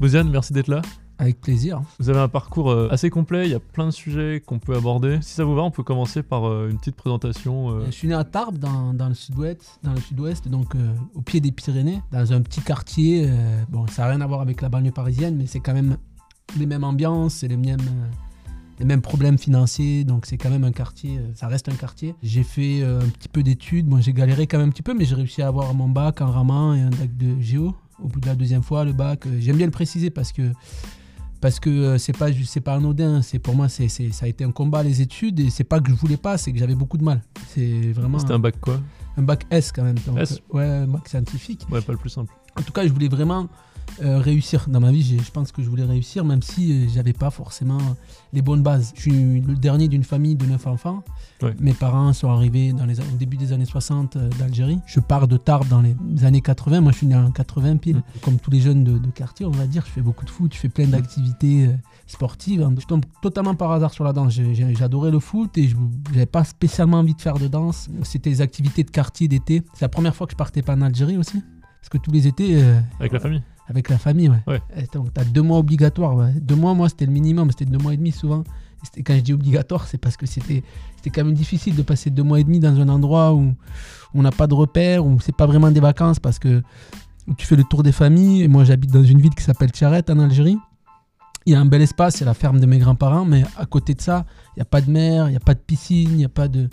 Bosiane, merci d'être là. Avec plaisir. Vous avez un parcours euh, assez complet, il y a plein de sujets qu'on peut aborder. Si ça vous va, on peut commencer par euh, une petite présentation. euh. Je suis né à Tarbes, dans, dans le sud-ouest, dans le sud-ouest, donc euh, au pied des Pyrénées, dans un petit quartier. euh, bon, ça n'a rien à voir avec la banlieue parisienne, mais c'est quand même les mêmes ambiances, c'est les mêmes, euh, les mêmes problèmes financiers, donc c'est quand même un quartier, ça reste un quartier. J'ai fait un petit peu d'études, bon, j'ai galéré quand même un petit peu, mais j'ai réussi à avoir mon bac en raman et un bac de géo. Au bout de la deuxième fois, le bac, euh, j'aime bien le préciser parce que parce que euh, c'est pas c'est pas anodin c'est pour moi c'est c'est- ça a été un combat les études et c'est pas que je voulais pas c'est que j'avais beaucoup de mal. C'est vraiment C'était un bac quoi? un bac S quand même. Donc, S? euh, ouais un bac scientifique. Ouais, pas le plus simple. en tout cas je voulais vraiment euh, réussir. Dans ma vie je pense que je voulais réussir même si euh, j'avais pas forcément les bonnes bases. Je suis le dernier d'une famille de neuf enfants. Ouais. mes parents sont arrivés dans les, au début des années 60 euh, d'Algérie. Je pars de Tarbes dans les années 80 moi je suis né en 80 pile. Mm. comme tous les jeunes de, de quartier on va dire je fais beaucoup de foot je fais plein d'activités euh, sportives. Je tombe totalement par hasard sur la danse. J'adorais le foot et je n'avais pas spécialement envie de faire de danse. C'était les activités de quartier d'été. C'est la première fois que je partais pas en Algérie aussi. Parce que tous les étés euh, Avec la famille? Avec la famille, ouais. Ouais. Et Donc, t'as deux mois obligatoires. ouais. Deux mois, moi, c'était le minimum. C'était deux mois et demi souvent. Et quand je dis obligatoire, c'est parce que c'était quand même difficile de passer deux mois et demi dans un endroit où on n'a pas de repères, où c'est pas vraiment des vacances parce que tu fais le tour des familles. Et moi, j'habite dans une ville qui s'appelle Tcharet en Algérie. Il y a un bel espace, c'est la ferme de mes grands-parents, mais à côté de ça, il n'y a pas de mer, il n'y a pas de piscine, il n'y a pas de.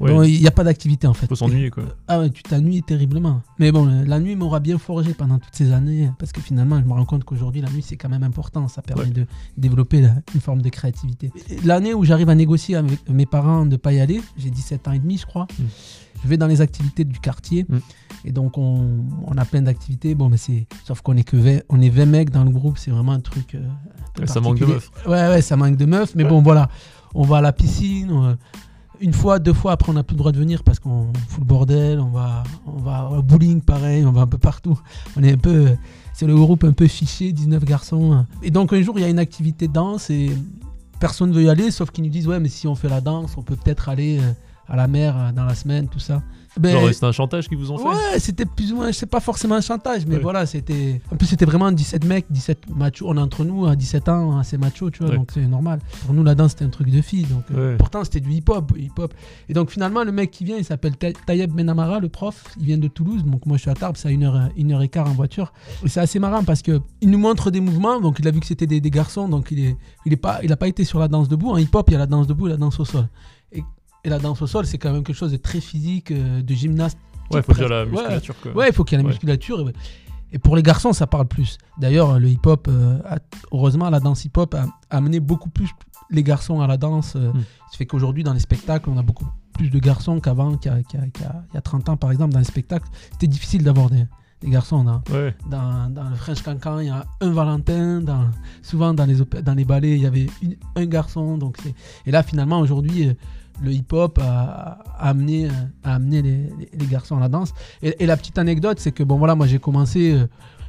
Ouais. Il n'y a pas d'activité en fait. Faut s'ennuyer quoi. Ah ouais, tu t'ennuies terriblement. Mais bon, euh, la nuit m'aura bien forgé pendant toutes ces années, parce que finalement, je me rends compte qu'aujourd'hui, la nuit, c'est quand même important. Ça permet Ouais. de développer la- une forme de créativité. L'année où j'arrive à négocier avec mes parents de ne pas y aller, j'ai 17 ans et demi, je crois, Mm. je vais dans les activités du quartier. Mm. Et donc, on, on a plein d'activités. Bon, mais c'est. Sauf qu'on est que 20, on est 20 mecs dans le groupe, c'est vraiment un truc. euh, un peu Ouais, ça manque de meufs. Ouais, ouais, ça manque de meufs. Mais bon, voilà. On va à la piscine. on- une fois, deux fois, après, on n'a plus le droit de venir parce qu'on fout le bordel. On va, on va au bowling, pareil. On va un peu partout. On est un peu. C'est le groupe un peu fiché, 19 garçons. Et donc, un jour, il y a une activité danse et personne ne veut y aller, sauf qu'ils nous disent Ouais, mais si on fait la danse, on peut peut-être aller euh, à la mer euh, dans la semaine, tout ça. Ben, c'est un chantage qu'ils vous ont fait Ouais, c'était plus ou moins, c'est pas forcément un chantage, mais Ouais. voilà, c'était. En plus, c'était vraiment 17 mecs, 17 machos. On est entre nous à 17 ans, assez macho, tu vois, Ouais. donc c'est normal. Pour nous, la danse, c'était un truc de fille, donc euh, pourtant, c'était du hip-hop. hip-hop. Et donc, finalement, le mec qui vient, il s'appelle Ta- Tayeb Benamara, le prof, il vient de Toulouse, donc moi, je suis à Tarbes, c'est à 1h, 1h15 en voiture. Et c'est assez marrant parce que il nous montre des mouvements, donc il a vu que c'était des, des garçons, donc il est, il est pas, il a pas été sur la danse debout. En hip-hop, il y a la danse debout et la danse au sol. Et, la danse au sol, c'est quand même quelque chose de très physique, euh, de gymnaste. Ouais, faut dire la Ouais. musculature quoi. Ouais, il faut qu'il y ait la Ouais. musculature. Et, pour les garçons, ça parle plus. D'ailleurs, le hip-hop, euh, heureusement, la danse hip-hop a, amené beaucoup plus les garçons à la danse. euh, Mm. Ce fait qu'aujourd'hui, dans les spectacles, on a beaucoup plus de garçons qu'avant, qu'il y, a- qu'il y a- qu'il y a- il y a 30 ans, par exemple, dans les spectacles. C'était difficile d'avoir des, des garçons. Dans, Ouais. dans, dans le French Cancan, il y a un Valentin. Dans, souvent, dans les, dans les ballets, il y avait une- un garçon. Donc et là, finalement, aujourd'hui, le hip-hop a, a amené, a amené les, garçons à la danse. Et, et la petite anecdote, c'est que bon voilà, moi j'ai commencé. euh,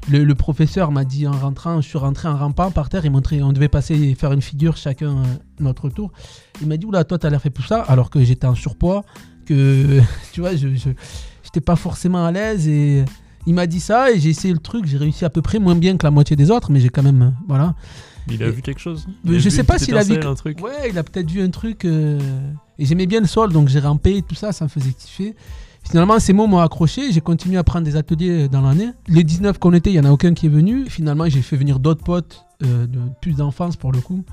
le, le professeur m'a dit en rentrant, je suis rentré en rampant par terre, il montrait, on devait passer et faire une figure chacun euh, notre tour. Il m'a dit oula, toi t'as l'air fait pour ça, alors que j'étais en surpoids, que tu vois, je j'étais pas forcément à l'aise et il m'a dit ça et j'ai essayé le truc, j'ai réussi à peu près moins bien que la moitié des autres, mais j'ai quand même euh, voilà. Il a Et- vu quelque chose? Il je sais pas s'il a vu un truc. Ouais, il a peut-être vu un truc. euh, Et j'aimais bien le sol, donc j'ai rampé, tout ça, ça me faisait kiffer. Finalement, ces mots m'ont accroché. J'ai continué à prendre des ateliers dans l'année. Les 19 qu'on était, il n'y en a aucun qui est venu. Finalement, j'ai fait venir d'autres potes, euh, de plus d'enfance pour le coup.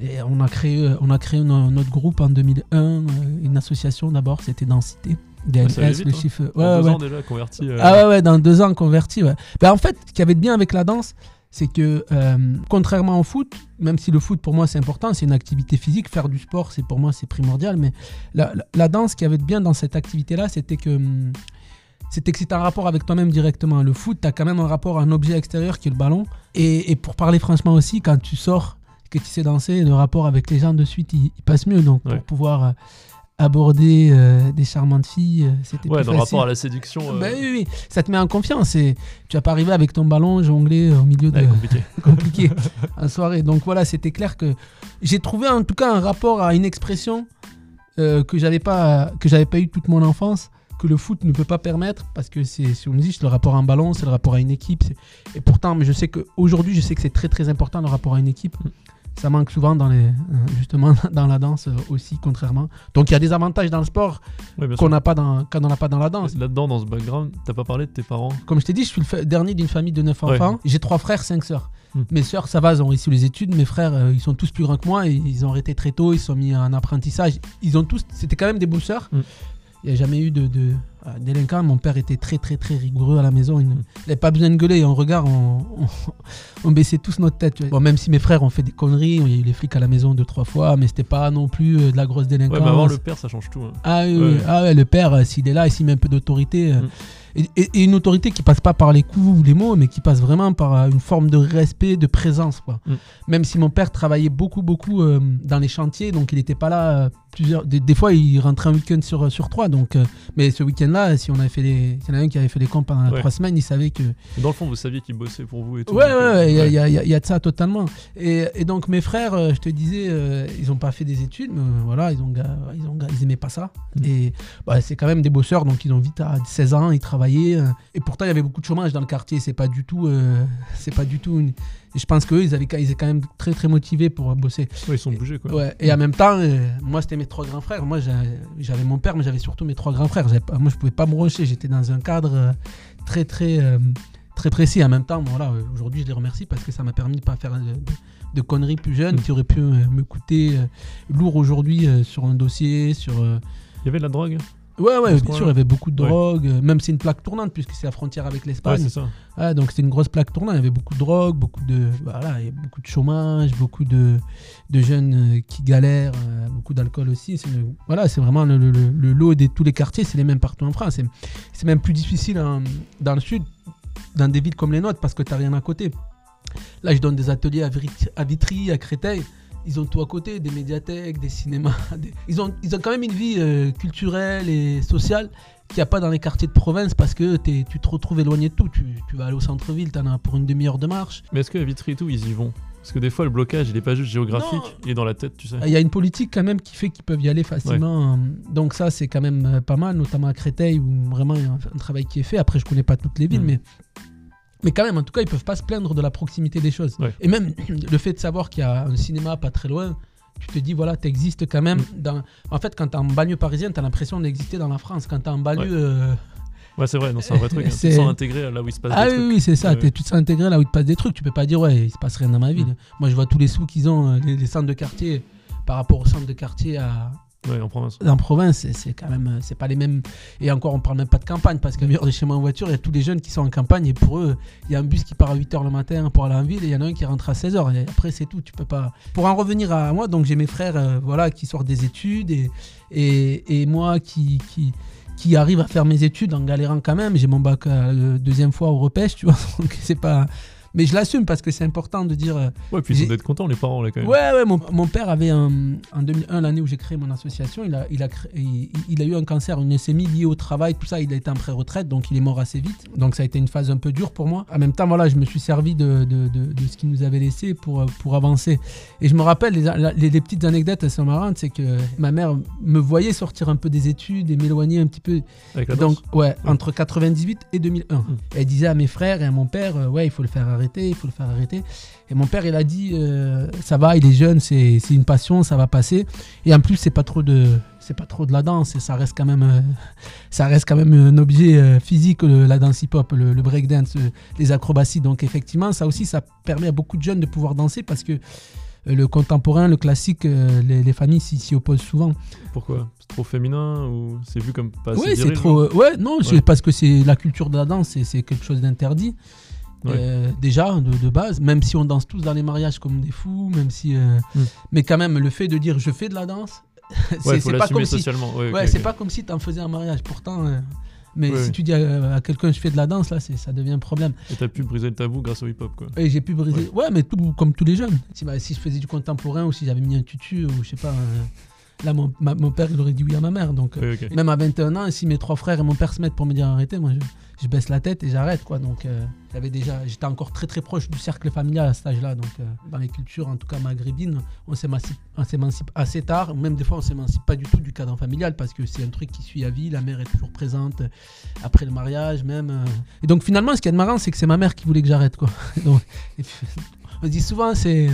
Et on a créé, euh, on a créé no- notre groupe en 2001, euh, une association d'abord, c'était Densité. Ah, ça vite, le hein. chiffre. En Ouais, deux ouais. ans déjà converti. euh, Ah ouais, ouais, dans deux ans converti. Ouais. Ben, en fait, ce qui avait de bien avec la danse, c'est que euh, contrairement au foot, même si le foot pour moi c'est important, c'est une activité physique, faire du sport c'est pour moi c'est primordial, mais la, la- la danse, qui avait de bien dans cette activité-là, c'était que hum, c'était que c'était un rapport avec toi-même directement. Le foot, tu as quand même un rapport à un objet extérieur qui est le ballon. Et, et pour parler franchement aussi, quand tu sors, que tu sais danser, le rapport avec les gens de suite, il, il passe mieux. Donc Ouais. pour pouvoir euh, aborder euh, des charmantes filles, euh, c'était Ouais, plus dans le facile. rapport à la séduction. euh, Ben oui, oui, ça te met en confiance et tu vas pas arriver avec ton ballon jongler au milieu de ouais, compliqué. compliqué en soirée. Donc voilà, c'était clair que j'ai trouvé en tout cas un rapport à une expression euh, que j'avais pas que j'avais pas eu toute mon enfance. que le foot ne peut pas permettre parce que c'est sur musique, le rapport à un ballon, c'est le rapport à une équipe. c'est- Et pourtant, mais je sais qu'aujourd'hui, je sais que c'est très très important le rapport à une équipe. Ça manque souvent dans les, euh, justement dans la danse euh, aussi, contrairement. Donc il y a des avantages dans le sport qu'on n'a pas dans, qu'on n'a pas dans la danse. Là-dedans, dans ce background, t'as pas parlé de tes parents? Comme je t'ai dit, je suis le dernier d'une famille de 9 Ouais. enfants. J'ai trois frères, cinq sœurs. Hmm. Mes sœurs, ça va, elles ont réussi les études. Mes frères, euh, ils sont tous plus grands que moi. Et ils ont arrêté très tôt. Ils sont mis en apprentissage. Ils ont tous. C'était quand même des bosseurs. Hmm. Il n'y a jamais eu de, de euh, délinquants. Mon père était très, très, très rigoureux à la maison. Il n'avait pas besoin de gueuler. En regard, on, on, on baissait tous notre tête. Bon, même si mes frères ont fait des conneries, il y a eu les flics à la maison deux, trois fois. Mais c'était pas non plus euh, de la grosse délinquance. Ouais, mais avoir le père, ça change tout. hein. Ah oui, oui. Ouais. Ah ouais, le père, euh, s'il est là s'il met un peu d'autorité. euh, Mm. et, et- et une autorité qui passe pas par les coups ou les mots, mais qui passe vraiment par une forme de respect, de présence. Quoi. Mm. Même si mon père travaillait beaucoup, beaucoup euh, dans les chantiers, donc il n'était pas là euh, plusieurs. Des, des fois, il rentrait un week-end sur, sur trois. Donc, euh, mais ce week-end-là, si on avait fait les, s'il y en a un qui avait fait les comptes pendant Ouais. trois semaines, il savait que. Dans le fond, vous saviez qu'il bossait pour vous et tout. Ouais, ouais, il y, a- ouais. y a- y a- il y a de ça totalement. Et, et donc mes frères, euh, je te disais, euh, ils n'ont pas fait des études, mais voilà, ils ont, ils ont, ils aimaient pas ça. Mm. Et bah, c'est quand même des bosseurs, donc ils ont vite à 16 ans, ils travaillaient. et pourtant, il y avait beaucoup de chômage dans le quartier. C'est pas du tout, euh, c'est pas du tout. Une... Et je pense qu'eux, ils avaient, ils étaient quand même très très motivés pour bosser. Ouais, ils sont bougés quoi. Ouais. Et en même temps, euh, moi, c'était mes trois grands frères. Moi, j'a- j'avais mon père, mais j'avais surtout mes trois grands frères. Moi, je pouvais pas me brancher. J'étais dans un cadre euh, très, très, euh, très précis. En même temps, voilà, aujourd'hui, je les remercie parce que ça m'a permis de pas faire de, conneries plus jeunes Mm. qui auraient pu me coûter lourd aujourd'hui sur un dossier, sur. Il y avait de la drogue Ouais, ouais, bien sûr, il y avait beaucoup de Ouais. drogue. euh, Même c'est une plaque tournante puisque c'est la frontière avec Ouais, l'Espagne. c'est ça. Ah, donc c'était une grosse plaque tournante. Il y avait beaucoup de drogue, beaucoup de, voilà, il y a beaucoup de chômage, beaucoup de, de jeunes euh, qui galèrent, euh, beaucoup d'alcool aussi. C'est, voilà, c'est vraiment le, le- le- le lot de tous les quartiers, c'est les mêmes partout en France. C'est, c'est même plus difficile en- dans le sud, dans des villes comme les nôtres, parce que tu n'as rien à côté. Là, je donne des ateliers à Vitry, à Créteil. Ils ont tout à côté, des médiathèques, des cinémas. des- Ils, ont, ils ont quand même une vie euh, culturelle et sociale qu'il n'y a pas dans les quartiers de province parce que tu te retrouves éloigné de tout. Tu, tu vas aller au centre-ville, tu en as pour une demi-heure de marche. Mais est-ce que à Vitry et tout, ils y vont? Parce que des fois, le blocage, il est pas juste géographique, Non. il est dans la tête, tu sais. Il y a une politique quand même qui fait qu'ils peuvent y aller facilement. Donc ça, c'est quand même euh, pas mal, notamment à Créteil où vraiment il y a un, travail qui est fait. Après, je connais pas toutes les villes, Mm. mais... Mais quand même, en tout cas, ils peuvent pas se plaindre de la proximité des choses. Ouais. Et même le fait de savoir qu'il y a un cinéma pas très loin, tu te dis, voilà, tu existes quand même. Mm. Dans... En fait, quand tu es en banlieue parisienne, tu as l'impression d'exister dans la France. Quand tu es en banlieue... Ouais. euh, Ouais, c'est vrai, non, c'est un vrai truc. hein. Tu te sens intégré là où il se passe Ah des oui, trucs. oui, c'est ça. Ouais. Tu te sens intégré là où il te passe des trucs. Tu peux pas dire, ouais, il se passe rien dans ma ville. Mm. Moi, je vois tous les sous qu'ils ont, euh, les, les centres de quartier, par rapport aux centres de quartier à, Ouais, en province. en province, c'est- quand même, c'est pas les mêmes. Et encore, on parle même pas de campagne, parce qu'à heure de chez moi en voiture, il y a tous les jeunes qui sont en campagne, et pour eux, il y a un bus qui part à 8h le matin pour aller en ville, et il y en a un qui rentre à 16h. Et après, c'est tout. Tu peux pas. Pour en revenir à moi, donc j'ai mes frères, euh, voilà, qui sortent des études, et, moi qui. qui qui arrive à faire mes études en galérant quand même. J'ai mon bac euh, deuxième fois au repêche, tu vois. Donc c'est pas. Mais je l'assume parce que c'est important de dire. euh, Ouais, puis ils sont d'être contents, les parents, là, quand même. Ouais, ouais, mon, mon père avait un, en 2001, l'année où j'ai créé mon association, il a, il, a créé- il, il a eu un cancer, une leucémie liée au travail, tout ça, il a été en pré-retraite, donc il est mort assez vite. Donc ça a été une phase un peu dure pour moi. En même temps, voilà, je me suis servi de, de, de- de ce qu'il nous avait laissé pour, euh, pour avancer. Et je me rappelle, les, les, les petites anecdotes elles sont marrantes, c'est que ma mère me voyait sortir un peu des études et m'éloigner un petit peu Avec la donc, danse. ouais, entre 98 et 2001. Mm. Elle disait à mes frères et à mon père, euh, ouais, il faut le faire arrêter, il faut le faire arrêter. Et mon père, il a dit, euh, ça va, il est jeune, c'est c'est une passion, ça va passer. Et en plus, c'est pas trop de, c'est pas trop de la danse, et ça reste quand même, euh, ça reste quand même un objet euh, physique, le- la danse hip-hop, le, le breakdance, les acrobaties. Donc effectivement, ça aussi, ça permet à beaucoup de jeunes de pouvoir danser parce que le contemporain, le classique, les, les familles s'y opposent souvent. Pourquoi? C'est trop féminin ou c'est vu comme pas assez Oui, c'est trop. euh, ouais, non, c'est Ouais. parce que c'est la culture de la danse, c'est- c'est quelque chose d'interdit. Ouais. Euh, déjà, de, de base, même si on danse tous dans les mariages comme des fous, même si. euh, Mm. Mais quand même, le fait de dire je fais de la danse, c'est Ouais, pas comme si. socialement. Ouais, c'est pas comme si t'en faisais un mariage. Pourtant. euh, Mais si tu dis à, à quelqu'un je fais de la danse, là, ça devient un problème. Et t'as pu briser le tabou grâce au hip-hop, quoi. Et j'ai pu briser. Ouais, mais tout, comme tous les jeunes. Si, bah, si je faisais du contemporain ou si j'avais mis un tutu ou je sais pas, Là, mon, ma- mon père, il aurait dit oui à ma mère. Donc, même à 21 ans, si mes trois frères et mon père se mettent pour me dire arrêtez, moi, je, je baisse la tête et j'arrête, quoi. Donc, euh, j'avais déjà, j'étais encore très très proche du cercle familial à cet âge-là. Donc, euh, dans les cultures, en tout cas maghrébines, on s'émancipe, on s'émancipe assez tard. Même des fois, on s'émancipe pas du tout du cadre familial parce que c'est un truc qui suit à vie. La mère est toujours présente euh, après le mariage, même. Et donc, finalement, ce qui est marrant, c'est que c'est ma mère qui voulait que j'arrête, on se dit souvent, c'est,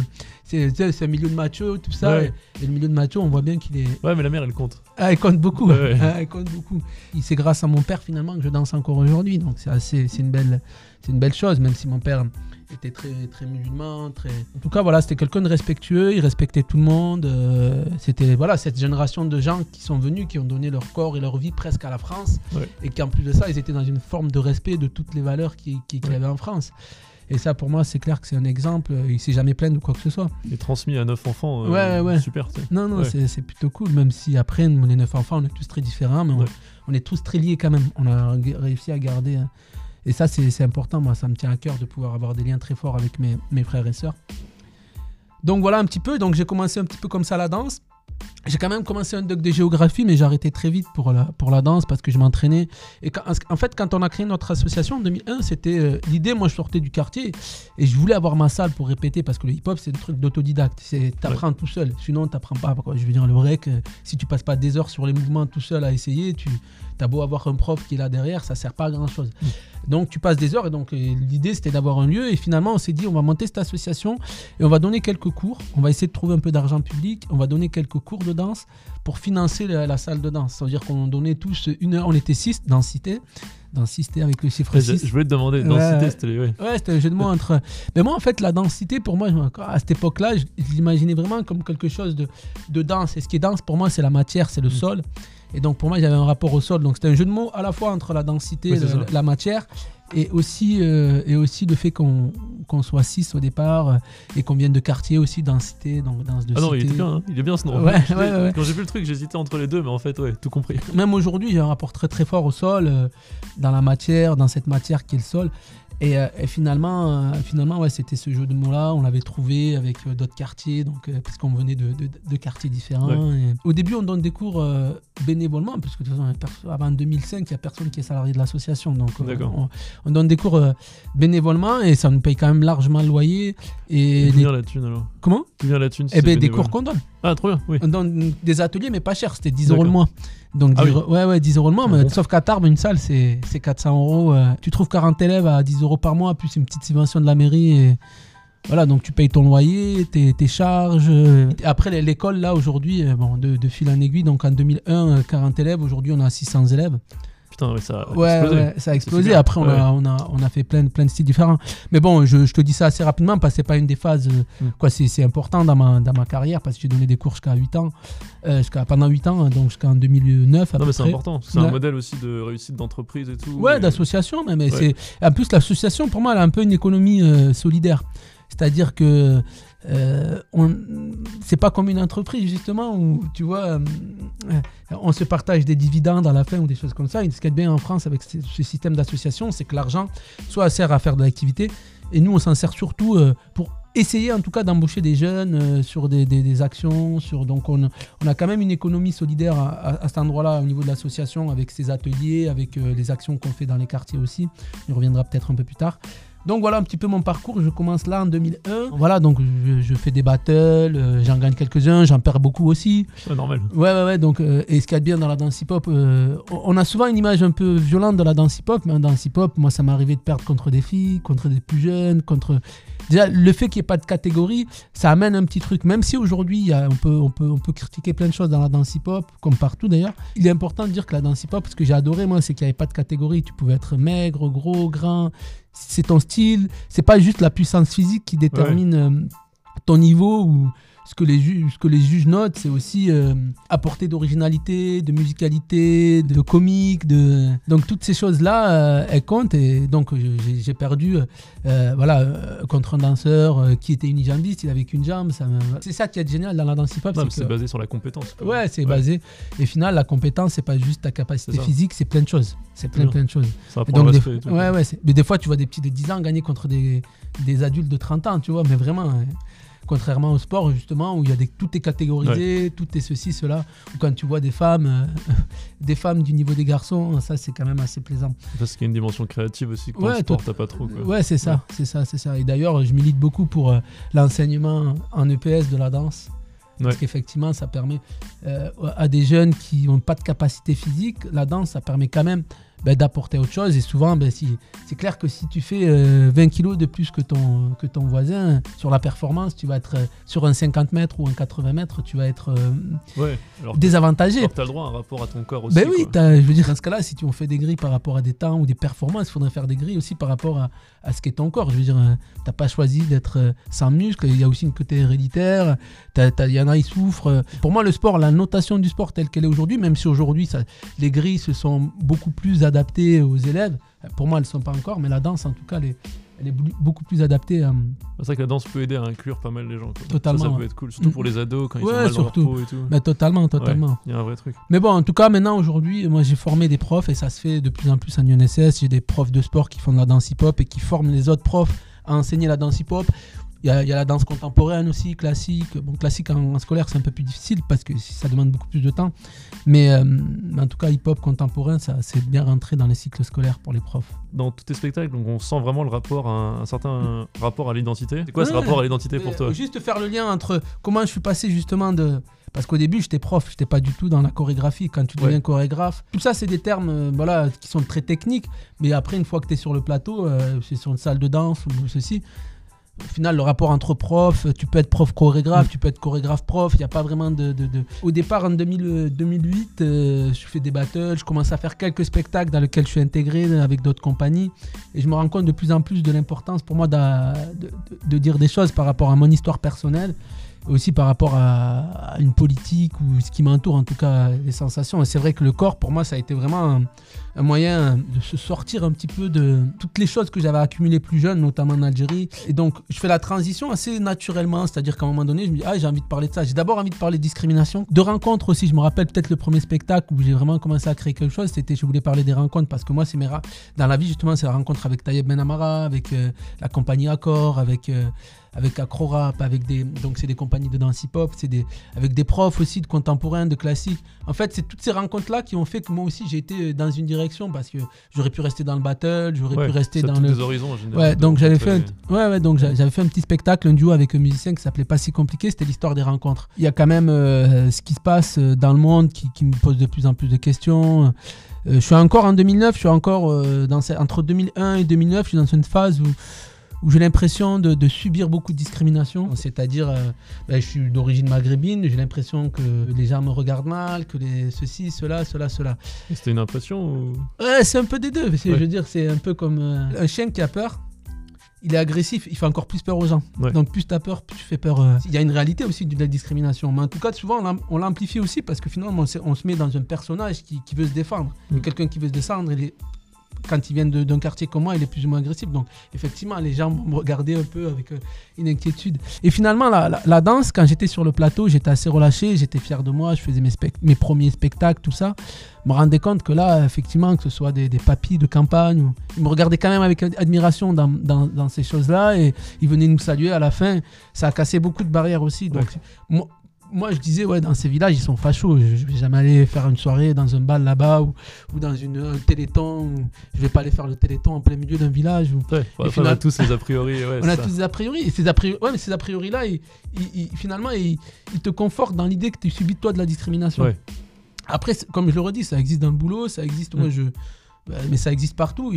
c'est, un milieu de macho, tout ça. Ouais. Et, et le milieu de macho, on voit bien qu'il est, Ouais, mais la mère, elle compte. ah, elle compte beaucoup. Ouais, ouais. Ah, elle compte beaucoup. C'est grâce à mon père finalement que je danse encore aujourd'hui. Donc c'est assez, c'est une belle, c'est une belle chose. Même si mon père était très, très musulman, très. En tout cas, voilà, c'était quelqu'un de respectueux. Il respectait tout le monde. euh, c'était voilà cette génération de gens qui sont venus, qui ont donné leur corps et leur vie presque à la France, Ouais. et qui en plus de ça, ils étaient dans une forme de respect de toutes les valeurs qu'il qui, y avait en France. Et ça, pour moi, c'est clair que c'est un exemple. Il s'est jamais plaint de quoi que ce soit. Est transmis à neuf enfants. euh, Ouais, ouais. Super. Non, non, Ouais. c'est- plutôt cool, même si après, nous, les neuf enfants, on est tous très différents, mais on, Ouais. on est tous très liés quand même. On a réussi à garder. hein. Et ça, c'est c'est important. Moi, ça me tient à cœur de pouvoir avoir des liens très forts avec mes, mes frères et sœurs. Donc voilà un petit peu. Donc j'ai commencé un petit peu comme ça la danse. J'ai quand même commencé un doc de géographie, mais j'ai arrêté très vite pour la, pour la danse parce que je m'entraînais. Et quand- en fait, quand on a créé notre association en 2001, c'était euh, l'idée. Moi, je sortais du quartier et je voulais avoir ma salle pour répéter parce que le hip-hop, c'est un truc d'autodidacte. C'est t'apprends tout seul. Sinon, t'apprends pas. Quoi. Je veux dire, le break, euh, si tu passes pas des heures sur les mouvements tout seul à essayer, tu as beau avoir un prof qui est là derrière, ça sert pas à grand chose. Donc, tu passes des heures et donc euh, l'idée, c'était d'avoir un lieu. Et finalement, on s'est dit, on va monter cette association et on va donner quelques cours. On va essayer de trouver un peu d'argent public. On va donner quelques cours de danse pour financer la, la salle de danse. C'est-à-dire qu'on donnait tous une heure. On était six. Dans Cité avec le chiffre Ouais, je, 6. je voulais te demander, densité, ouais. c'était. Ouais. Ouais, c'était un jeu de mots entre. Mais moi, en fait, la densité, pour moi, à cette époque-là, je, je l'imaginais vraiment comme quelque chose de, de dense. Et ce qui est dense, pour moi, c'est la matière, c'est le Mm. sol. Et donc, pour moi, j'avais un rapport au sol. Donc, c'était un jeu de mots à la fois entre la densité, le- ça. la matière, et aussi, euh, et aussi le fait qu'on qu'on soit six au départ euh, et qu'on vienne de quartier aussi, densité, donc danse de Ah non, il était bien, hein. il est bien ce nom. Ouais, J'étais- ouais, ouais. Quand j'ai vu le truc, j'hésitais entre les deux, mais en fait, ouais, tout compris. Même aujourd'hui, j'ai un rapport très très fort au sol, euh, dans la matière, dans cette matière qui est le sol. Et, euh, et finalement, euh, finalement ouais, c'était ce jeu de mots-là. On l'avait trouvé avec euh, d'autres quartiers, donc, parce qu'on venait de, de- de quartiers différents. Et au début, on donne des cours bénévolement, parce que de toute façon, avant 2005, il n'y a personne qui est salarié de l'association. Donc, D'accord. on, on donne des cours bénévolement et ça nous paye quand même largement le loyer. Et les- la thune alors Comment? D'où vient la thune si Eh ben, des cours qu'on donne. Ah, trop bien, oui. Des ateliers, mais pas cher, c'était 10 euros le mois. Donc, Ah 10 oui. euros- ouais, ouais, 10 euros le mois, Ah mais bon. sauf qu'à Tarbes, une salle, c'est c'est 400 euros. euh. Tu trouves 40 élèves à 10 euros par mois, plus une petite subvention de la mairie. Et voilà, donc tu payes ton loyer, tes, tes charges. euh. Après, l'é- l'école, là, aujourd'hui, euh, bon, de, de fil en aiguille, donc en 2001, euh, 40 élèves, aujourd'hui, on a 600 élèves. Putain, ouais, ça a Ouais, explosé. ouais, ça a explosé. Après, on, a, on, a, on a fait plein, de- plein de styles différents. Mais bon, je, je te dis ça assez rapidement parce que c'est pas une des phases. euh, Mm. quoi, c'est, important dans ma, dans ma carrière parce que j'ai donné des cours jusqu'à 8 ans, euh, jusqu'à, pendant 8 ans, donc jusqu'en 2009 à Non, peu mais c'est important. C'est un modèle aussi de réussite d'entreprise et tout. Ouais, et- d'association. Et Ouais. c'est, en plus, l'association, pour moi, elle a un peu une économie euh, solidaire. C'est-à-dire que euh, c'est pas comme une entreprise, justement, où tu vois, euh, on se partage des dividendes à la fin ou des choses comme ça. Et ce qui est bien en France avec ce, ce système d'association, c'est que l'argent soit sert à faire de l'activité. Et nous, on s'en sert surtout euh, pour essayer, en tout cas, d'embaucher des jeunes sur des, actions. Donc, on, a quand même une économie solidaire à, à- cet endroit-là, au niveau de l'association, avec ses ateliers, avec les actions qu'on fait dans les quartiers aussi. Y reviendra peut-être un peu plus tard. Donc voilà un petit peu mon parcours. Je commence là en 2001. Voilà, donc je, je fais des battles, euh, j'en gagne quelques-uns, j'en perds beaucoup aussi. Ouais, normal. Ouais, ouais, ouais. Donc, euh, et ce qu'il y a de bien dans la danse hip-hop, euh, on a souvent une image un peu violente de la danse hip-hop, mais en danse hip-hop, moi, ça m'est arrivé de perdre contre des filles, contre des plus jeunes, contre. Déjà, le fait qu'il n'y ait pas de catégorie, ça amène un petit truc. Même si aujourd'hui, peut, on, peut, on peut critiquer plein de choses dans la danse hip-hop, comme partout d'ailleurs, il est important de dire que la danse hip-hop, ce que j'ai adoré, moi, c'est qu'il n'y avait pas de catégorie. Tu pouvais être maigre, gros, grand. C'est ton style. C'est pas juste la puissance physique qui détermine euh, ton niveau ou ce que les, ju- ce que les juges notent, c'est aussi euh, apporter d'originalité, de musicalité, de comique, de donc toutes ces choses-là, euh, elles comptent et donc j'ai perdu, euh, euh, voilà, contre un danseur qui était unijambiste, il avait qu'une jambe. me- C'est ça qui est génial dans la danse hip-hop, c'est que- basé sur la compétence. quoi. Ouais, c'est basé. Et final, la compétence, c'est pas juste ta capacité physique, c'est plein de choses. C'est plein, plein de choses. Ça donc, des, tout. ouais, ouais, mais des fois, tu vois des petits de 10 ans gagner contre des, des adultes de 30 ans, tu vois, mais vraiment. hein. Contrairement au sport, justement, où il y a des, tout est catégorisé, tout est ceci, cela. Ou quand tu vois des femmes, euh, des femmes du niveau des garçons, ça c'est quand même assez plaisant. Parce qu'il y a une dimension créative aussi que Ouais, sport, t'as pas trop. Quoi. Ouais, c'est ça, c'est ça, c'est ça. Et d'ailleurs, je milite beaucoup pour euh, l'enseignement en EPS de la danse. Parce Ouais. qu'effectivement, ça permet euh, à des jeunes qui n'ont pas de capacité physique, la danse, ça permet quand même ben, d'apporter autre chose. Et souvent, ben, si, c'est clair que si tu fais euh, 20 kilos de plus que ton, que ton voisin sur la performance, tu vas être euh, sur un 50 mètres ou un 80 mètres, tu vas être euh, Ouais. Alors, désavantagé. que t'as le droit à un rapport à ton corps aussi. Ben oui, je veux dire, dans ce cas-là, si tu en fais des grilles par rapport à des temps ou des performances, il faudrait faire des grilles aussi par rapport à, à ce qu'est ton corps. Je veux dire, euh, t'as pas choisi d'être euh, sans muscles, il y a aussi une côté héréditaire, il y en a, ils souffrent. euh. Pour moi, le sport, la notation du sport telle qu'elle est aujourd'hui, même si aujourd'hui, les grilles se sont beaucoup plus adaptées aux élèves, pour moi, elles ne sont pas encore, mais la danse, en tout cas, elle est, elle est bou- beaucoup plus adaptée. euh, C'est vrai que la danse peut aider à inclure pas mal les gens. Quoi. Totalement, Ça, ça peut ouais. être cool. Surtout pour les ados quand ils Ouais, sont mal surtout. dans leur peau et tout. mais totalement, totalement. Il y a un vrai truc. Mais bon, en tout cas, maintenant, aujourd'hui, moi, j'ai formé des profs et ça se fait de plus en plus en UNSS. J'ai des profs de sport qui font de la danse hip-hop et qui forment les autres profs à enseigner la danse hip-hop. Il y, a, il y a la danse contemporaine aussi, classique. Bon, classique en, en scolaire, c'est un peu plus difficile parce que ça demande beaucoup plus de temps. Mais, euh, mais en tout cas, hip-hop contemporain, ça c'est bien rentré dans les cycles scolaires pour les profs. Dans tous tes spectacles, donc on sent vraiment le rapport à un, un certain rapport à l'identité. C'est quoi ce Ouais. rapport à l'identité pour Euh, toi? Juste faire le lien entre comment je suis passé justement de. Parce qu'au début, j'étais prof, j'étais pas du tout dans la chorégraphie. Quand tu deviens Ouais. chorégraphe, tout ça, c'est des termes euh, voilà, qui sont très techniques. Mais après, une fois que tu es sur le plateau, euh, c'est sur une salle de danse ou ceci. Au final, le rapport entre profs, tu peux être prof chorégraphe, tu peux être chorégraphe prof, il n'y a pas vraiment de, Au départ, en 2000, euh, 2008, euh, je fais des battles, je commence à faire quelques spectacles dans lesquels je suis intégré avec d'autres compagnies. Et je me rends compte de plus en plus de l'importance pour moi de, dire des choses par rapport à mon histoire personnelle, aussi par rapport à, une politique ou ce qui m'entoure, en tout cas les sensations. Et c'est vrai que le corps, pour moi, ça a été vraiment un, moyen de se sortir un petit peu de toutes les choses que j'avais accumulées plus jeune, notamment en Algérie. Et donc, je fais la transition assez naturellement, c'est-à-dire qu'à un moment donné, je me dis, ah, j'ai envie de parler de ça. J'ai d'abord envie de parler de discrimination, de rencontres aussi. Je me rappelle peut-être le premier spectacle où j'ai vraiment commencé à créer quelque chose, c'était, je voulais parler des rencontres parce que moi, c'est mes ra- dans la vie, justement, c'est la rencontre avec Tayeb Ben Amara, avec euh, la compagnie Accor, avec. euh, avec Acrorap, avec des donc c'est des compagnies de danse hip-hop, c'est des avec des profs aussi de contemporain, de classique. En fait, c'est toutes ces rencontres là qui ont fait que moi aussi j'ai été dans une direction parce que j'aurais pu rester dans le battle, j'aurais Ouais, pu rester dans le des horizons en général. Ouais, donc j'avais fait, un, ouais, ouais, donc j'a- j'avais fait un petit spectacle, un duo avec un musicien qui s'appelait Pas si compliqué, c'était l'histoire des rencontres. Il y a quand même euh, ce qui se passe euh, dans le monde qui, qui me pose de plus en plus de questions. Euh, je suis encore en 2009, je suis encore euh, dans entre 2001 et 2009, je suis dans une phase où, où j'ai l'impression de, de subir beaucoup de discrimination. C'est-à-dire, euh, ben, je suis d'origine maghrébine, j'ai l'impression que les gens me regardent mal, que les ceci, cela, cela, cela. C'était une impression ou... Ouais, c'est un peu des deux. Ouais. Je veux dire, c'est un peu comme euh, un chien qui a peur. Il est agressif, il fait encore plus peur aux gens. Ouais. Donc plus tu as peur, plus tu fais peur. euh. Il y a une réalité aussi de la discrimination. Mais en tout cas, souvent, on l'am- on l'amplifie aussi parce que finalement, on se, on se met dans un personnage qui, qui veut se défendre. Mm. Quelqu'un qui veut se défendre, il est- quand il vient de- d'un quartier comme moi, il est plus ou moins agressif. Donc effectivement, les gens vont me regarder un peu avec euh, une inquiétude. Et finalement, la, la- la danse, quand j'étais sur le plateau, j'étais assez relâché, j'étais fier de moi, je faisais mes, premiers spectacles, tout ça. Je me rendais compte que là, effectivement, que ce soit des, des papis de campagne, ou- ils me regardaient quand même avec ad- admiration dans, dans- dans ces choses-là et ils venaient nous saluer à la fin. Ça a cassé beaucoup de barrières aussi. Donc, moi, moi, je disais, ouais, dans ces villages, ils sont fachos. Je, je vais jamais aller faire une soirée dans un bal là-bas ou, ou dans une, un téléthon. ou- je vais pas aller faire le téléthon en plein milieu d'un village. ou- Ouais, enfin, on a tous ces a priori. Ouais, on a ça. tous des a priori. Et ces a priori, ouais, mais ces a priori là, ils- ils- ils- finalement, ils, te confortent dans l'idée que tu subis toi de la discrimination. Après, comme je le redis, ça existe dans le boulot, ça existe. Mm. Moi, je. Bah, Mais ça existe partout.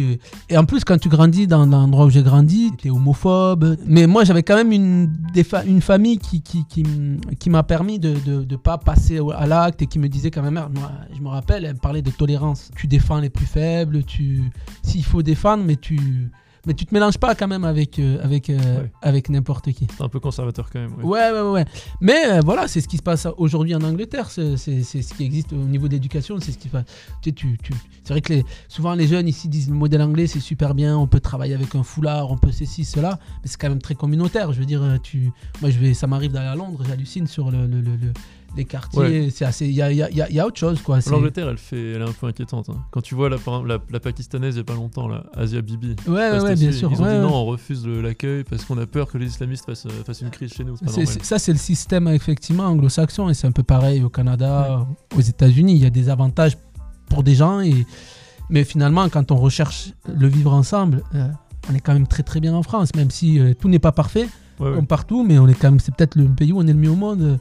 Et, en plus, quand tu grandis dans, l'endroit où j'ai grandi, tu es homophobe. Mais moi, j'avais quand même une, famille qui, m'a permis de ne pas passer à l'acte et qui me disait quand même, moi, je me rappelle, elle me parlait de tolérance. Tu défends les plus faibles, tu s'il faut défendre, mais tu. Mais tu te mélanges pas quand même avec, euh, avec, euh, Ouais. avec n'importe qui. C'est un peu conservateur quand même. ouais. Ouais, ouais, ouais. Mais euh, voilà, c'est ce qui se passe aujourd'hui en Angleterre. C'est ce qui existe au niveau d'éducation. C'est ce qui passe. Tu sais, tu, tu- C'est vrai que les, souvent les jeunes ici disent le modèle anglais c'est super bien. On peut travailler avec un foulard, on peut ceci, cela. Mais c'est quand même très communautaire. Je veux dire, tu, moi je vais, ça m'arrive d'aller à Londres, j'hallucine sur le, le- le- le- les quartiers, c'est assez. Il y a, y a- y a- y a autre chose, quoi. L'Angleterre, elle, fait, elle est un peu inquiétante. hein. Quand tu vois la, la, la pakistanaise il y a pas longtemps, là, Asia Bibi. Ouais, ouais, bien sûr. Ils ont dit non, on refuse l'accueil parce qu'on a peur que les islamistes fassent, euh, fassent une crise chez nous. Pas ça, c'est le système effectivement anglo-saxon et c'est un peu pareil au Canada, aux États-Unis. Il y a des avantages pour des gens, et... mais finalement, quand on recherche le vivre ensemble, euh, on est quand même très très bien en France, même si euh, tout n'est pas parfait Ouais, partout, mais on est quand même, c'est peut-être le pays où on est le mieux au monde.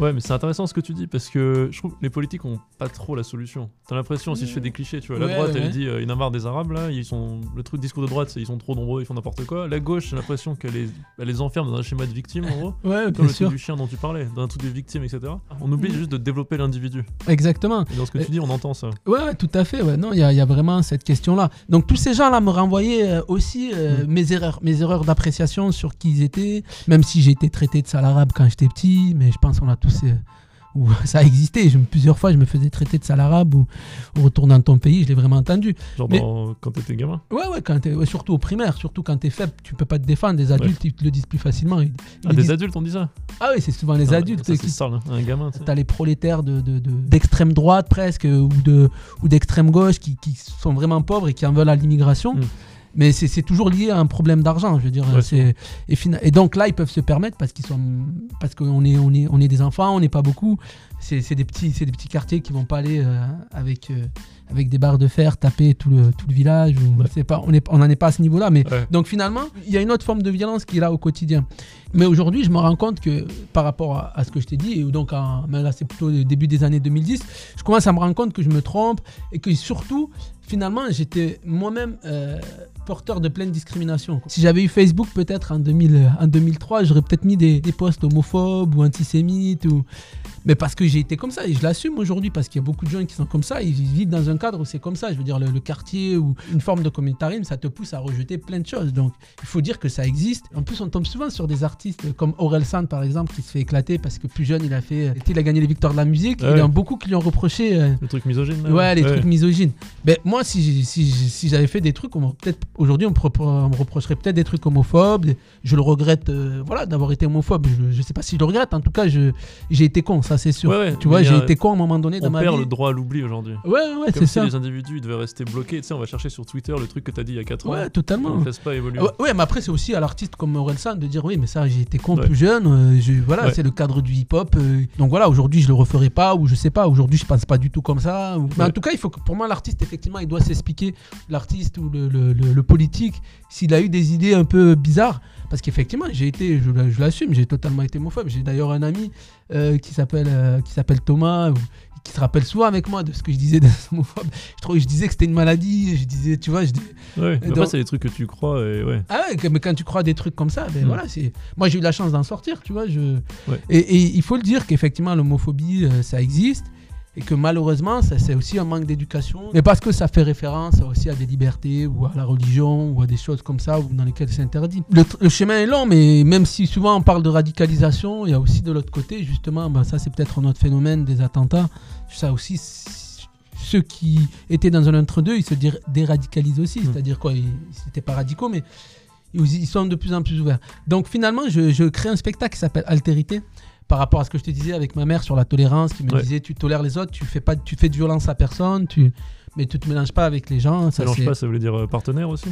Ouais, mais c'est intéressant ce que tu dis parce que je trouve que les politiques ont pas trop la solution. T'as l'impression, si je fais des clichés, tu vois, la droite elle dit euh, il y en a marre des arabes là, ils sont le truc discours de droite c'est ils sont trop nombreux, ils font n'importe quoi. La gauche, j'ai l'impression qu'elle les, elle les enferme dans un schéma de victime en gros. Ouais, Comme le truc du chien dont tu parlais, dans un truc des victimes, etc. On oublie juste de développer l'individu. exactement. Et dans ce que tu dis, on entend ça. Ouais, tout à fait. Ouais. Non, il y, a- il y a vraiment cette question-là. Donc tous ces gens-là me renvoyaient euh, aussi euh, Mm. mes erreurs, mes erreurs d'appréciation sur qui ils étaient. Même si j'ai été traité de sale arabe quand j'étais petit, mais je pense qu'on a tous. euh, où ça a existé. Je, plusieurs fois, je me faisais traiter de sale arabe ou, ou retourne dans ton pays. Je l'ai vraiment entendu. Genre Mais- dans- quand t'étais gamin? Ouais, ouais, quand ouais, surtout au primaire, surtout quand t'es faible, tu peux pas te défendre. Des adultes, ils te le disent plus facilement. Ils- ils Ah, des disent- adultes on dit ça? Ah oui, c'est souvent les Ah, adultes ça, qui c'est hein, un gamin. T'as les prolétaires de, de- de- d'extrême droite presque ou, de, ou d'extrême gauche qui, qui sont vraiment pauvres et qui en veulent à l'immigration. Mm. Mais c'est, toujours lié à un problème d'argent, je veux dire. Ouais, et, donc là, ils peuvent se permettre parce qu'ils sont, parce qu'on est, on est, on est des enfants, on n'est pas beaucoup. C'est, c'est des petits, c'est des petits quartiers qui vont pas aller euh, avec, euh, avec des barres de fer taper tout le, tout le village. Ou, Ouais. c'est pas, on n'en est pas à ce niveau-là, mais Ouais. donc finalement, il y a une autre forme de violence qui est là au quotidien. Mais aujourd'hui, je me rends compte que par rapport à, à ce que je t'ai dit, et donc là c'est plutôt le début des années 2010, je commence à me rendre compte que je me trompe et que surtout, finalement, j'étais moi-même euh, porteur de pleine discrimination. Si j'avais eu Facebook peut-être en, 2000, en 2003, j'aurais peut-être mis des, des posts homophobes ou antisémites ou... Mais parce que j'ai été comme ça et je l'assume aujourd'hui parce qu'il y a beaucoup de gens qui sont comme ça, ils vivent dans un cadre où c'est comme ça. Je veux dire, le, le quartier ou une forme de communautarisme, ça te pousse à rejeter plein de choses. Donc il faut dire que ça existe. En plus, on tombe souvent sur des artistes comme Aurel San par exemple qui se fait éclater parce que plus jeune, il a fait, il a gagné les victoires de la musique. Ah Il y en a beaucoup qui lui ont reproché. euh, Le truc misogyne Ouais, les trucs misogynes. Mais moi, si, si, j'avais fait des trucs, peut-être aujourd'hui, on, me repro- on me reprocherait peut-être des trucs homophobes. Je le regrette, euh, voilà, d'avoir été homophobe. Je, je sais pas si je le regrette. En tout cas, j'ai été con, ça c'est sûr. Ouais, ouais, tu vois, j'ai été con à un moment donné dans On perd le droit à l'oubli aujourd'hui. Ouais, ouais, c'est si ça. les individus ils devaient rester bloqués. Tu sais, on va chercher sur Twitter le truc que t'as dit il y a 4 ans. Ouais, On totalement. ne laisse pas évoluer. Ouais, ouais, mais après, c'est aussi à l'artiste comme Aurel San de dire oui, mais ça, j'ai été con plus jeune. euh, je- voilà, c'est le cadre du hip-hop. euh, donc voilà, aujourd'hui, je le referai pas ou je sais pas. Aujourd'hui, je pense pas du tout comme ça. ou- Mais en tout cas, il faut que, pour moi, l'artiste, effectivement, il doit s'expliquer, l'artiste ou le, le- le- le politique, s'il a eu des idées un peu bizarres. Parce qu'effectivement, j'ai été, je, la- je l'assume, j'ai totalement été homophobe. J'ai d'ailleurs un ami euh, qui s'appelle euh, qui s'appelle Thomas. qui se rappelle souvent avec moi de ce que je disais d'être homophobe. Je, trouvais, je disais que c'était une maladie, je disais, tu vois, je dis, Ouais, mais donc- après, c'est des trucs que tu crois et ouais. ah ouais, mais quand tu crois des trucs comme ça, ben Mm. voilà, c'est. Moi, j'ai eu la chance d'en sortir, tu vois. Je... Ouais. Et, et il faut le dire qu'effectivement, l'homophobie, euh, ça existe. Et que malheureusement, c'est aussi un manque d'éducation. Mais parce que ça fait référence aussi à des libertés, ou à la religion, ou à des choses comme ça, ou dans lesquelles c'est interdit. Le, chemin est long, mais même si souvent on parle de radicalisation, il y a aussi de l'autre côté, justement, ben ça c'est peut-être un autre phénomène des attentats. Ça aussi, ceux qui étaient dans un entre-deux, ils se déradicalisent aussi. Mm. C'est-à-dire quoi Ils n'étaient pas radicaux, mais ils ils sont de plus en plus ouverts. Donc finalement, je, je crée un spectacle qui s'appelle Altérité par rapport à ce que je te disais avec ma mère sur la tolérance, qui me Ouais. disait tu tolères les autres, tu fais pas, tu fais de violence à personne, tu, mais tu te mélanges pas avec les gens. Ça, mélange pas, ça voulait dire euh, partenaire aussi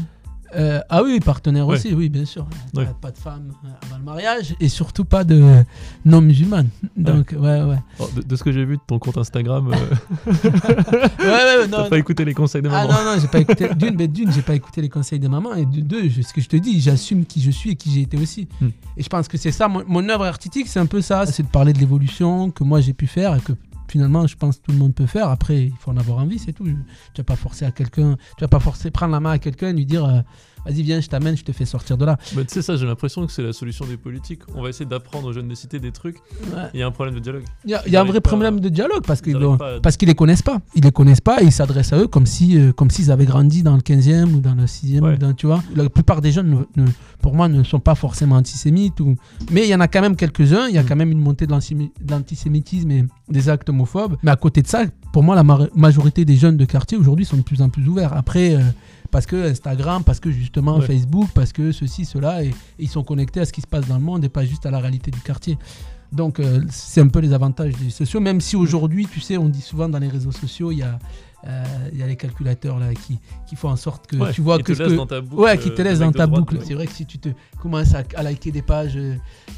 Euh, ah oui, partenaire Ouais. aussi, oui, bien sûr. Ouais. Pas, pas de femme euh, avant le mariage et surtout pas de euh, non musulmane. Donc ouais, ouais. Oh, de, de ce que j'ai vu de ton compte Instagram, euh, Ouais, ouais, ouais, non, t'as pas écouté les conseils de Ah maman. non, non, j'ai pas écouté. D'une, mais d'une, j'ai pas écouté les conseils de maman. Et de deux, je- ce que je te dis, j'assume qui je suis et qui j'ai été aussi. Hmm. Et je pense que c'est ça. Mon, mon œuvre artistique, c'est un peu ça. C'est de parler de l'évolution que moi j'ai pu faire et que finalement, je pense que tout le monde peut faire. Après, il faut en avoir envie, c'est tout. Tu vas pas forcer à quelqu'un. Tu vas pas forcer prendre la main à quelqu'un et lui dire. Vas-y, viens, je t'amène, je te fais sortir de là. Bah, tu sais, ça, j'ai l'impression que c'est la solution des politiques. On va essayer d'apprendre aux jeunes des cités des trucs. Ouais. Il y a un problème de dialogue. Il y a, y un vrai problème de dialogue parce qu'ils à- parce qu'ils les connaissent pas. Ils les connaissent pas et ils s'adressent à eux comme si euh, comme s'ils avaient grandi dans le 15e ou dans le 6e. Ouais. ou dans- tu vois La plupart des jeunes, ne- ne- pour moi, ne sont pas forcément antisémites. Ou... Mais il y en a quand même quelques-uns. Il y a Mm. quand même une montée de l'antisémi- de l'antisémitisme et des actes homophobes. Mais à côté de ça, pour moi, la ma- majorité des jeunes de quartier aujourd'hui sont de plus en plus ouverts. Après. euh, parce que Instagram, parce que justement Ouais. Facebook, parce que ceci, cela, et, et ils sont connectés à ce qui se passe dans le monde et pas juste à la réalité du quartier. Donc, euh, c'est un peu les avantages des sociaux, même si aujourd'hui, tu sais, on dit souvent dans les réseaux sociaux, il y a, il y a les calculateurs là qui, qui font en sorte que Ouais, tu vois que te que- dans ta boucle, ouais qui te euh, laisse dans ta droite, boucle ouais. c'est vrai que si tu te commences à, à liker des pages euh,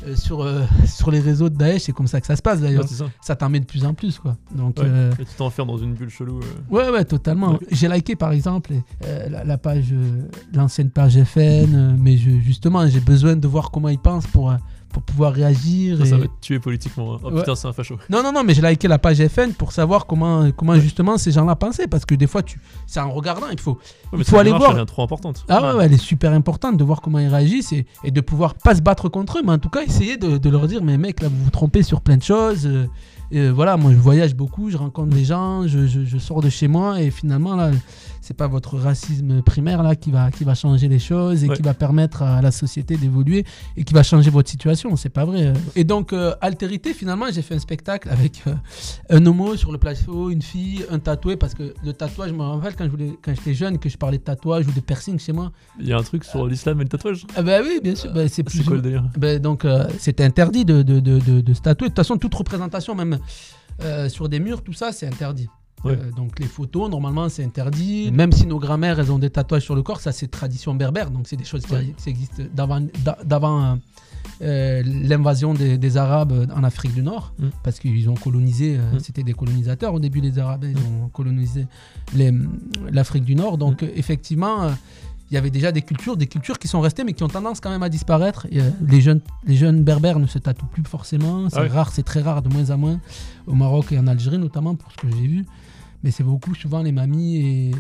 euh, sur euh, sur les réseaux de Daesh c'est comme ça que ça se passe d'ailleurs ça. ça t'en met de plus en plus quoi donc euh, Et tu t'enfermes dans une bulle chelou. euh. Ouais, ouais, totalement. J'ai liké par exemple euh, la, la page, euh, l'ancienne page FN, euh, mais je, justement, j'ai besoin de voir comment ils pensent pour, euh, pour pouvoir réagir. Ça, va te tuer politiquement. hein. Oh Ouais. putain, c'est un facho. Non, non, non, mais j'ai liké la page FN pour savoir comment, comment justement ces gens-là pensaient, parce que des fois, tu, c'est en regardant, il faut. Ouais, Il faut aller voir. Elle est trop importante. Ah ouais, elle est super importante de voir comment ils réagissent et, et de pouvoir pas se battre contre eux, mais en tout cas essayer de, de leur dire, mais mec, là, vous vous trompez sur plein de choses. euh, voilà, moi je voyage beaucoup, je rencontre des gens, je, je- je sors de chez moi et finalement là, c'est pas votre racisme primaire là qui va, qui va changer les choses et Ouais. qui va permettre à la société d'évoluer et qui va changer votre situation, c'est pas vrai. Et donc, euh, altérité, finalement, j'ai fait un spectacle avec euh, un homo sur le plateau, une fille, un tatoué, parce que le tatouage, je me rappelle quand je voulais- quand j'étais jeune que je parlais de tatouage ou de piercing chez moi. Il y a un truc sur l'islam et le tatouage? Ah bah oui, bien sûr, bah, c'est plus C'est quoi ou- le délire ben, donc euh, c'était interdit de, de, de, de- de se tatouer. De toute façon, toute représentation, même euh, sur des murs, tout ça, c'est interdit. Ouais. Euh, donc les photos, normalement, c'est interdit. Même si nos grand-mères, elles ont des tatouages sur le corps, ça c'est tradition berbère. Donc c'est des choses qui, Ouais. qui existent d'avant, d'a- d'avant euh, l'invasion des, des Arabes en Afrique du Nord. Mm. Parce qu'ils ont colonisé, euh, Mm. c'était des colonisateurs au début, les Arabes. Ils ont colonisé l'Afrique du Nord. Donc effectivement... il y avait déjà des cultures, des cultures qui sont restées mais qui ont tendance quand même à disparaître. Et, euh, les, jeunes, les jeunes berbères ne se tatouent plus forcément. C'est Ah rare, c'est très rare, de moins en moins. Au Maroc et en Algérie notamment, pour ce que j'ai vu. Mais c'est beaucoup souvent les mamies et,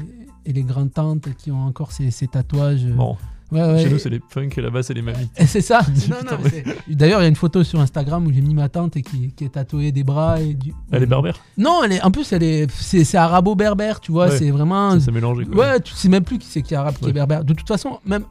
et les grandes-tantes qui ont encore ces, ces tatouages. Bon, Ouais, ouais. chez nous, c'est les punks et là-bas, c'est les mamies. C'est ça. dis, Non, putain, non, mais c'est- D'ailleurs, il y a une photo sur Instagram où j'ai mis ma tante et qui, qui est tatouée des bras. Et du... Elle est berbère? Non, elle est, en plus, elle est, c'est, c'est arabo-berbère, tu vois. Ouais. C'est vraiment. Ça s'est mélangé. Quoi. Ouais, tu sais même plus qui c'est qui est arabe, qui Ouais. est berbère. De toute façon, même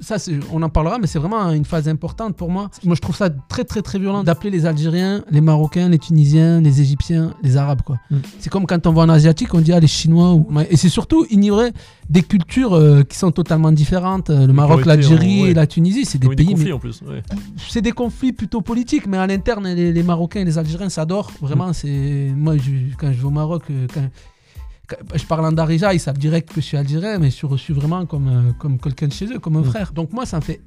ça, on en parlera, mais c'est vraiment une phase importante pour moi. Moi, je trouve ça très, très, très violent d'appeler les Algériens, les Marocains, les Tunisiens, les Égyptiens, les Arabes, quoi. Mm. C'est comme quand on voit un Asiatique, on dit ah, les Chinois. Ou... Et c'est surtout ignorer des cultures euh, qui sont totalement différentes. Euh, Le Maroc, l'Algérie ouais. et la Tunisie, c'est des eu des pays. conflits mais- en plus. Ouais. c'est des conflits plutôt politiques, mais à l'interne, les, les Marocains et les Algériens s'adorent. Mm. Vraiment, c'est moi, je- quand je vais au Maroc, euh, quand je parle en darija, ils savent direct que je suis algérien, mais je suis reçu vraiment comme, euh, comme quelqu'un de chez eux, comme un Mm. frère. Donc moi, ça me fait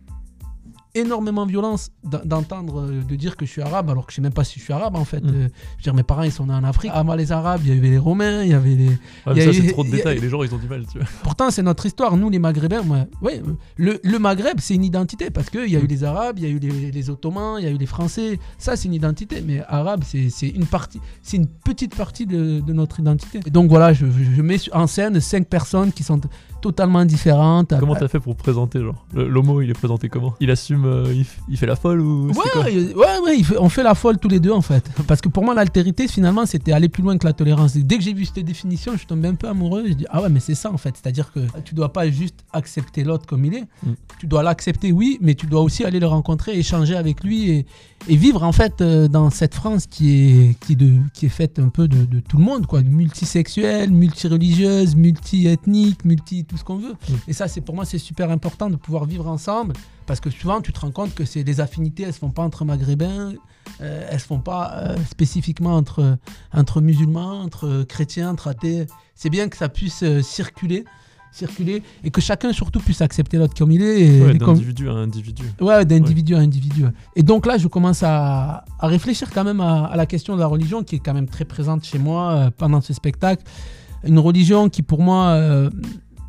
énormément violence d'en- d'entendre euh, de dire que je suis arabe alors que je sais même pas si je suis arabe en fait Mm. Euh, je veux dire mes parents ils sont nés en Afrique avant les arabes il y avait les romains il y avait les Ouais, y mais ça, c'est trop de a- détails. Les gens, ils ont du mal, tu vois. Pourtant, c'est notre histoire. Nous, les Maghrébins, moi, ouais, euh, le, le Maghreb, c'est une identité parce qu'il y a eu Mm. les Arabes, il y a eu les, les Ottomans, il y a eu les Français. Ça, c'est une identité. Mais arabe, c'est une partie, c'est une petite partie de, de notre identité. Et donc voilà, je, je mets en scène cinq personnes qui sont totalement différentes. Comment t'as fait pour présenter, genre? L'homo, il est présenté comment? Il assume, euh, il, fait la folle ou Ouais, il- ouais, ouais, il fait- on fait la folle tous les deux en fait. Parce que pour moi, l'altérité, finalement, c'était aller plus loin que la tolérance. Et dès que j'ai vu cette définition, je suis tombé un peu amoureux. Je dis, ah ouais, mais c'est ça en fait. C'est-à-dire que tu dois pas juste accepter l'autre comme il est. Mm. Tu dois l'accepter, oui, mais tu dois aussi aller le rencontrer, échanger avec lui et, et vivre en fait euh, dans cette France qui est, qui est, de, qui est faite un peu de, de tout le monde, quoi. Multisexuelle, multireligieuse, multi-ethnique, multi tout ce qu'on veut. Mm. Et ça, c'est pour moi, c'est super important de pouvoir vivre ensemble. Parce que souvent, tu te rends compte que c'est les affinités, elles se font pas entre maghrébins, euh, elles se font pas euh, spécifiquement entre, entre musulmans, entre chrétiens, entre athées. C'est bien que ça puisse euh, circuler, circuler, et que chacun surtout puisse accepter l'autre comme il est. Et, Ouais, d'individu à individu. Ouais, d'individu à individu. Et donc là, je commence à, à réfléchir quand même à, à la question de la religion qui est quand même très présente chez moi pendant ce spectacle. Une religion qui pour moi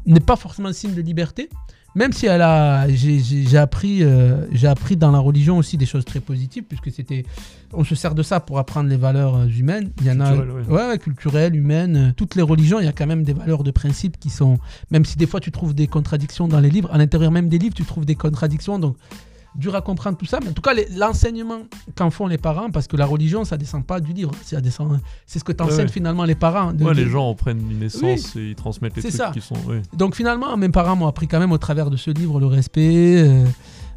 n'est pas forcément un signe de liberté, même si elle a, j'ai, j'ai- j'ai appris, euh, j'ai appris dans la religion aussi des choses très positives puisque c'était, on se sert de ça pour apprendre les valeurs euh, humaines. Il y en a, ouais. ouais, culturelles, humaines. euh, Toutes les religions, il y a quand même des valeurs de principe qui sont, même si des fois tu trouves des contradictions dans les livres, à l'intérieur même des livres, tu trouves des contradictions. Donc dur à comprendre tout ça, mais en tout cas, l'enseignement qu'en font les parents, parce que la religion, ça descend pas du livre, ça descend, c'est ce que t'enseignent Ouais, ouais. finalement les parents. de- Ouais, de- les gens en prennent une naissance et ils transmettent les trucs ça. qui sont. ouais. Donc finalement, mes parents m'ont appris quand même au travers de ce livre le respect. euh,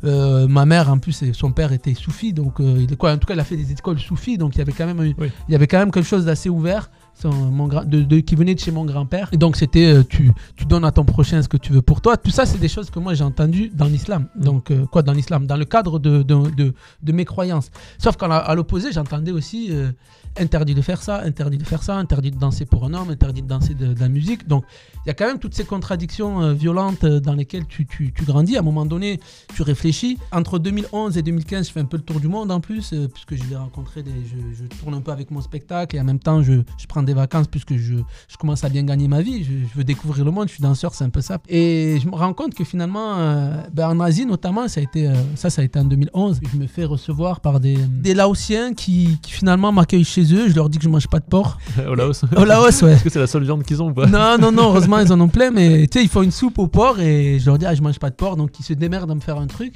euh, ma mère, en plus, son père était soufi, donc euh, il, quoi, en tout cas, il a fait des écoles soufis, donc il y avait quand même, Oui. il y avait quand même quelque chose d'assez ouvert mon de, de- qui venait de chez mon grand-père. Et donc c'était euh, tu, tu donnes à ton prochain ce que tu veux pour toi. Tout ça, c'est des choses que moi j'ai entendues dans l'islam. Mm. Donc euh, quoi dans l'islam? Dans le cadre de, de, de- de mes croyances. Sauf qu'à l'opposé, j'entendais aussi euh, interdit de faire ça, interdit de faire ça, interdit de danser pour un homme, interdit de danser de, la musique. Donc il y a quand même toutes ces contradictions euh, violentes euh, dans lesquelles tu, tu, grandis. À un moment donné, tu réfléchis. Entre 2011 et 2015, je fais un peu le tour du monde en plus, euh, puisque je vais rencontrer des. Je, tourne un peu avec mon spectacle et en même temps, je, je prends des vacances puisque je, je commence à bien gagner ma vie. Je, veux découvrir le monde, je suis danseur, c'est un peu ça. Et je me rends compte que finalement, euh, ben, en Asie notamment, ça a, été, ça, ça a été en 2011. Je me fais recevoir par des, des Laotiens qui, qui finalement m'accueillent chez eux. Je leur dis que je mange pas de porc. Au Laos. Au Laos, ouais. Est-ce que c'est la seule viande qu'ils ont ou pas? Non, non, non, heureusement ils en ont plein, mais tu sais, ils font une soupe au porc et je leur dis, ah, je mange pas de porc, donc ils se démerdent à me faire un truc.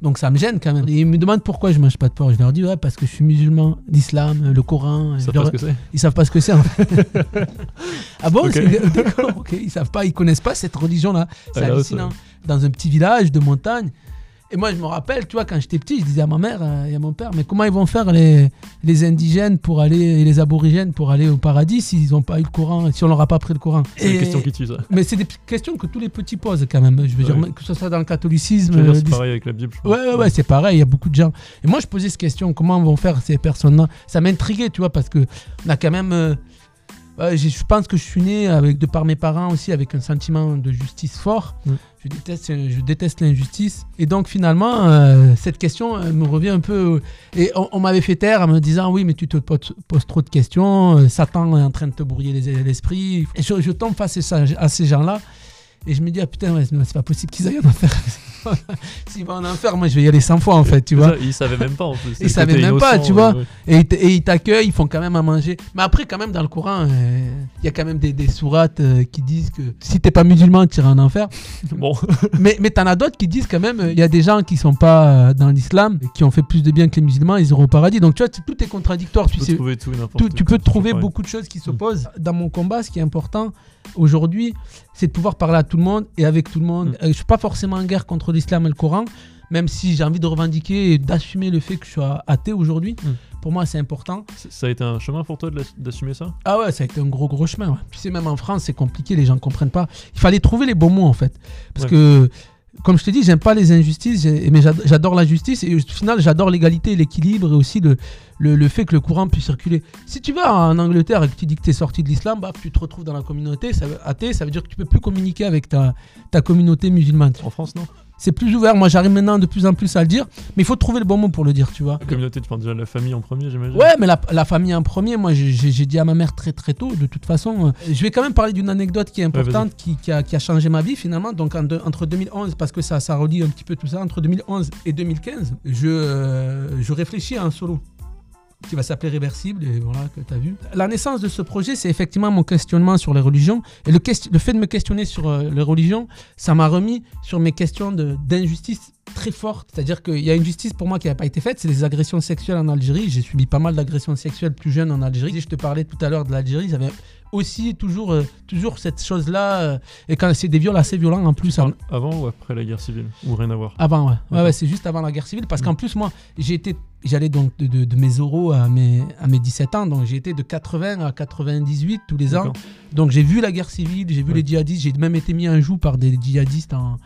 Donc ça me gêne quand même. Et ils me demandent pourquoi je mange pas de porc. Je leur dis, ouais, parce que je suis musulman, l'islam, le Coran. Ça Je leur- pas ce que c'est Ils savent pas ce que c'est en fait. ah bon c'est- D'accord, ok. Ils savent pas, ils connaissent pas cette religion-là. C'est Ah, là, hallucinant. Dans un petit village de montagne. Et moi, je me rappelle, tu vois, quand j'étais petit, je disais à ma mère euh, et à mon père, mais comment ils vont faire les, les indigènes pour aller, et les aborigènes pour aller au paradis s'ils n'ont pas eu le Coran, si on leur a pas pris le Coran C'est une Et- question qui tue ça. Mais c'est des questions que tous les petits posent quand même. Je veux Ouais. dire, que ce soit dans le catholicisme. Euh, c'est pareil avec la Bible. je. Ouais, ouais, ouais, c'est pareil, il y a beaucoup de gens. Et moi, je posais cette question, comment vont faire ces personnes-là? Ça m'intriguait, tu vois, parce que on a quand même... euh, je pense que je suis né, avec, de par mes parents aussi, avec un sentiment de justice fort. Mm. Je déteste, je déteste l'injustice. Et donc, finalement, euh, cette question euh, me revient un peu... Et on, m'avait fait taire en me disant, oui, mais tu te poses, trop de questions, euh, Satan est en train de te brouiller les- l'esprit. Et je, tombe face à, à ces gens-là. Et je me dis, ah putain, c'est pas possible qu'ils aillent en enfer. S'ils vont en enfer, moi je vais y aller 100 fois en fait, tu vois. Ils savaient même pas en plus. Ils savaient même pas, tu vois. ouais, ouais. Et, ils t- et ils t'accueillent, ils font quand même à manger. Mais après, quand même, dans le Coran, euh, il y a quand même des, des sourates euh, qui disent que si t'es pas musulman, tu iras en enfer. Bon, mais mais t'en as d'autres qui disent quand même, euh, il y a des gens qui sont pas dans l'islam, qui ont fait plus de bien que les musulmans, ils iront au paradis. Donc tu vois, tout est contradictoire. tu peux trouver tout tout- tu peux trouver beaucoup de choses qui Mm. s'opposent. Dans mon combat, ce qui est important aujourd'hui, c'est de pouvoir parler à tout le monde et avec tout le monde. Mm. Euh, je suis pas forcément en guerre contre l'islam et le Coran, même si j'ai envie de revendiquer et d'assumer le fait que je sois athée aujourd'hui. Mm. Pour moi, c'est important. Ça a été un chemin pour toi d'assumer ça? Ah ouais, ça a été un gros gros chemin. ouais. Puis c'est même en France, c'est compliqué, les gens comprennent pas. Il fallait trouver les bons mots en fait, parce Ouais. que comme je te dis, j'aime pas les injustices, mais j'ad- j'adore la justice et au final, j'adore l'égalité, l'équilibre et aussi le, le, le fait que le courant puisse circuler. Si tu vas en Angleterre et que tu dis que tu es sorti de l'islam, bah, tu te retrouves dans la communauté ça veut, athée, ça veut dire que tu peux plus communiquer avec ta, ta communauté musulmane. En France, non? C'est plus ouvert. Moi, j'arrive maintenant de plus en plus à le dire, mais il faut trouver le bon mot pour le dire, tu vois. La communauté, tu penses déjà à la famille en premier, j'imagine Ouais, mais la, la famille en premier, moi j'ai- dit à ma mère très très tôt, de toute façon, euh, je vais quand même parler d'une anecdote qui est importante, qui, qui a, qui a changé ma vie finalement. Donc en entre 2011, parce que ça, ça relie un petit peu tout ça, entre 2011 et 2015, je, euh, je réfléchis à un solo qui va s'appeler Réversible, et voilà, que tu as vu. La naissance de ce projet, c'est effectivement mon questionnement sur les religions. Et le, fait de me questionner sur euh, les religions, ça m'a remis sur mes questions d'injustice très fortes. C'est-à-dire qu'il y a une justice pour moi qui n'a pas été faite, c'est les agressions sexuelles en Algérie. J'ai subi pas mal d'agressions sexuelles plus jeune en Algérie. Je te parlais tout à l'heure de l'Algérie, j'avais aussi toujours, euh, toujours cette chose-là. euh, et quand c'est des viols assez violents en plus. Avant ou après la guerre civile? Ou rien à voir? Avant, ouais. Ouais, c'est juste avant la guerre civile. Parce Mm. qu'en plus, moi, j'ai été, j'allais donc de, de- de mes oraux à mes, à mes 17 ans. Donc, j'ai été de 80 à 98 tous les ans. Donc, j'ai vu la guerre civile, j'ai vu Ouais. les djihadistes. J'ai même été mis un joug par des djihadistes en,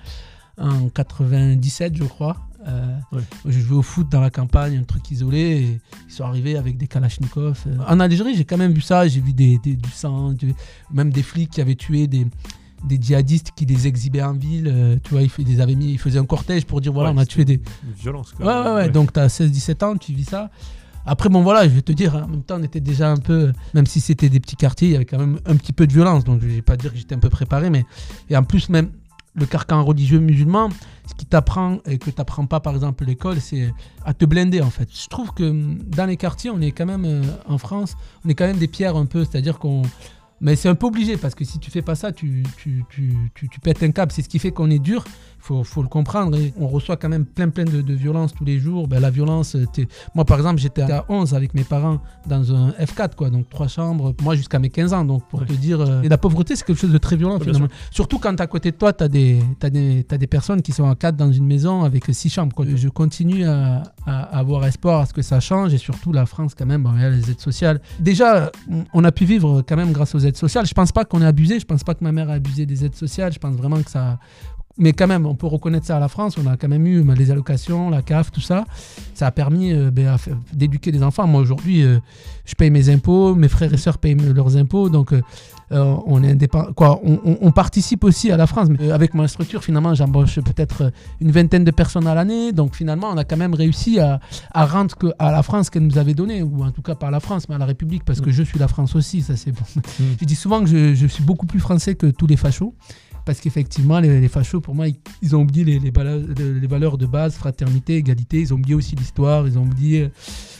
en 97, je crois. Euh, Ouais. Je jouais au foot dans la campagne, un truc isolé. Et ils sont arrivés avec des kalachnikovs. Euh, En Algérie, j'ai quand même vu ça. J'ai vu des, des- du sang, du- même des flics qui avaient tué des des djihadistes qui les exhibaient en ville, euh, tu vois, ils, ils avaient mis, ils faisaient un cortège pour dire voilà, Ouais, on a tué des, une Violence, Ouais, quoi. ouais, ouais. Donc, tu as 16-17 ans, tu vis ça. Après, bon, voilà, je vais te dire, en même temps, on était déjà un peu, même si c'était des petits quartiers, il y avait quand même un petit peu de violence. Donc, je vais pas dire que j'étais un peu préparé, mais. Et en plus, même le carcan religieux musulman, ce qui t'apprend et que t'apprends pas, par exemple, à l'école, c'est à te blinder, en fait. Je trouve que hum, dans les quartiers, on est quand même, euh, en France, on est quand même des pierres un peu, c'est-à-dire qu'on. Mais c'est un peu obligé parce que si tu fais pas ça, tu, tu, tu, pètes un câble. C'est ce qui fait qu'on est dur. Faut, faut le comprendre. Et on reçoit quand même plein, plein de, de violence tous les jours. Ben, la violence, moi par exemple, j'étais à 11 avec mes parents dans un F4, quoi. Donc trois chambres. Moi jusqu'à mes 15 ans. Donc pour Ouais. te dire. euh, Et la pauvreté, c'est quelque chose de très violent Ouais, finalement. Surtout quand à côté de toi, tu as des, personnes qui sont à 4 dans une maison avec 6 chambres. quoi. Je continue à, à avoir espoir à ce que ça change. Et surtout la France, quand même, bon, il y a les aides sociales. Déjà, on- on a pu vivre quand même grâce aux aides sociales. Je pense pas qu'on ait abusé. Je pense pas que ma mère a abusé des aides sociales. Je pense vraiment que ça. Mais quand même, on peut reconnaître ça à la France. On a quand même eu bah, les allocations, la CAF, tout ça. Ça a permis euh, ben, faire- d'éduquer des enfants. Moi, aujourd'hui, euh, je paye mes impôts. Mes frères et sœurs payent leurs impôts. Donc, euh, on est indépendant. Quoi, on, on- on participe aussi à la France. Mais, avec ma structure, finalement, j'embauche peut-être une vingtaine de personnes à l'année. Donc, finalement, on a quand même réussi à, à rendre que, à la France qu'elle nous avait donné, ou en tout cas pas à la France, mais à la République, parce que je suis la France aussi. Ça, c'est bon. Je dis souvent que je, je suis beaucoup plus français que tous les fachos. Parce qu'effectivement, les, les fachos, pour moi, ils, ils ont oublié les, les valeurs, les valeurs de base, fraternité, égalité. Ils ont oublié aussi l'histoire. Ils ont oublié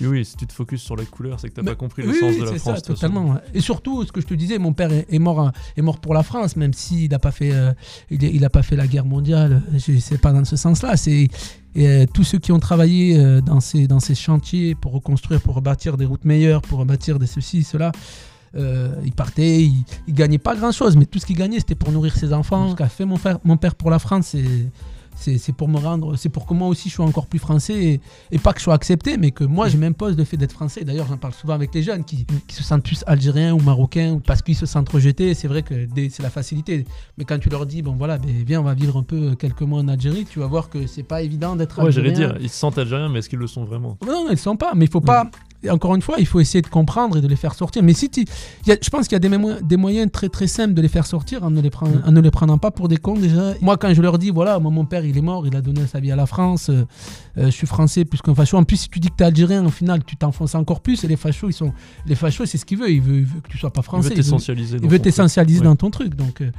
Oui, oui, si tu te focuses sur la couleur, c'est que t'as Mais- pas compris le oui, sens oui, de la c'est France. ça, façon. totalement. Et surtout, ce que je te disais, mon père est, est mort, est mort pour la France, même s'il n'a pas fait, euh, il, est- il a pas fait la guerre mondiale. Je sais pas dans ce sens-là. C'est et, euh, tous ceux qui ont travaillé euh, dans ces dans ces chantiers pour reconstruire, pour rebâtir des routes meilleures, pour rebâtir des ceci, cela. Euh, ils partaient, ils, ils gagnaient pas grand chose, mais tout ce qu'ils gagnaient c'était pour nourrir ses enfants. Ce qu'a fait mon, frère, mon père pour la France, c'est pour me rendre, c'est pour que moi aussi je sois encore plus français et, et pas que je sois accepté, mais que moi je m'impose le fait d'être français. D'ailleurs, j'en parle souvent avec les jeunes qui, qui se sentent plus algériens ou marocains parce qu'ils se sentent rejetés. C'est vrai que c'est la facilité. Mais quand tu leur dis, bon voilà, ben, viens, on va vivre un peu quelques mois en Algérie, tu vas voir que c'est pas évident d'être Ouais, j'allais algérien. dire, ils se sentent algériens, mais est-ce qu'ils le sont vraiment? Non, non, ils ne sont pas. Mais il faut pas. et Encore une fois, il faut essayer de comprendre et de les faire sortir. Mais si y a- je pense qu'il y a des, mémo- des moyens très très simples de les faire sortir en ne les, prenant, en ne les prenant pas pour des cons déjà. Moi, quand je leur dis, voilà, moi, mon père, il est mort, il a donné sa vie à la France, euh, euh, je suis français plus qu'un facho. En plus, si tu dis que tu es algérien, au final, tu t'enfonces encore plus. Et les fachos, ils sont, les fachos, c'est ce qu'ils veulent. Ils veulent, ils veulent que tu sois pas français. Ils veulent- t'essentialiser. dans ton truc. Donc, euh,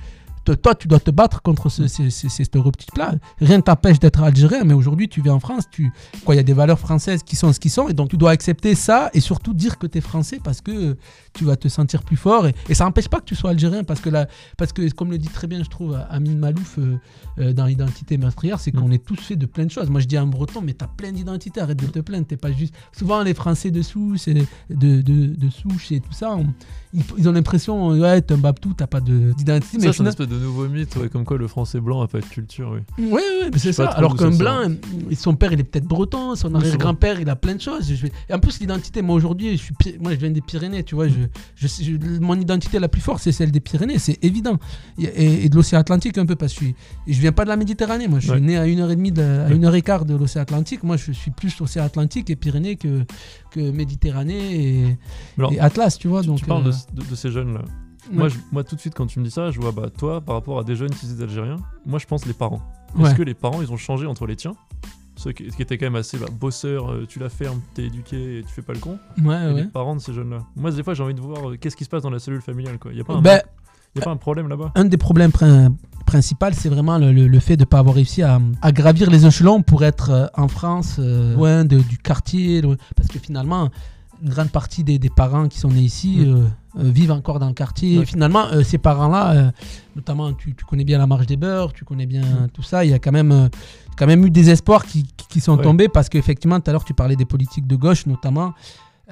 toi, tu dois te battre contre ce, ces, ces, ces stéréotypes-là. Rien ne t'empêche d'être algérien, mais aujourd'hui, tu vis en France. Tu, quoi, il y a des valeurs françaises qui sont ce qu'ils sont, et donc tu dois accepter ça et surtout dire que tu es français parce que tu vas te sentir plus fort. Et, et ça n'empêche pas que tu sois algérien parce que, là, parce que, comme le dit très bien, je trouve, Amine Malouf euh, euh, dans Identité meurtrière, c'est Mm. qu'on est tous faits de plein de choses. Moi, je dis à un breton, mais tu as plein d'identités, arrête de te plaindre. T'es pas juste. Souvent, les Français de souche, de, de, de souche et tout ça, on- ils, ils ont l'impression, ouais, t'es un babtou, t'as pas de- d'identité. C'est une espèce de nouveau mythe, ouais, comme quoi le français blanc a pas de culture. Oui. Ouais, ouais, mais c'est ça. Alors qu'un blanc, son père, il est peut-être breton, son Oui, arrière-grand-père, il a plein de choses. Je Et en plus, l'identité, moi aujourd'hui, je suis, moi je viens des Pyrénées, tu vois. Je, je, sais- je- mon identité la plus forte, c'est celle des Pyrénées, c'est évident. Et, de l'océan Atlantique un peu, parce que je, je viens pas de la Méditerranée. Moi, je suis Ouais. né à une heure et demie, de, à une heure et quart de l'océan Atlantique. Moi, je suis plus océan Atlantique et Pyrénées que, que Méditerranée et, Mais alors, et Atlas, tu vois. tu, donc, tu parles euh, de, de- de ces jeunes-là. Ouais. Moi, je- moi, tout de suite, quand tu me dis ça, je vois, bah, toi, par rapport à des jeunes qui se disent algériens, moi, je pense les parents. Est-ce Ouais. que les parents, ils ont changé entre les tiens? Ceux qui, qui étaient quand même assez bah, bosseurs, euh, tu la fermes, t'es éduqué et tu fais pas le con. ouais, et ouais. les parents de ces jeunes-là. Moi, des fois, j'ai envie de voir euh, qu'est-ce qui se passe dans la cellule familiale. Quoi. Y a pas un, Ben, y a pas un problème là-bas un des problèmes prin- principaux, c'est vraiment le, le- le fait de ne pas avoir réussi à, à gravir les échelons pour être euh, en France, loin de- du quartier. loin- Parce que finalement, une grande partie des, des parents qui sont nés ici Mm. euh, euh, vivent encore dans le quartier. Ouais. Et finalement, euh, ces parents-là, euh, notamment, tu, tu connais bien la marche des beurs, tu connais bien Mm. tout ça, il y a quand même, quand même eu des espoirs qui, qui- qui sont Ouais. tombés parce qu'effectivement, tout à l'heure, tu parlais des politiques de gauche, notamment.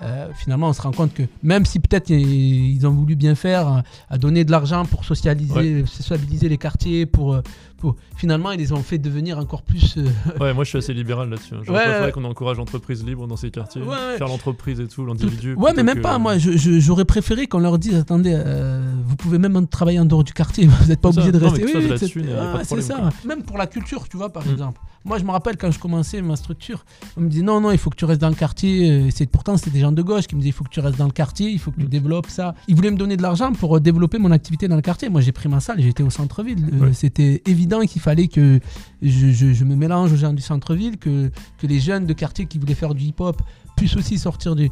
Euh, finalement, on se rend compte que même si peut-être ils ont voulu bien faire à donner de l'argent pour socialiser, sociabiliser les quartiers, pour, pour finalement ils les ont fait devenir encore plus. euh, Ouais, moi, je suis assez libéral là-dessus. hein. J'aurais Ouais, qu'on encourage l'entreprise libre dans ces quartiers, Ouais, faire l'entreprise et tout, l'individu. Ouais, mais même que- pas. Moi, je- je- j'aurais préféré qu'on leur dise attendez, euh, vous pouvez même travailler en dehors du quartier. Vous n'êtes pas C'est obligé de Non, rester. de la c'est- ah, c'est ça. Même pour la culture, tu vois, par Mm. exemple. Moi, je me rappelle quand je commençais ma structure, on me disait non, non, il faut que tu restes dans le quartier. Euh, C'est pourtant c'était des gens de gauche qui me disaient il faut que tu restes dans le quartier, il faut que tu Mm. développes ça. Ils voulaient me donner de l'argent pour développer mon activité dans le quartier. Moi, j'ai pris ma salle, j'étais au centre-ville. C'était évident qu'il fallait que je, me mélange aux gens du centre-ville, que, que les jeunes de quartier qui voulaient faire du hip-hop puissent aussi sortir du.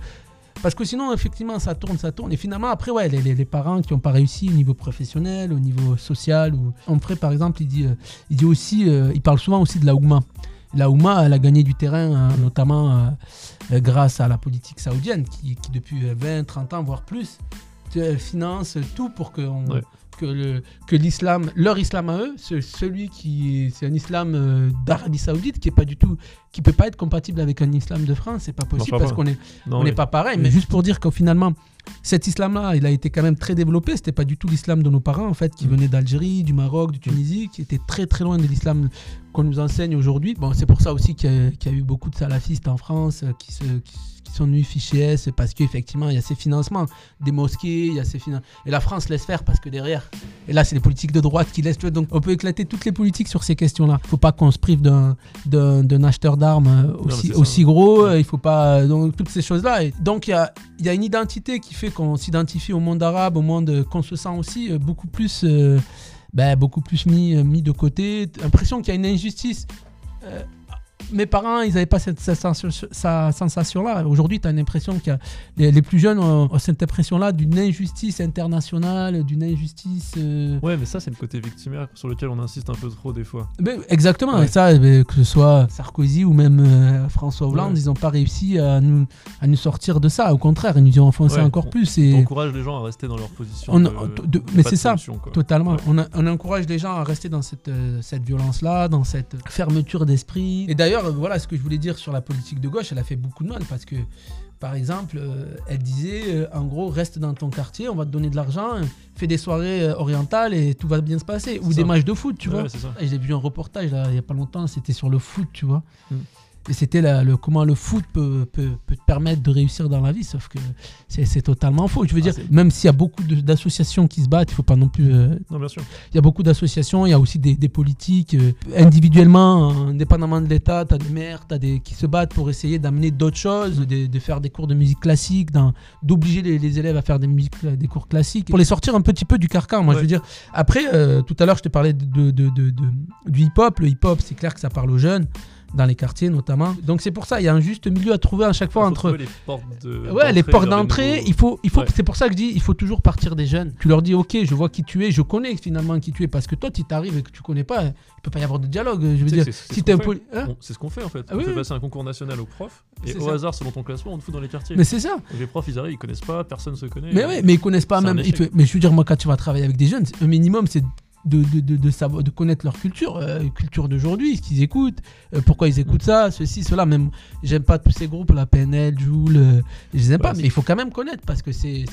Parce que sinon, effectivement, ça tourne, ça tourne. Et finalement, après, ouais, les, les- parents qui n'ont pas réussi au niveau professionnel, au niveau social, ou ferait par exemple, il dit, euh, il dit aussi, euh, il parle souvent aussi de la Ouma. La Ouma, elle a gagné du terrain, hein, notamment euh, grâce à la politique saoudienne, qui, depuis euh, 20, 30 ans, voire plus, financent tout pour que, on- Ouais. Que, le- que l'islam, leur islam à eux, ce- celui qui c'est un islam euh, d'Arabie Saoudite qui est pas du tout, qui peut pas être compatible avec un islam de France, c'est pas possible parce qu'on est Non, on n'est pas pareil, mais juste pour dire qu'au finalement, cet islam-là, il a été quand même très développé. C'était pas du tout l'islam de nos parents, en fait, qui Mm. venait d'Algérie, du Maroc, de Tunisie, qui était très très loin de l'islam qu'on nous enseigne aujourd'hui. Bon, c'est pour ça aussi qu'il y, a- qu'il y a eu beaucoup de salafistes en France euh, qui, se, qui, qui sont venus ficher S, parce qu'effectivement, il y a ces financements des mosquées, il y a ces finan- Et la France laisse faire parce que derrière, et là, c'est les politiques de droite qui laissent. Donc, on peut éclater toutes les politiques sur ces questions-là. Il faut pas qu'on se prive d'un acheteur d'armes euh, aussi, c'est aussi ouais. gros. euh, Il faut pas. Donc, toutes ces choses-là. Donc, il y a, y a une identité qui fait qu'on s'identifie au monde arabe, au monde euh, qu'on se sent aussi euh, beaucoup plus. euh, ben, beaucoup plus mis, euh, mis de côté. L'impression qu'il y a une injustice. Euh, mes parents, ils n'avaient pas cette, cette sensation- sa sensation-là. Aujourd'hui, tu as l'impression que les, les plus jeunes ont, ont cette impression-là d'une injustice internationale, d'une injustice. euh, Ouais, mais ça, c'est le côté victimaire sur lequel on insiste un peu trop des fois. ben, exactement, Ouais. et ça, ben, que ce soit Sarkozy ou même euh, François Hollande, Ouais. ils n'ont pas réussi à nous, à nous sortir de ça. Au contraire, ils nous ont enfoncé Ouais, encore on- plus. On encourage les gens à rester dans leur position. On- de- de- de- de mais c'est ça, solution, totalement, Ouais. on, a- on encourage les gens à rester dans cette, euh, cette violence-là, dans cette fermeture d'esprit. Et d'ailleurs, euh, voilà ce que je voulais dire sur la politique de gauche, elle a fait beaucoup de mal parce que, par exemple, euh, elle disait, euh, en gros, reste dans ton quartier, on va te donner de l'argent, euh, fais des soirées euh, orientales et tout va bien se passer. Ou des matchs de foot, tu Ouais, vois. ouais, J'ai vu un reportage là, il y a pas longtemps, c'était sur le foot, tu vois. Mm. Et c'était le, comment le foot peut, peut, peut te permettre de réussir dans la vie, sauf que c'est totalement faux. Je veux Ah, dire, même s'il y a beaucoup d'associations qui se battent, il faut pas non plus. euh, Non, bien sûr. il y a beaucoup d'associations, il y a aussi des, des politiques. euh, individuellement, indépendamment de l'État, tu as des maires t'as des, qui se battent pour essayer d'amener d'autres choses, de, de faire des cours de musique classique, d'obliger les, les élèves à faire des, musiques, des cours classiques, pour les sortir un petit peu du carcan. Moi, je veux dire, après, euh, tout à l'heure, je te parlais de- du hip-hop. Le hip-hop, c'est clair que ça parle aux jeunes, dans les quartiers notamment. Donc c'est pour ça, il y a un juste milieu à trouver à chaque fois entre... les portes de- Ouais, les portes d'entrée, nouveaux- il faut, il faut, Ouais. c'est pour ça que je dis, il faut toujours partir des jeunes. Tu leur dis, ok, je vois qui tu es, je connais finalement qui tu es, parce que toi, si t'arrives et que tu connais pas, il peut pas y avoir de dialogue. Je veux dire, c'est- si ce qu'on fait. hein C'est ce qu'on fait en fait. Ah on oui, fait oui. passer un concours national aux profs et au ça. hasard, selon ton classement, on te fout dans les quartiers. mais c'est ça. Les profs, ils arrivent, ils connaissent pas, personne se connaît. Mais ouais, mais ils connaissent pas même. mais je veux dire, moi, quand tu vas travailler avec des jeunes, un minimum, c'est de, de, de, de savoir, de connaître leur culture, euh, culture d'aujourd'hui, ce qu'ils écoutent, euh, pourquoi ils écoutent ça, ceci, cela. Même, j'aime pas tous ces groupes, la PNL, Joule, euh, je les aime Ouais, pas, mais il faut quand même connaître parce que c'est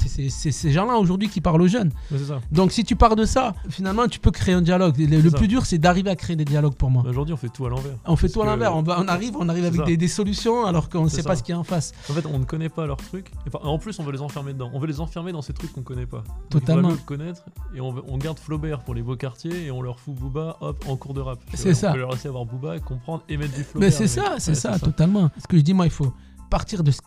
ces gens-là aujourd'hui qui parlent aux jeunes. Ouais, c'est ça. Donc si tu pars de ça, finalement tu peux créer un dialogue. Le, plus dur c'est d'arriver à créer des dialogues pour moi. Aujourd'hui, on fait tout à l'envers. On fait Parce tout à l'envers, on, on arrive, on arrive avec des, des solutions alors qu'on ne sait ça. pas ce qu'il y a en face. En fait, on ne connaît pas leurs trucs. Et en plus, on veut les enfermer dedans. On veut les enfermer dans ces trucs qu'on connaît pas. Donc, Totalement. Il vaut mieux le connaître et on, veut- on garde Flaubert pour les beaux quartiers et on leur fout Booba, hop, en cours de rap. C'est ça. On peut leur laisser avoir Booba, comprendre et mettre du Flaubert. Mais c'est ça, c'est Ouais, ça, totalement. Ce que je dis, moi, il faut partir de ce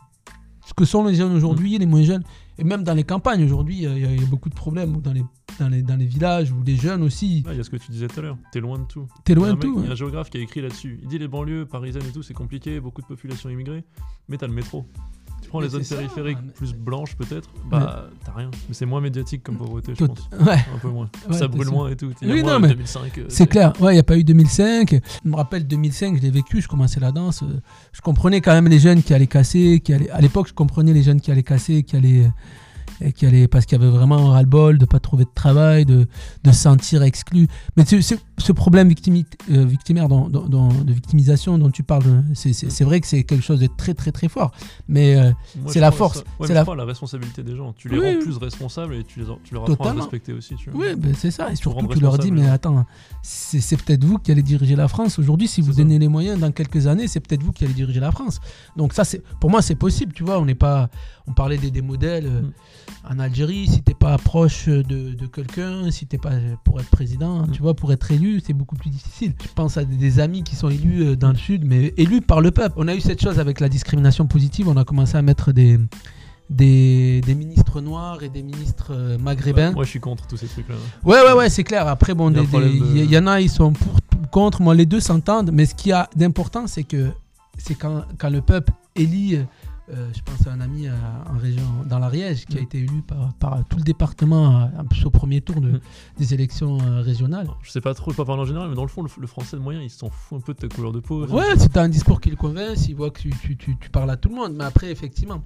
que sont les jeunes aujourd'hui, les moins jeunes. Et même dans les campagnes aujourd'hui, il y, a- il y a beaucoup de problèmes. Ou dans les, dans, les, dans les villages, où les jeunes aussi, Il y a ce que tu disais tout à l'heure. T'es loin de tout. t'es loin de tout. Il y a un géographe qui a écrit là-dessus. Il dit les banlieues parisiennes et tout, c'est compliqué, beaucoup de population immigrée, mais t'as le métro. Tu prends Mais les zones ça, périphériques mais- plus blanches peut-être, bah t'as rien. Mais c'est moins médiatique comme pauvreté, je pense. Ouais. Un peu moins. Ouais, ça brûle moins et tout. Oui, moins non, mais 2005. euh, C'est clair, ouais, il n'y a pas eu 2005. Je me rappelle 2005, je l'ai vécu, je commençais la danse. euh, Je comprenais quand même les jeunes qui allaient casser, qui allaient... à l'époque, je comprenais les jeunes qui allaient casser, qui allaient, euh, qui allaient parce qu'il y avait vraiment un ras-le-bol de pas trouver de travail, de, de se sentir exclu. Mais ce, problème victimi- euh, victimaire, dont- dont- de victimisation dont tu parles, euh, c'est, c'est- c'est vrai que c'est quelque chose de très très très fort. Mais euh, c'est la force, Ouais, c'est la- la responsabilité des gens. Tu les Oui, rends oui. plus responsables et tu, les, tu leur apprends à respecter aussi. Tu oui, ben, c'est ça. Et surtout, tu leur dis, mais hein. attends, c'est, c'est peut-être vous qui allez diriger la France. Aujourd'hui, si vous ça. donnez les moyens, dans quelques années, c'est peut-être vous qui allez diriger la France. Donc ça, c'est, pour moi, c'est possible. Tu vois, on n'est pas, on parlait des, des modèles euh, Mm. En Algérie. Si t'es pas proche de, de quelqu'un, si t'es pas pour être président, Mm. tu vois, pour être élu, c'est beaucoup plus difficile. Je pense à des, amis qui sont élus euh, dans le sud, mais élus par le peuple. On a eu cette chose avec la discrimination positive. On a commencé à mettre des des, des ministres noirs et des ministres euh, maghrébins. Ouais, moi, je suis contre tous ces trucs-là. Ouais, ouais, ouais, c'est clair. Après, bon, Il de- y en a, ils sont pour, contre. Moi, les deux s'entendent. Mais ce qu'il y a d'important, c'est que c'est quand, quand le peuple élit euh, je pense à un ami euh, en région, dans l'Ariège qui a été élu par, par tout le département euh, au premier tour de- Mm. des élections euh, régionales. Je sais pas trop, pas parler en général, mais dans le fond, le, le français de moyen, il s'en fout un peu de ta couleur de peau. Ouais, si tu as un discours qui le convainc, s'il voit que tu, tu- tu- tu parles à tout le monde. Mais après, effectivement,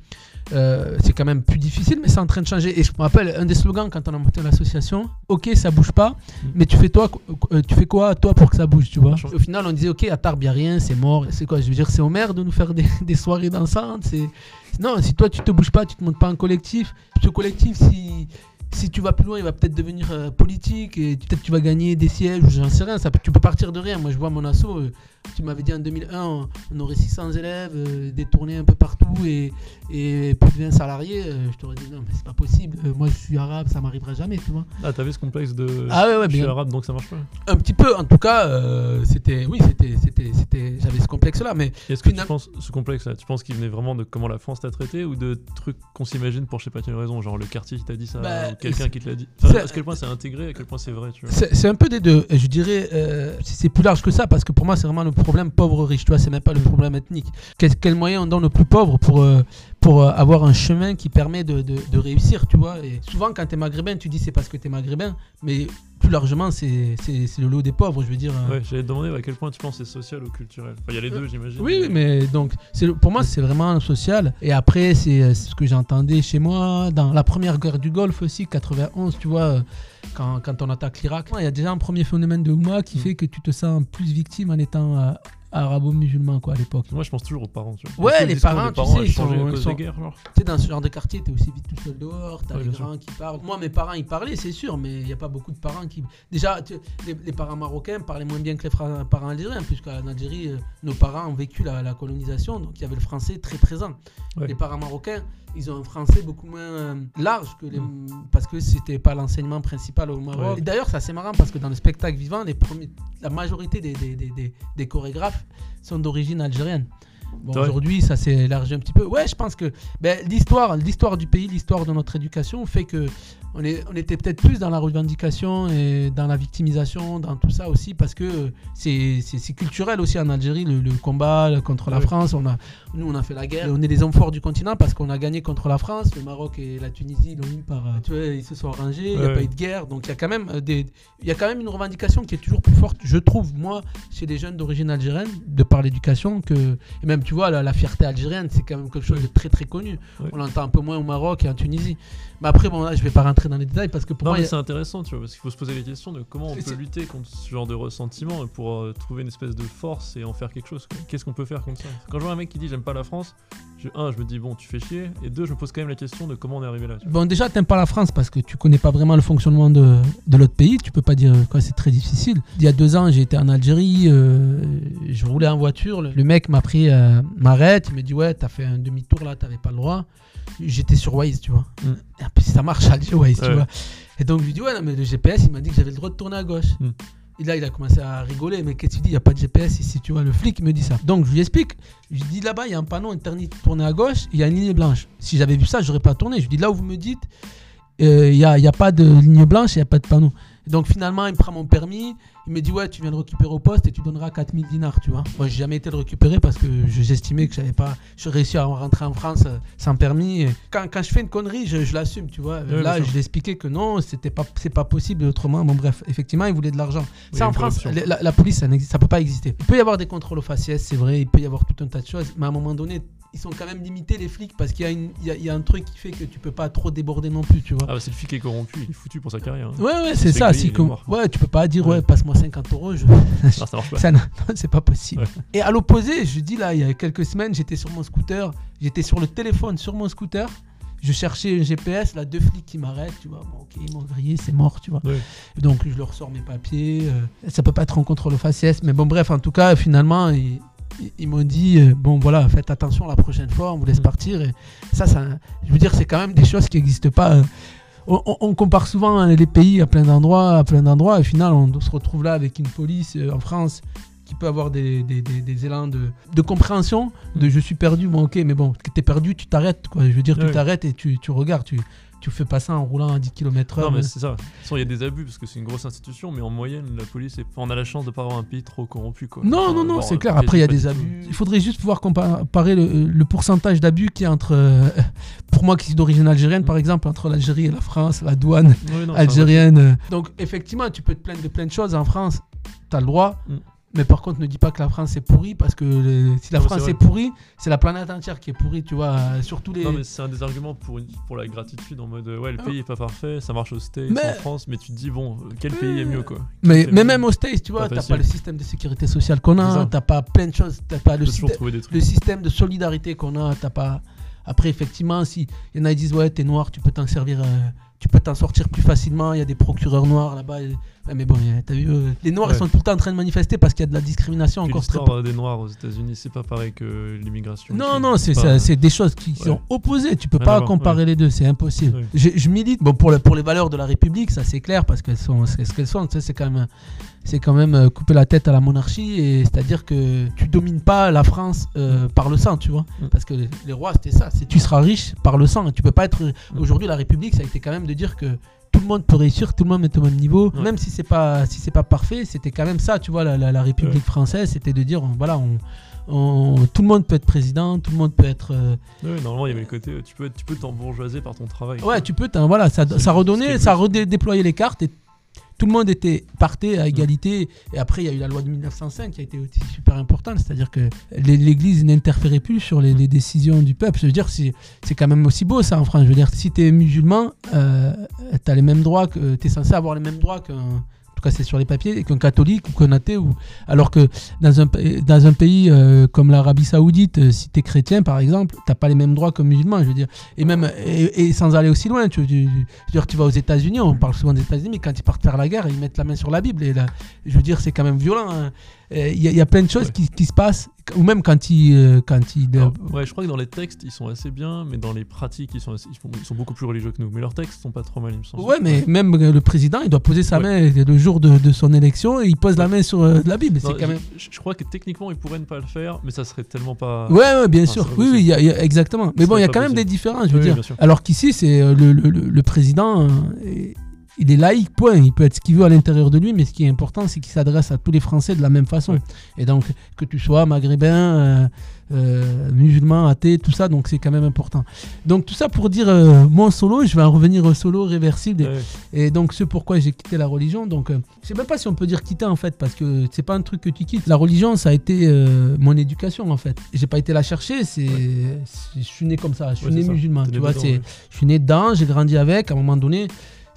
euh, c'est quand même plus difficile, mais c'est en train de changer. Et je me rappelle un des slogans quand on a monté l'association Ok, ça bouge pas, Mm. mais tu fais, toi, tu fais quoi, toi, pour que ça bouge, tu vois. Au final, on disait Ok, à Tarbes, y a rien, c'est mort. C'est quoi? Je veux dire, c'est au maire de nous faire des, des soirées dansantes. c'est- Non, si toi, tu te bouges pas, tu te montes pas en collectif. Ce collectif, si. Tu vas plus loin, il va peut-être devenir euh, politique et peut-être tu vas gagner des sièges ou j'en sais rien. Ça, tu peux partir de rien. Moi, je vois mon asso. euh, tu m'avais dit en 2001, on, aurait 600 élèves, euh, détournés un peu partout et, et plus de 20 salariés. euh, je t'aurais dit non, mais c'est pas possible. Euh, moi, je suis arabe, ça m'arrivera jamais, tu vois. Ah, t'avais ce complexe de. Ah ouais, ouais, je suis bien. arabe donc ça marche pas. Un petit peu, en tout cas, euh, c'était, oui, c'était, c'était, c'était, j'avais ce complexe-là, mais Est-ce que tu penses, ce complexe-là, tu penses qu'il venait vraiment de comment la France t'a traité ou de trucs qu'on s'imagine pour je sais pas quelle raison, genre le quartier qui t'a dit ça Bah, ou quelqu'un qui te l'a dit? enfin, À quel point c'est intégré, à quel point c'est vrai, tu vois? c'est, un peu des deux. Je dirais, c'est c'est plus large que ça parce que pour moi, c'est vraiment le problème pauvre-riche. Tu vois, c'est même pas le problème ethnique. Quel, quel moyen on donne aux plus pauvres pour euh, pour euh, avoir un chemin qui permet de, de- de réussir, tu vois? Et souvent, quand tu es maghrébin, tu dis c'est parce que tu es maghrébin, mais plus largement, c'est le lot des pauvres, je veux dire. euh. Ouais, j'allais te demander à quel point tu penses c'est social ou culturel? Enfin, il y a les deux, j'imagine. Oui, mais donc, pour moi, c'est vraiment social. Et après, c'est ce que j'entendais chez moi dans la première guerre du Golfe aussi, 91, tu vois, quand, quand on attaque l'Irak. Il y a déjà un premier phénomène de Ouma qui Mm. fait que tu te sens plus victime en étant euh, arabo-musulman, quoi, à l'époque. Moi, je pense toujours aux parents. Tu vois. Ouais, les parents, tu sais, ils sont- ils sont- genre Tu sais, dans ce genre de quartier, t'es aussi vite tout seul dehors, t'as Ouais, les sûr. grands qui parlent. Moi, mes parents, ils parlaient, c'est sûr, mais il n'y a pas beaucoup de parents qui. Déjà, tu- les, les parents marocains parlaient moins bien que les fra- parents algériens, puisqu'en Algérie, euh, nos parents ont vécu la, la colonisation, donc il y avait le français très présent. Ouais. Les parents marocains, ils ont un français beaucoup moins euh, large que les. Mm. parce que c'était pas l'enseignement principal au Maroc. Ouais. Et D'ailleurs, c'est assez marrant parce que dans le spectacle vivant, les premiers, la majorité des, des, des- des chorégraphes sont d'origine algérienne. Bon, aujourd'hui, ça s'est élargi un petit peu. Ouais, je pense que ben, l'histoire, l'histoire du pays, l'histoire de notre éducation fait que on, est, on était peut-être plus dans la revendication et dans la victimisation, dans tout ça aussi, parce que c'est, culturel aussi en Algérie, le, le combat contre la. France. On a, nous, on a fait la guerre. On est les hommes forts du continent parce qu'on a gagné contre la France. Le Maroc et la Tunisie l'ont eu par. Tu vois, ils se sont arrangés, il n'y a pas eu de guerre. Donc il y a quand même euh, des, il y a quand même une revendication qui est toujours plus forte, je trouve, moi, chez les jeunes d'origine algérienne, de par l'éducation, que et même tu vois la, la fierté algérienne, c'est quand même quelque chose de très très connu. Ouais. On l'entend un peu moins au Maroc et en Tunisie. Mais après, bon là, je vais pas rentrer dans les détails parce que pour Non, moi, a- c'est intéressant, tu vois, parce qu'il faut se poser les questions de comment on peut lutter contre ce genre de ressentiment pour euh, trouver une espèce de force et en faire quelque chose. Qu'est-ce qu'on peut faire contre ça? Quand je vois un mec qui dit j'aime pas la France, je, un, je me dis bon, tu fais chier, et deux, je me pose quand même la question de comment on est arrivé là. Bon, déjà, t'aimes pas la France parce que tu connais pas vraiment le fonctionnement de, de l'autre pays. Tu peux pas dire quoi, c'est très difficile. Il y a deux ans, j'ai été en Algérie, euh, je roulais en voiture. Le, le mec m'a pris, euh, m'arrête, il me dit Ouais, t'as fait un demi-tour là, t'avais pas le droit. J'étais sur Waze, tu vois. Mm. Et plus, ça marche à Waze, tu vois. Et donc, je lui dis Ouais, non, mais le GPS, il m'a dit que j'avais le droit de tourner à gauche. Mm. Et là, il a commencé à rigoler. Mais qu'est-ce que tu dis? Il n'y a pas de GPS ici, tu vois. Le flic me dit ça. Donc, je lui explique. Je lui dis Là-bas, il y a un panneau interdit de tourner à gauche. Il y a une ligne blanche. Si j'avais vu ça, j'aurais pas tourné. Je lui dis Là où vous me dites, euh, il n'y a, y a pas de ligne blanche, il n'y a pas de panneau. Et donc finalement, il me prend mon permis, il me dit ouais, tu viens le récupérer au poste et tu donneras 4000 dinars, tu vois. Moi, j'ai jamais été le récupérer parce que je- j'estimais que j'avais pas, je réussi à rentrer en France euh, sans permis. Quand, quand je fais une connerie, je, je l'assume, tu vois. Là, je lui ai expliqué que non, c'était pas, c'est pas possible autrement. Bon bref, effectivement, il voulait de l'argent. Oui, Ça en France, la, la police, ça, ça peut pas exister. Il peut y avoir des contrôles aux faciès, c'est vrai, il peut y avoir tout un tas de choses, mais à un moment donné, ils sont quand même limités les flics parce qu'il y, a une- il y a- il y a un truc qui fait que tu peux pas trop déborder non plus, tu vois. Ah bah c'est le flic qui est corrompu, il est foutu pour sa carrière. hein. Ouais, ouais, c'est C'est ça. grillé, Si il est comme... mort. Ouais, tu peux pas dire, ouais, Ouais. passe-moi 50 euros. Je... Non, ça marche pas. ça, non, non, c'est pas possible. Ouais. Et à l'opposé, je dis là, il y a quelques semaines, j'étais sur mon scooter, j'étais sur le téléphone sur mon scooter. Je cherchais un GPS, là, deux flics qui m'arrêtent, tu vois. Bon, ok, ils m'ont grillé, c'est mort, tu vois. Ouais. Donc, je leur sors mes papiers. euh, ça peut pas être en contrôle faciès. Mais bon, bref, en tout cas, finalement, ils, ils- m'ont dit, euh, bon, voilà, faites attention la prochaine fois, on vous laisse Mm. partir. Et ça, ça, je veux dire, c'est quand même des choses qui n'existent pas. euh, on, compare souvent hein, les pays à plein d'endroits, à plein d'endroits, et au final, on se retrouve là avec une police euh, en France qui peut avoir des, des, des- des élans de, de compréhension, de je suis perdu, bon ok, mais bon, t'es perdu, tu t'arrêtes, quoi. Je veux dire, tu t'arrêtes et tu, tu regardes, tu, tu fais pas ça en roulant à 10 km/h. Non, mais c'est ça. De toute façon, il y a des abus parce que c'est une grosse institution, mais en moyenne, la police, est... on a la chance de pas avoir un pays trop corrompu. Quoi. Non, Enfin, non, non, c'est clair. après, il y a des abus. Il faudrait juste pouvoir comparer le, le pourcentage d'abus qu'il y a entre, euh, pour moi qui suis d'origine algérienne, par exemple, entre l'Algérie et la France, la douane non, algérienne. Donc, effectivement, tu peux te plaindre de plein de choses en France. Tu as le droit. Mm. Mais par contre, ne dis pas que la France est pourrie parce que le- si la France est, pourrie, c'est la planète entière qui est pourrie, tu vois. euh, Surtout les. Non, mais c'est un des arguments pour, une- pour la gratitude en mode euh, ouais, le Ah. pays est pas parfait, ça marche aux States, Mais- en France, mais tu te dis bon, quel pays est mieux quoi? Mais, mais mieux. même aux States, tu vois, t'as pas le système de sécurité sociale qu'on a, t'as pas plein de choses, t'as pas Tu le le système de solidarité qu'on a, t'as pas. Après, effectivement, si il y en a qui disent ouais, t'es noir, tu peux t'en servir, euh, tu peux t'en sortir plus facilement. Il y a des procureurs noirs là-bas. mais bon, t'as vu, euh, les noirs Ouais. ils sont tout le temps en train de manifester parce qu'il y a de la discrimination Puis encore très l'histoire des Noirs aux États-Unis, c'est pas pareil que l'immigration. Non, non, c'est pas- des choses qui Ouais. sont opposées. Tu peux Rien pas comparer ouais. les deux, c'est impossible. Je, je milite bon, pour, le- pour les valeurs de la République, ça c'est clair, parce qu'elles sont ce qu'elles sont. tu sais, C'est quand même, c'est quand même euh, couper la tête à la monarchie, et c'est-à-dire que tu domines pas la France euh, par le sang, tu vois. Mm. Parce que les, les rois, c'était ça. C'est tu seras riche par le sang. Tu peux pas être. Aujourd'hui, la République, ça a été quand même de dire que tout le monde peut réussir, tout le monde est au même niveau, Ouais. même si c'est pas si c'est pas parfait, c'était quand même ça, tu vois, la, la- la République Ouais. française, c'était de dire, voilà, on, on- tout le monde peut être président, tout le monde peut être. euh, Ouais, normalement, il y avait le côté tu peux tu peux t'embourgeoiser par ton travail. Ouais, tu peux, voilà, ça, ça redonnait, ça redéployait les cartes et tout le monde était partait à égalité. Et après, il y a eu la loi de 1905 qui a été aussi super importante, c'est-à-dire que l'é- l'Église n'interférait plus sur les, les décisions du peuple. Je veux dire, c'est quand même aussi beau ça en France. Je veux dire, si tu es musulman, euh, tu as les mêmes droits, que tu es censé avoir les mêmes droits qu'un. En tout cas, c'est sur les papiers, qu'un catholique ou qu'un athée. Ou... Alors que dans un, dans un pays euh, comme l'Arabie Saoudite, euh, si tu es chrétien par exemple, tu pas les mêmes droits qu'un musulman. Je veux dire. Et même et, et sans aller aussi loin, tu, tu- tu- je veux dire, tu vas aux États-Unis, on parle souvent des États-Unis, mais quand ils partent faire la guerre, ils mettent la main sur la Bible. Et là, je veux dire, c'est quand même violent. hein. Il y, a- il y a plein de choses Ouais. qui, qui se passent, ou même quand ils. euh, quand Alors, ouais, je crois que dans les textes, ils sont assez bien, mais dans les pratiques, ils sont, assez- ils, sont beaucoup plus religieux que nous. Mais leurs textes sont pas trop mal, il me semble. Ouais, mais même le président, il doit poser sa Ouais. main le jour de, de son élection et il pose la main sur euh, la Bible. Non, C'est quand même. je, je crois que techniquement, ils pourraient ne pas le faire, mais ça serait tellement pas. Ouais, ouais, bien sûr. Oui, oui, possible. il y a- il y a- exactement. Mais bon, il y a quand même des différences, je veux Oui, dire. Alors qu'ici, c'est euh, le, le- le- le président, euh, il est laïque, point. Il peut être ce qu'il veut à l'intérieur de lui, mais ce qui est important, c'est qu'il s'adresse à tous les Français de la même façon. Ouais. Et donc, que tu sois maghrébin, euh, euh, musulman, athée, tout ça, donc c'est quand même important. Donc, tout ça pour dire euh, mon solo, je vais en revenir au solo réversible. Ouais. Et donc, ce pourquoi j'ai quitté la religion. Donc, euh, je sais même pas si on peut dire quitter en fait, parce que c'est pas un truc que tu quittes. La religion, ça a été mon éducation en fait. J'ai pas été la chercher, c'est, je suis né comme ça, je suis né musulman. Tu vois, je suis né dedans, j'ai grandi avec. À un moment donné,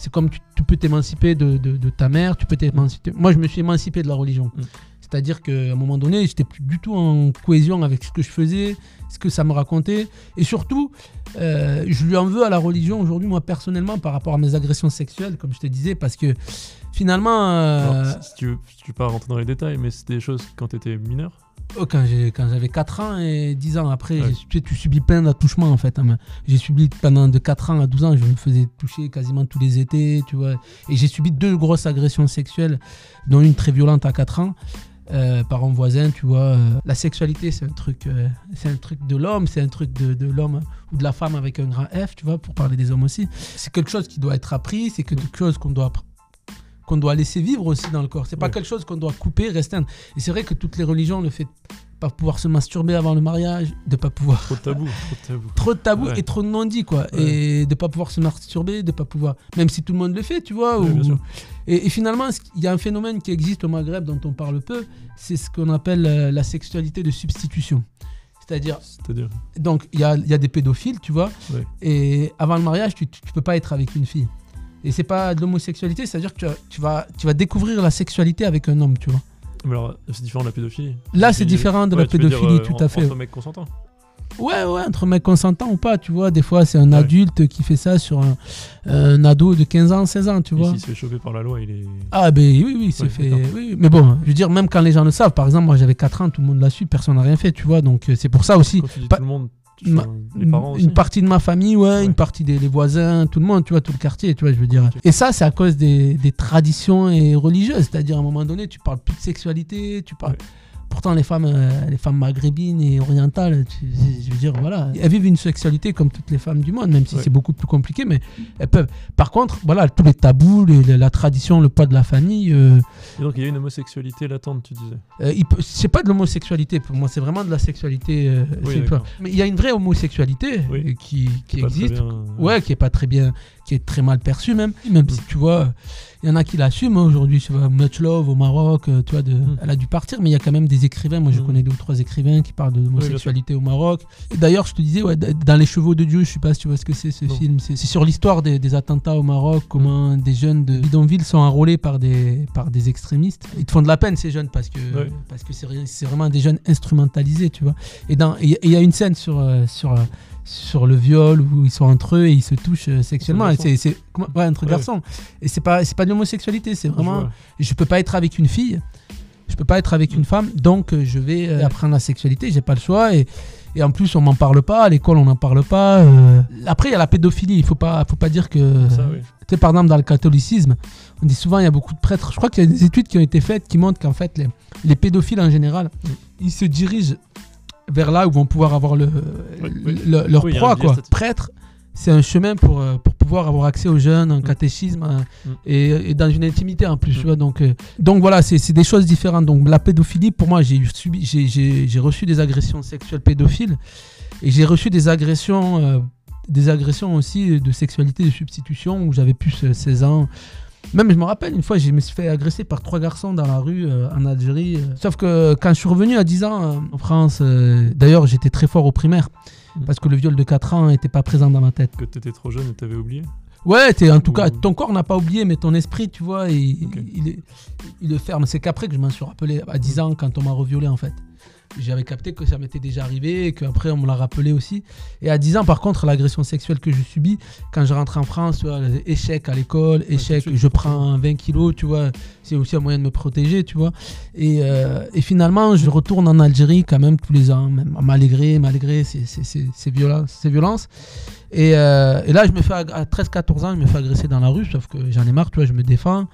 c'est comme tu, tu peux t'émanciper de, de- de ta mère, tu peux t'émanciper. Moi, je me suis émancipé de la religion. Mm. C'est-à-dire qu'à un moment donné, j'étais plus du tout en cohésion avec ce que je faisais, ce que ça me racontait. Et surtout, euh, je lui en veux à la religion aujourd'hui, moi personnellement, par rapport à mes agressions sexuelles, comme je te disais, parce que finalement, euh, Alors, si, si tu veux, si tu veux pas rentrer dans les détails, mais c'était des choses quand tu étais mineur? Oh, quand j'avais 4 ans et 10 ans après, Ouais. tu, sais, tu subis plein d'attouchements en fait. hein. J'ai subi pendant de 4 ans à 12 ans, je me faisais toucher quasiment tous les étés, tu vois. Et j'ai subi deux grosses agressions sexuelles, dont une très violente à 4 ans. euh, par un voisin, tu vois, euh, la sexualité c'est un truc, euh, c'est un truc de l'homme, c'est un truc de, de l'homme ou de la femme avec un grand F, tu vois, pour parler des hommes aussi. C'est quelque chose qui doit être appris, c'est quelque chose qu'on doit qu'on doit laisser vivre aussi dans le corps. C'est pas Ouais. quelque chose qu'on doit couper, restreindre. Et c'est vrai que toutes les religions le fait pas pouvoir se masturber avant le mariage, de pas pouvoir Trop de tabou, trop de tabou. trop de Ouais. et trop de non-dits quoi Ouais. et de pas pouvoir se masturber de pas pouvoir même si tout le monde le fait tu vois ou- bien sûr. et, et finalement il y a un phénomène qui existe au Maghreb dont on parle peu c'est ce qu'on appelle euh, la sexualité de substitution c'est-à-dire donc il y a, y a des pédophiles tu vois et avant le mariage tu, tu, tu peux pas être avec une fille et c'est pas de l'homosexualité c'est-à-dire que tu, vas- tu vas tu vas découvrir la sexualité avec un homme tu vois Mais alors, c'est différent de la pédophilie. Là, c'est différent de la Ouais, dire, pédophilie, euh, tout en- à fait. Entre mecs consentants. Ouais, ouais, entre mecs consentants ou pas, tu vois. Des fois, c'est un Ouais. adulte qui fait ça sur un, un ado de 15 ans, 16 ans, tu vois. Ici, il se fait choper par la loi, il est. Ah, ben oui, oui, c'est Ouais, fait. oui, mais bon, je veux dire, même quand les gens le savent, par exemple, moi j'avais 4 ans, tout le monde l'a su, personne n'a rien fait, tu vois. Donc, euh, c'est pour ça aussi. Quand tu dis pas- tout le monde, Ma- Enfin, les parents aussi. une partie de ma famille, ouais, Ouais. une partie des les voisins, tout le monde, tu vois, tout le quartier, tu vois, je veux dire. Et ça, c'est à cause des, des traditions et religieuses, c'est-à-dire à un moment donné, tu parles plus de sexualité, tu parles. Ouais. Pourtant, les femmes, euh, les femmes maghrébines et orientales, tu- je veux dire, voilà, elles vivent une sexualité comme toutes les femmes du monde, même si Ouais. c'est beaucoup plus compliqué, mais elles peuvent. Par contre, voilà, tous les tabous, les- la tradition, le poids de la famille, euh, Et donc il y a une homosexualité latente, tu disais. euh, c'est pas de l'homosexualité pour moi, c'est vraiment de la sexualité. euh, Oui, Mais il y a une vraie homosexualité Oui. qui, existe. bien, Ouais, qui est pas très bien, qui est très mal perçue même. Même si tu vois, il y en a qui l'assument hein, aujourd'hui. Tu vois, Much Love au Maroc, euh, tu vois, de, Mm. elle a dû partir, mais il y a quand même des écrivains. Moi, je Mm. connais deux ou trois écrivains qui parlent de bien l'homosexualité au Maroc. D'ailleurs, je te disais, ouais, dans Les Chevaux de Dieu, je sais pas si tu vois ce que c'est ce Non. film. C'est sur l'histoire des, des attentats au Maroc, comment des jeunes de bidonville sont enrôlés par des, par des extrémistes. Ils te font de la peine, ces jeunes, parce que Ouais. parce que c'est vraiment des jeunes instrumentalisés, tu vois. Et il y a une scène sur, euh, sur, euh, sur le viol où ils sont entre eux et ils se touchent euh, sexuellement. C'est, ouais, entre Ouais. garçons. Et c'est pas, c'est pas de l'homosexualité, c'est je vraiment. vois. Je peux pas être avec une fille, je peux pas être avec une femme, donc euh, je vais euh, apprendre la sexualité, j'ai pas le choix. Et, et en plus, on m'en parle pas, à l'école, on n'en parle pas. euh. Après, il y a la pédophilie, il faut pas, faut pas dire que. Ça, oui. Tu sais, par exemple, dans le catholicisme, on dit souvent il y a beaucoup de prêtres. Je crois qu'il y a des études qui ont été faites qui montrent qu'en fait, les, les pédophiles en général, ils se dirigent vers là où vont pouvoir avoir le, Oui, oui. le- leur Oui, proie. Quoi. Prêtre, c'est un chemin pour, euh, pour pouvoir avoir accès aux jeunes, un Mm. catéchisme Mm. et, et dans une intimité en plus. Mm. Tu vois, donc, euh, donc voilà, c'est c'est des choses différentes. Donc la pédophilie, pour moi, j'ai eu subi- j'ai- j'ai j'ai reçu des agressions sexuelles pédophiles et j'ai reçu des agressions. euh, des agressions aussi de sexualité de substitution où j'avais plus euh, 16 ans. Même je me rappelle une fois, je me suis fait agresser par trois garçons dans la rue euh, en Algérie. euh. Sauf que quand je suis revenu à 10 ans euh, en France, euh, d'ailleurs j'étais très fort au primaire Mm. parce que le viol de 4 ans n'était pas présent dans ma tête. Que t'étais trop jeune et t'avais oublié? Ouais, t'es- en tout cas, ton corps n'a pas oublié, mais ton esprit, tu vois, il, il, le ferme. C'est qu'après que je m'en suis rappelé, à 10 ans, quand on m'a reviolé, en fait. J'avais capté que ça m'était déjà arrivé et qu'après, on me l'a rappelé aussi. Et à 10 ans, par contre, l'agression sexuelle que je subis, quand je rentre en France, tu vois, échec à l'école, échec, je prends 20 kilos, tu vois, c'est aussi un moyen de me protéger, tu vois. Et, euh, et finalement, je retourne en Algérie quand même tous les ans, même malgré, malgré ces, ces, ces, ces violences. Ces violences. Et, euh, et là, je me fais à 13-14 ans, je me fais agresser dans la rue, sauf que j'en ai marre, tu vois, je me défends.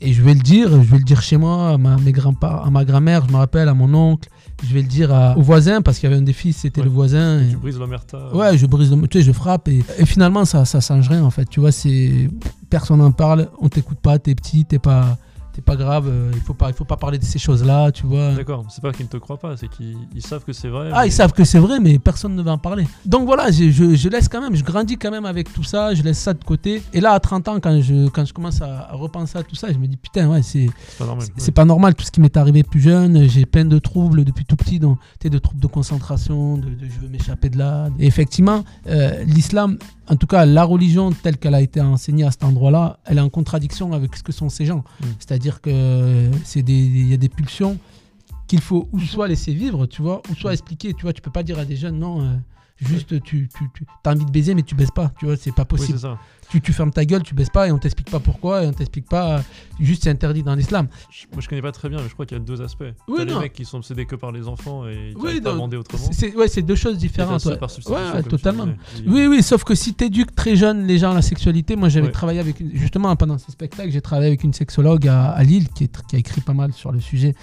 Et je vais le dire, je vais le dire chez moi, à ma, mes grands-parents, à ma grand-mère, je me rappelle, à mon oncle. Je vais le dire à- au voisin, parce qu'il y avait un fils, c'était Ouais. le voisin. et- Tu brises l'omerta. Ouais, je brise, le- tu sais, je frappe et, et finalement ça, ça change rien en fait. Tu vois, c'est personne n'en parle, on t'écoute pas, t'es petit, t'es pas, t'es pas grave. euh, il faut pas, il faut pas parler de ces choses-là, tu vois. D'accord, c'est pas qu'ils ne te croient pas, c'est qu'ils ils savent que c'est vrai. Ah, mais- ils savent que c'est vrai, mais personne ne va en parler. Donc voilà, je, je- je laisse quand même, je grandis quand même avec tout ça, je laisse ça de côté. Et là, à 30 ans, quand je, quand je commence à, repenser à tout ça, je me dis putain, ouais, c'est C'est pas normal. c'est- ouais. c'est pas normal tout ce qui m'est arrivé plus jeune. J'ai plein de troubles depuis tout petit, donc, de troubles de concentration, de, de je veux m'échapper de là. Et effectivement, euh, l'islam, en tout cas la religion telle qu'elle a été enseignée à cet endroit-là, elle est en contradiction avec ce que sont ces gens. Mm. C'est-à-dire que c'est il y a des pulsions qu'il faut ou soit laisser vivre, tu vois, ou soit expliquer, tu vois. Tu peux pas dire à des jeunes non. euh, Juste, tu, tu, tu as envie de baiser, mais tu baises pas, tu vois, c'est pas possible ça. tu, tu fermes ta gueule, tu baisses pas et on t'explique pas pourquoi et on t'explique pas. juste c'est interdit dans l'islam. Moi, je connais pas très bien, mais je crois qu'il y a deux aspects. Oui, T'as les mecs qui sont obsédés que par les enfants et qui Oui, pas bander autrement. C'est ouais, c'est deux choses différentes. Ouais, par totalement. Oui, oui, sauf que si tu éduques très jeune les gens à la sexualité, moi j'avais travaillé avec une, justement pendant ce spectacle, j'ai travaillé avec une sexologue à, à Lille qui, est qui a écrit pas mal sur le sujet.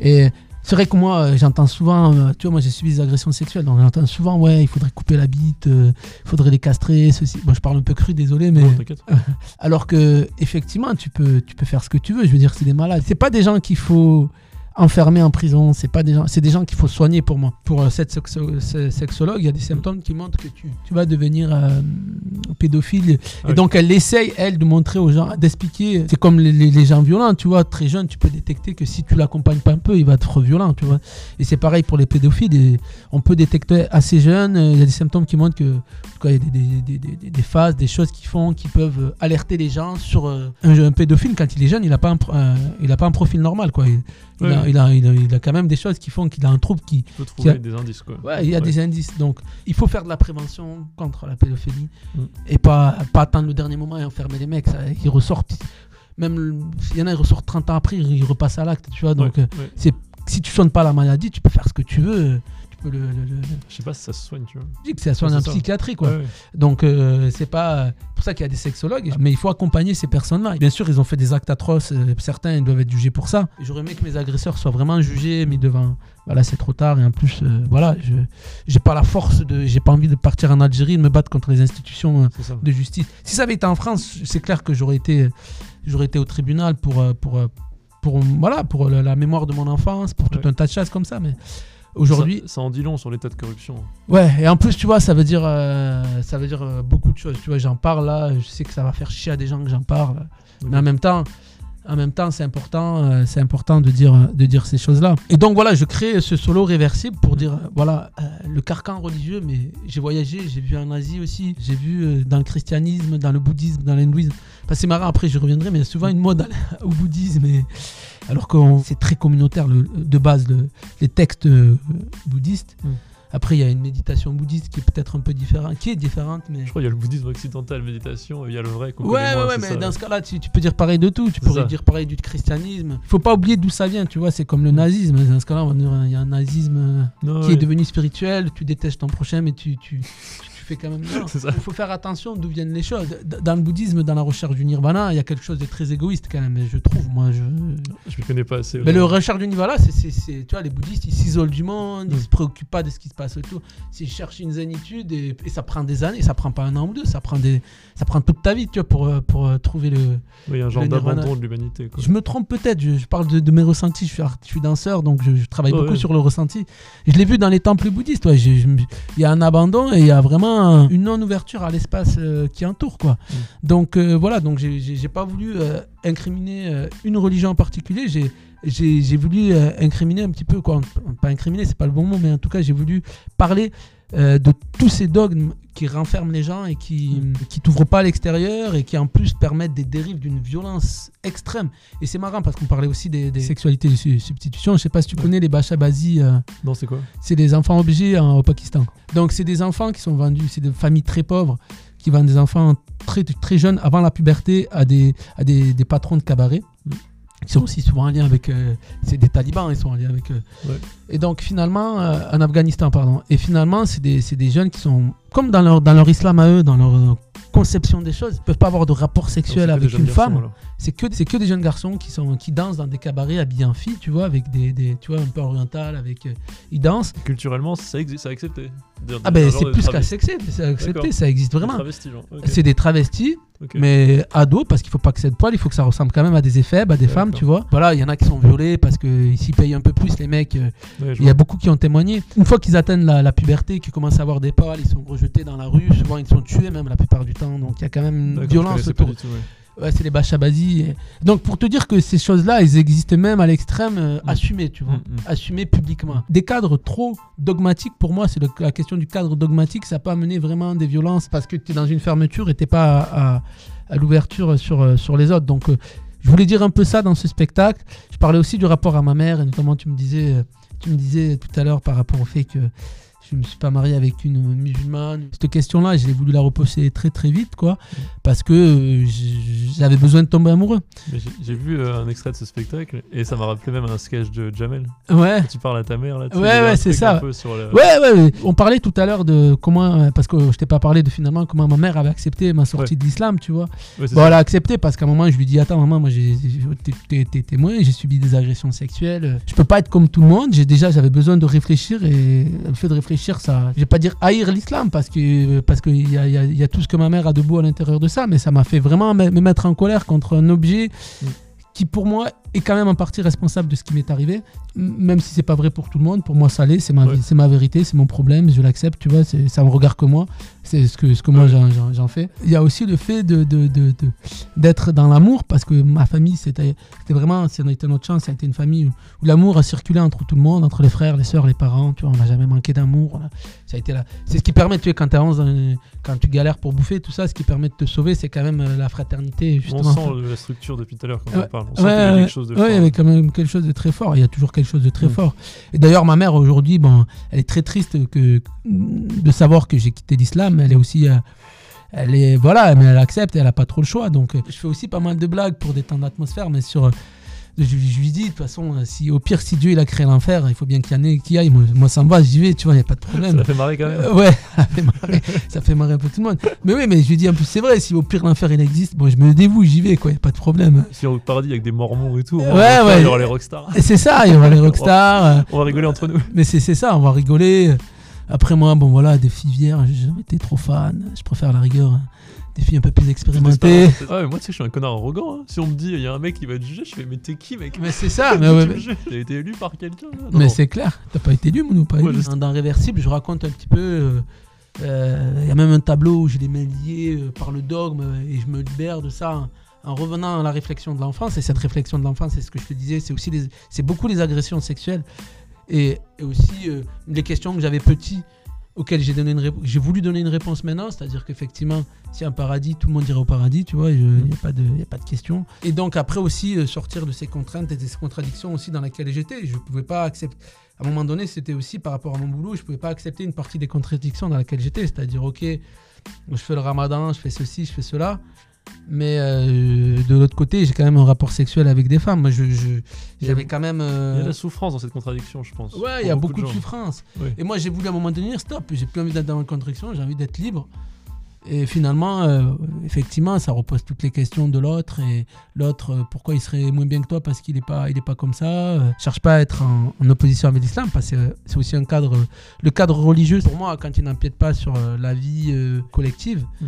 Et c'est vrai que moi euh, j'entends souvent, euh, tu vois, moi j'ai subi des agressions sexuelles, donc j'entends souvent, ouais, il faudrait couper la bite, euh, il faudrait les castrer, ceci. Bon, je parle un peu cru, désolé, mais. Non, t'inquiète. Alors que effectivement, tu peux, tu peux faire ce que tu veux. Je veux dire, c'est des malades. C'est pas des gens qu'il faut enfermer en prison. C'est pas des gens, c'est des gens qu'il faut soigner pour moi. Pour euh, cette sexo- ce- sexologue, il y a des symptômes qui montrent que tu, tu vas devenir euh, pédophile. Ah et oui. donc elle essaye, elle, de montrer aux gens, d'expliquer. C'est comme les, les- les gens violents, tu vois. Très jeune, tu peux détecter que si tu l'accompagnes pas un peu, il va être violent, tu vois. Et c'est pareil pour les pédophiles. Et on peut détecter assez jeune. euh, Il y a des symptômes qui montrent que il y a des, des- des- des- des- des phases, des choses qui font, qui peuvent euh, alerter les gens sur euh, un, un pédophile quand il est jeune, il n'a pas, un euh, il a pas un profil normal, quoi. Il, il Ouais, a, il, a, il a- il a quand même des choses qui font qu'il a un trouble qui. Tu peux trouver a- des indices, quoi. Ouais, il y a des indices. Donc, il faut faire de la prévention contre la pédophilie Mm. et pas, pas attendre le dernier moment et enfermer les mecs. Ça, ils ressortent. Même il y en a, ils ressortent 30 ans après, ils repassent à l'acte, tu vois. Donc, Ouais, euh, ouais. c'est si tu soignes pas la maladie, tu peux faire ce que tu veux. Tu peux le, le- le- Je sais pas si ça se soigne, tu vois. je dis que soins Ouais, en ça. psychiatrie quoi. Ouais, ouais. Donc euh, c'est pas pour ça qu'il y a des sexologues, mais il faut accompagner ces personnes-là. Bien sûr, ils ont fait des actes atroces, euh, certains ils doivent être jugés pour ça. J'aurais aimé que mes agresseurs soient vraiment jugés, mis devant. Voilà, c'est trop tard et en plus, euh, voilà, je j'ai pas la force de, j'ai pas envie de partir en Algérie, de me battre contre les institutions euh, ça. de justice. Si ça avait été en France, c'est clair que j'aurais été, j'aurais été au tribunal pour, euh, pour, euh, pour, voilà, pour la, la mémoire de mon enfance, pour tout un tas de choses comme ça. Mais aujourd'hui, Ça, ça en dit long sur l'état de corruption. Ouais, et en plus, tu vois, ça veut dire, euh, ça veut dire euh, beaucoup de choses. Tu vois, j'en parle là, je sais que ça va faire chier à des gens que j'en parle. Mais en même temps, en même temps, c'est important, euh, c'est important de dire, de dire ces choses-là. Et donc voilà, je crée ce solo réversible pour dire, euh, voilà, euh, le carcan religieux. Mais j'ai voyagé, j'ai vu en Asie aussi, j'ai vu dans le christianisme, dans le bouddhisme, dans l'hindouisme. Enfin, c'est marrant. Après, je reviendrai, mais il y a souvent une mode au bouddhisme, et- alors que c'est très communautaire le- de base le- les textes euh, bouddhistes. Mm. Après, il y a une méditation bouddhiste qui est peut-être un peu différente, qui est différente, mais Je crois qu'il y a le bouddhisme occidental, méditation, et il y a le vrai. Ouais, ouais, moins, ouais, mais ça. dans ce cas-là, tu, tu peux dire pareil de tout. Tu pourrais ça. dire pareil du christianisme. Il faut pas oublier d'où ça vient, tu vois. C'est comme le Mm. nazisme. Dans ce cas-là, il y a un nazisme euh, Non, qui ouais. est devenu spirituel. Tu détestes ton prochain, mais tu fais quand même. Il faut faire attention d'où viennent les choses. Dans le bouddhisme, dans la recherche du nirvana, il y a quelque chose de très égoïste quand même. Je trouve, moi, je. Je ne connais pas assez. Mais le ouais. recherche du nirvana, c'est, c'est, c'est- tu vois, les bouddhistes, ils s'isolent du monde, ils Mm. se préoccupent pas de ce qui se passe autour. S'ils cherchent une zénitude, et, et ça prend des années, ça prend pas un an ou deux, ça prend, des, ça prend toute ta vie, tu vois, pour, euh, pour euh, trouver le. Oui, un genre d'abandon de l'humanité. Je me trompe peut-être, je, je parle de, de mes ressentis, je suis, art- je suis danseur, donc je, je travaille Ouais, beaucoup ouais. sur le ressenti. Je l'ai vu dans les temples bouddhistes, ouais, me- il y a un abandon et il y a vraiment un- une non-ouverture à l'espace euh, qui entoure, quoi. Mm. Donc euh, voilà, donc j'ai- pas voulu euh, incriminer une religion en particulier, j'ai voulu incriminer un petit peu, quoi, pas incriminer, c'est pas le bon mot, mais en tout cas j'ai voulu parler euh, de tous ces dogmes qui renferment les gens et qui qui t'ouvrent pas à l'extérieur et qui en plus permettent des dérives d'une violence extrême. Et c'est marrant parce qu'on parlait aussi des, des sexualités de su- substitution. Je sais pas si tu Ouais. connais les Bashabasi. euh, Non, c'est quoi? c'est des enfants hein, au Pakistan. Donc c'est des enfants qui sont vendus, c'est des familles très pauvres qui vendent des enfants très, très jeunes avant la puberté à des, à des, des patrons de cabaret. Qui sont aussi souvent en lien avec. euh, c'est des talibans, ils sont en lien avec. euh. Ouais. Et donc finalement, euh, en Afghanistan, pardon. Et finalement, c'est des, c'est des jeunes qui sont. Comme dans leur, dans leur islam à eux, dans leur euh, conception des choses, ils peuvent pas avoir de rapport sexuel c'est avec une garçons, femme. c'est que c'est que des jeunes garçons qui sont qui dansent dans des cabarets habillés en filles tu vois avec des, des tu vois un peu oriental avec euh, ils dansent. Culturellement, ça existe, ça accepté. Dire- ah dire ben c'est plus qu'accepté c'est accepté ça existe vraiment. travesti, genre. Ok. c'est des travestis mais ados parce qu'il faut pas que ait de poil il faut que ça ressemble quand même à des éphèbes à des femmes tu vois. Voilà il y en a qui sont violés parce que s'ils payent un peu plus les mecs euh, Ouais, il y a beaucoup qui ont témoigné. Une fois qu'ils atteignent la, la puberté qu'ils commencent à avoir des poils ils sont dans la rue souvent ils sont tués même la plupart du temps donc il y a quand même une violence autour tout, ouais. Ouais, c'est les Bashabazis. et- Donc, pour te dire que ces choses-là, elles existent même à l'extrême, euh, Mm. assumées, tu vois. Mm, mm. Assumées publiquement. Des cadres trop dogmatiques, pour moi, c'est la question du cadre dogmatique, ça peut amener vraiment des violences parce que tu es dans une fermeture et tu pas à, à- à l'ouverture sur, euh, sur les autres. Donc, euh, je voulais dire un peu ça dans ce spectacle. Je parlais aussi du rapport à ma mère, et notamment, tu me disais, euh, tu me disais tout à l'heure par rapport au fait que je ne me suis pas marié avec une musulmane. Cette question-là, j'ai voulu la reposer très très vite, quoi, parce que euh, j'avais besoin de tomber amoureux. J'ai- vu euh, un extrait de ce spectacle et ça m'a rappelé même un sketch de Jamel. Ouais. Quand tu parles à ta mère là. tu Ouais, ouais, c'est ça. le- Ouais, ouais. On parlait tout à l'heure de comment, euh, parce que je t'ai pas parlé de finalement comment ma mère avait accepté ma sortie de l'islam, tu vois. Ouais, Bon, elle a accepté parce qu'à un moment, je lui dis Attends, maman, moi, t'es- témoin, j'ai subi des agressions sexuelles. Je peux pas être comme tout le monde. J'ai déjà, j'avais besoin de réfléchir et le fait de réfléchir, ça. Je vais pas dire haïr l'islam parce que parce qu'il y a, il y a- il y a tout ce que ma mère a de beau à l'intérieur de ça, mais ça m'a fait vraiment me, me mettre en colère contre un objet Mm. qui, pour moi, est quand même en partie responsable de ce qui m'est arrivé. Même si c'est pas vrai pour tout le monde, pour moi, ça l'est. C'est ma, Ouais. vie- c'est ma vérité, c'est mon problème, je l'accepte, tu vois. c'est- Ça me regarde que moi. C'est ce que, ce que moi j'en- j'en j'en fais. Il y a aussi le fait de, de, de- de- d'être dans l'amour parce que ma famille, c'était, c'était vraiment, si on a été notre chance, ça a été une famille où, où l'amour a circulé entre tout le monde, entre les frères, les sœurs, les parents. Tu vois, on n'a jamais manqué d'amour. on a- ça a été là. C'est ce qui permet, tu vois, quand, onze, euh, quand tu galères pour bouffer, tout ça, ce qui permet de te sauver, c'est quand même euh, la fraternité. On Justement. sent le- la structure depuis tout à l'heure quand on Ouais. parle. On sent Chose de fort. il y avait quand même quelque chose de très fort. Il y a toujours quelque chose de très Mm. fort. Et d'ailleurs, ma mère aujourd'hui, bon, elle est très triste que, de savoir que j'ai quitté l'islam. Elle est aussi, euh, elle est voilà, mais elle accepte. Et elle a pas trop le choix. Donc, euh, je fais aussi pas mal de blagues pour détendre l'atmosphère, mais sur je, je lui dis, de toute façon, euh, si, au pire, si Dieu il a créé l'enfer, il faut bien qu'il y en ait qui aille. Moi, moi, ça me va, j'y vais, tu vois, il n'y a pas de Ça problème. l'a fait marrer quand même. Euh, ouais, ça fait, marrer, ça fait marrer un peu tout le monde. Mais oui, mais je lui dis, en plus, c'est vrai, si au pire l'enfer il existe, bon, je me dévoue, j'y vais, quoi, il n'y a pas de problème. Si on au paradis avec des mormons et tout, Ouais, ouais. il y aura les rockstars. C'est ça, il y aura les rockstars. euh, On va rigoler entre nous. mais c'est ça, on va rigoler. Après, moi, bon, voilà, des filles vierges, j'ai jamais été trop fan. Je préfère à la rigueur des filles un peu plus expérimentées. Ah, mais moi, tu sais, je suis un connard arrogant. hein. Si on me dit, il y a un mec qui va te juger, je fais, mais t'es qui, mec? Mais c'est ça, mais ouais, été élu par quelqu'un. Mais c'est clair, t'as pas été élu, Mounou, pas Ouais, élu. Dans Réversible, je raconte un petit peu. euh, euh, Il y a même un tableau où j'ai les mains liées euh, par le dogme et je me libère de ça en, en revenant à la réflexion de l'enfance. Et cette réflexion de l'enfance, c'est ce que je te disais, c'est aussi les- c'est beaucoup les agressions sexuelles et, et aussi euh, les questions que j'avais petit auxquelles j'ai donné une j'ai voulu donner une réponse maintenant, c'est-à-dire qu'effectivement, a un paradis, tout le monde irait au paradis, tu vois, il n'y a, pas de- y a pas de question. Et donc après aussi euh, sortir de ces contraintes et de ces contradictions aussi dans lesquelles j'étais. Je pouvais pas accepter. À un moment donné, c'était aussi par rapport à mon boulot, je ne pouvais pas accepter une partie des contradictions dans laquelle j'étais, c'est-à-dire, ok, je fais le ramadan, je fais ceci, je fais cela. Mais euh, de l'autre côté, j'ai quand même un rapport sexuel avec des femmes. Moi, je, je- j'avais quand même. Il y euh, a la souffrance dans cette contradiction, je pense. Ouais, il y a beaucoup, de souffrance. Oui. Et moi, j'ai voulu à un moment donné dire stop, j'ai plus envie d'être dans une contradiction, j'ai envie d'être libre. Et finalement, euh, effectivement, ça repose toutes les questions de l'autre. Et l'autre, euh, pourquoi il serait moins bien que toi parce qu'il n'est pas, il est pas comme ça. Euh, cherche pas à être en, en opposition avec l'islam parce que euh, c'est aussi un cadre. le cadre religieux, pour moi, quand il n'empiète pas sur euh, la vie euh, collective, Mm.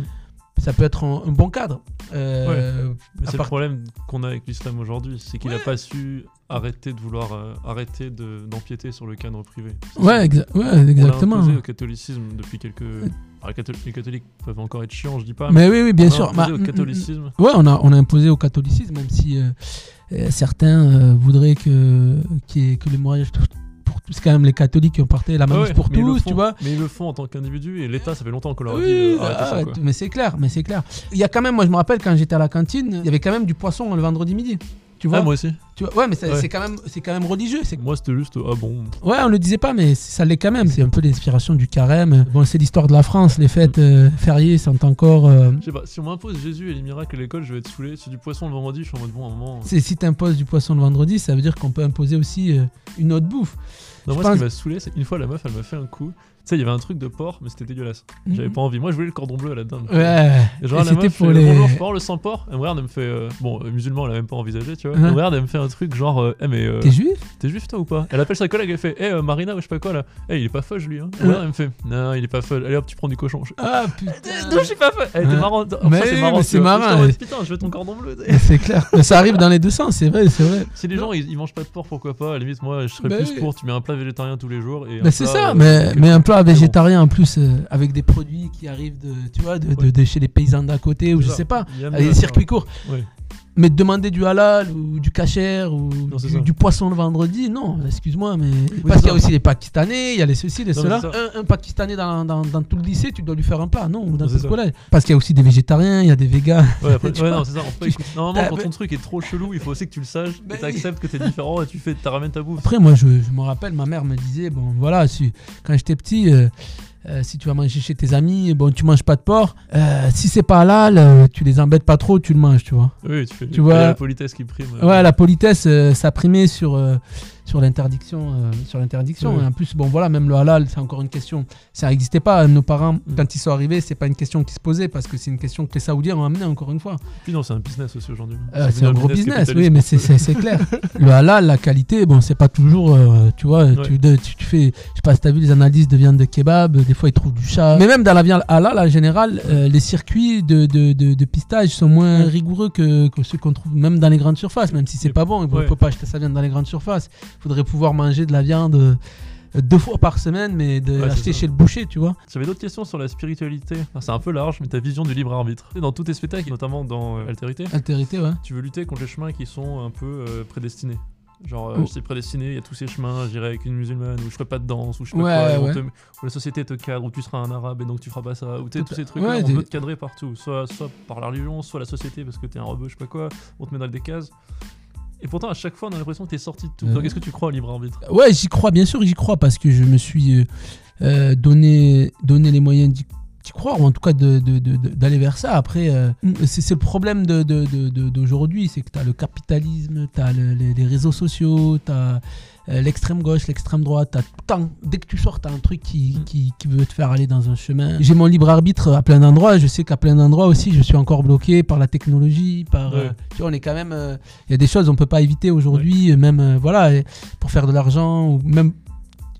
Ça peut être un, un bon cadre. Euh, c'est part- le problème qu'on a avec l'islam aujourd'hui, c'est qu'il n'a Ouais. pas su arrêter de vouloir euh, arrêter de- d'empiéter sur le cadre privé. Ouais, exa- ouais, On exactement. imposé au catholicisme depuis quelques. Alors, les catholiques- les catholiques peuvent encore être chiants, je dis pas. Mais oui, oui, bien on l'a sûr. imposé Bah, au mm, mm, catholicisme. Ouais, on a, on a imposé au catholicisme, même si euh, euh, certains euh, voudraient que, ait- que le mariage c'est quand même les catholiques qui ont porté la manif ouais, pour tous, font- tu vois. Mais ils le font en tant qu'individu et l'État, ça fait longtemps qu'on leur Oui, dit euh, ah, ça. Quoi. mais c'est clair, mais c'est clair. Il y a quand même, moi je me rappelle quand j'étais à la cantine, il y avait quand même du poisson le vendredi midi. Tu vois, Ah, moi aussi. tu vois Ouais, mais Ouais. c'est quand même, c'est quand même religieux. C'est Moi, c'était juste ah bon. Ouais, on le disait pas, mais ça l'est quand même. C'est un peu l'inspiration du carême. Bon, c'est l'histoire de la France. Les fêtes euh, fériées sont encore. euh, Je sais pas, si on m'impose Jésus et les miracles à l'école, je vais être saoulé. Si du poisson le vendredi, je suis en mode bon, à un moment. c'est- si tu imposes du poisson le vendredi, ça veut dire qu'on peut imposer aussi euh, une autre bouffe. Non, moi, ce qui m'a saoulé, c'est une fois la meuf, elle m'a fait un coup. Sais, il y avait un truc de porc, mais c'était dégueulasse. J'avais Mhm. pas envie. Moi, je voulais le cordon bleu à la dinde. Ouais. Et genre, Et la meuf, pour les- bonjour, avoir le sans porc. Elle me regarde, elle me fait. euh, Bon, euh, musulman, elle a même pas envisagé, tu vois. Hein Elle me regarde, elle me fait un truc genre, euh, Eh, mais. euh, T'es juif? T'es juif, toi ou pas? Elle appelle sa collègue, elle fait, Eh, euh, Marina, ou je sais pas quoi là. Eh, il est pas fudge lui, hein. Elle me regarde, elle me fait, Non, il est pas fudge. Allez hop, tu prends du cochon. Je- Ah putain. Non, je suis pas fudge. Elle était Ouais. marrante. Enfin, Mais c'est oui, marrant. mais tu c'est vois. marrant, J'étais en mode, ouais. Putain, je veux ton cordon bleu. c'est clair. Mais ça arrive dans les deux sens, c'est vrai, c'est vrai. Si les gens ils, ils mangent pas de porc, pourquoi pas? À la limite, moi je serais Bah plus oui. pour. Tu mets un plat végétarien tous les jours. et un Mais c'est plat, ça, euh, mais, un chose. plat bon. végétarien en plus euh, avec des produits qui arrivent de, tu vois, de, de- Ouais. de chez les paysans d'à côté ou je ça. sais pas, avec des circuits courts. Ouais. Mais de demander du halal ou du kasher ou du, poisson le vendredi, non, excuse-moi, mais. Parce qu'il y a aussi les Pakistanais, il y a les ceci, les Non, cela. Un, un Pakistanais dans, dans, dans tout le lycée, tu dois lui faire un plat, non Ou dans le collège. Parce qu'il y a aussi des végétariens, il y a des végans. Ouais, après- Tu ouais, non, c'est ça. Tu- écoute, normalement, quand ton truc est trop chelou, il faut aussi que tu le saches. Mais et t'acceptes que t'es différent et tu fais, t'as ramènes ta bouffe. Après, moi, je, je me rappelle, ma mère me disait, bon, voilà, si, quand j'étais petit, euh, euh, si tu vas manger chez tes amis, bon, tu manges pas de porc. Euh, si c'est pas halal, euh, tu les embêtes pas trop, tu le manges, tu vois. Oui, tu fais. Tu vois- la politesse qui prime. Ouais, la politesse, euh, ça primait sur, sur l'interdiction. euh, sur l'interdiction. Et en plus, bon, voilà, même le halal, c'est encore une question. Ça n'existait pas. Nos parents, Mm. quand ils sont arrivés, c'est pas une question qui se posait parce que c'est une question que les Saoudiens ont amenée, encore une fois. Puis non, c'est un business aussi aujourd'hui. Euh, c'est un gros business, oui, mais c'est- clair. le halal, la qualité, bon, c'est pas toujours, euh, tu vois, tu, de- tu, tu fais, je sais pas si t'as vu les analyses de viande de kebab, des fois ils trouvent du chat. Mais même dans la viande halal, en général, les circuits de, de, de, de pistage sont moins rigoureux que, que ceux qu'on trouve même dans les grandes surfaces, même si c'est pas bon, on ouais. peut pas acheter sa viande dans les grandes surfaces. Il faudrait pouvoir manger de la viande euh, deux fois par semaine, mais de Ouais, l'acheter chez le boucher, tu vois. J'avais d'autres questions sur la spiritualité. Enfin, c'est un peu large, mais ta vision du libre arbitre. Dans tous tes spectacles, notamment dans euh, Altérité, Altérité, ouais. tu veux lutter contre les chemins qui sont un peu euh, prédestinés. Genre, euh, Oh. je prédestiné, il y a tous ces chemins, j'irai avec une musulmane, ou je ferai pas de danse, ou je sais pas Ouais, quoi, ouais. te- ou la société te cadre, ou tu seras un arabe et donc tu feras pas ça, ou tu tous ces trucs ouais, on peut te cadrer partout, soit, soit par la religion, soit la société parce que t'es un rebeu, je sais pas quoi, on te met dans des cases. Et pourtant, à chaque fois, on a l'impression que t'es sorti de tout. Euh. Donc, est-ce que tu crois au libre arbitre Ouais, j'y crois, bien sûr, j'y crois parce que je me suis euh, euh, donné, donné les moyens d'y d'y croire, ou en tout cas d'aller de, de, d'aller vers ça. Après, euh, c'est le problème d'aujourd'hui, c'est que tu as le capitalisme, tu as les, les réseaux sociaux, tu as l'extrême gauche, l'extrême droite. t'as tout dès que tu sors, tu as un truc qui, Mm. qui, qui veut te faire aller dans un chemin. J'ai mon libre arbitre à plein d'endroits. Je sais qu'à plein d'endroits aussi, je suis encore bloqué par la technologie. Par, Ouais. euh, tu vois, on est quand même. euh, Il y a des choses on peut pas éviter aujourd'hui, même euh, voilà, pour faire de l'argent, ou même.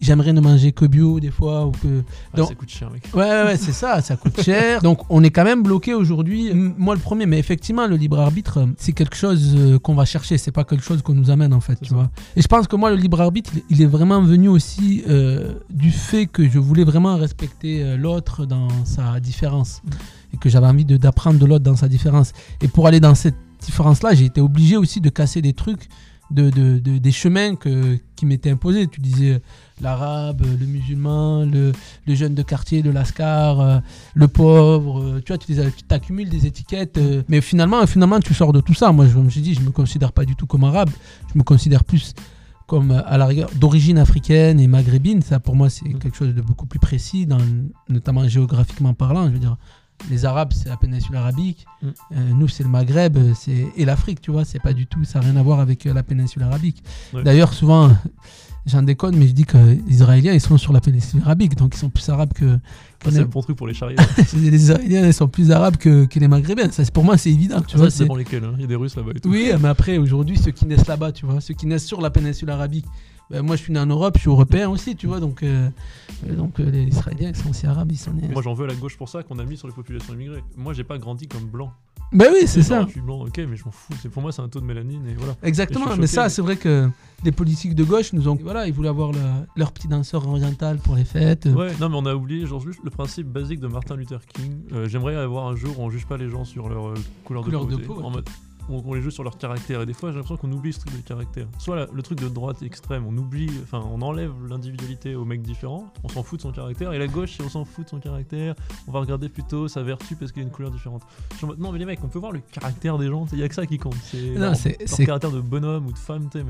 J'aimerais ne manger que bio des fois ou que Ah, Donc- ça coûte cher, mec. Ouais, ouais, ouais, c'est ça, ça coûte cher. Donc on est quand même bloqué aujourd'hui. M- Moi le premier, mais effectivement le libre arbitre, c'est quelque chose euh, qu'on va chercher, c'est pas quelque chose qu'on nous amène en fait, tu ça. vois. Et je pense que moi le libre arbitre, il- est vraiment venu aussi euh, du fait que je voulais vraiment respecter euh, l'autre dans sa différence Mm. et que j'avais envie d'apprendre de l'autre dans sa différence. Et pour aller dans cette différence-là, j'ai été obligé aussi de casser des trucs. De, de- de- des chemins que, qui m'étaient imposés. Tu disais l'arabe, le musulman, le, le jeune de quartier, le lascar, euh, le pauvre, euh, tu vois, tu les t'accumules des étiquettes, euh, mais finalement, finalement, tu sors de tout ça. Moi, je- comme je dis, je me considère pas du tout comme arabe, je me considère plus comme à la rigueur d'origine africaine et maghrébine. Ça, pour moi, c'est Mhm. quelque chose de beaucoup plus précis, dans, notamment géographiquement parlant. Je veux dire, les Arabes, c'est la péninsule arabique. Euh, nous, c'est le Maghreb, et l'Afrique, tu vois. C'est pas du tout, ça n'a rien à voir avec la péninsule arabique. Ouais. D'ailleurs, souvent, j'en déconne, mais je dis que les Israéliens, ils sont sur la péninsule arabique, donc ils sont plus arabes que. C'est est- le bon truc pour les charriers. les Israéliens, ils sont plus arabes que, que les Maghrébins. Ça, pour moi, c'est évident. Tu vois, c'est pour lesquels. hein. Il y a des Russes là-bas et tout. oui, mais après, aujourd'hui, ceux qui naissent là-bas, tu vois, ceux qui naissent sur la péninsule arabique. Ben, moi, je suis né en Europe, je suis européen aussi, tu vois, donc, euh, euh, donc euh, les Israéliens, ils sont aussi arabes, ils sont nés. Moi, j'en veux à la gauche pour ça qu'on a mis sur les populations immigrées. Moi, j'ai pas grandi comme blanc. Ben oui, c'est ça. Je suis blanc, ok, mais je m'en fous. Pour moi, c'est un taux de mélanine et voilà. Exactement, Et mais ça, c'est vrai que les politiques de gauche nous ont. Voilà, ils voulaient avoir le- leur petit danseur oriental pour les fêtes. Ouais, non, mais on a oublié, genre, juste le principe basique de Martin Luther King. Euh, J'aimerais avoir un jour où on juge pas les gens sur leur euh, couleur, Couleur de de peau. ouais. en mode, on, on les juge sur leur caractère. Et des fois, j'ai l'impression qu'on oublie ce truc de caractère. Soit la- le truc de droite extrême, on oublie, enfin, on enlève l'individualité au mec différent, on s'en fout de son caractère. Et la gauche, si on s'en fout de son caractère, on va regarder plutôt sa vertu parce qu'il a une couleur différente. Je suis en mode, non, mais les mecs, on peut voir le caractère des gens, il y a que ça qui compte. C'est leur, leur c'est- caractère de bonhomme ou de femme, mais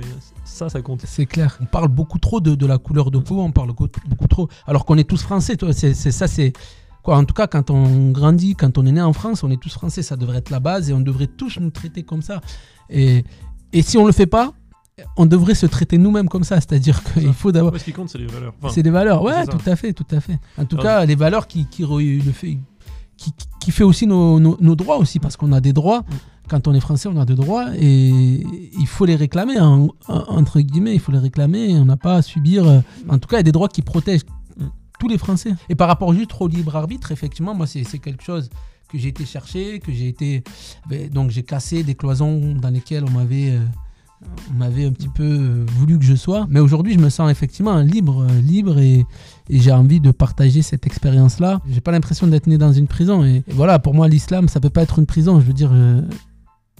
ça, ça compte. C'est clair. On parle beaucoup trop de, de la couleur de peau, on parle beaucoup trop. Alors qu'on est tous français, c'est ça, c'est. Quoi, en tout cas, quand on grandit, quand on est né en France, on est tous français. Ça devrait être la base et on devrait tous nous traiter comme ça. Et, et si on le fait pas, on devrait se traiter nous-mêmes comme ça. C'est-à-dire qu'il faut d'abord. Ce qui compte, c'est les valeurs. Enfin, c'est des valeurs. Ouais, tout à fait, tout à fait. En tout Alors- cas, les valeurs qui, qui, le fait, qui, fait aussi nos, nos- nos droits aussi, parce qu'on a des droits. Mm. Quand on est français, on a des droits et il faut les réclamer, en- en- entre guillemets, il faut les réclamer. On n'a pas à subir. En tout cas, il y a des droits qui protègent. Tous les Français. Et par rapport juste au libre arbitre, effectivement, moi, c'est quelque chose que j'ai été chercher, que j'ai été. ben, donc, j'ai cassé des cloisons dans lesquelles on m'avait. euh, m'avait un petit peu euh, voulu que je sois. Mais aujourd'hui, je me sens effectivement libre, euh, libre et, j'ai envie de partager cette expérience-là. J'ai pas l'impression d'être né dans une prison. Et, voilà, pour moi, l'islam, ça peut pas être une prison. Je veux dire,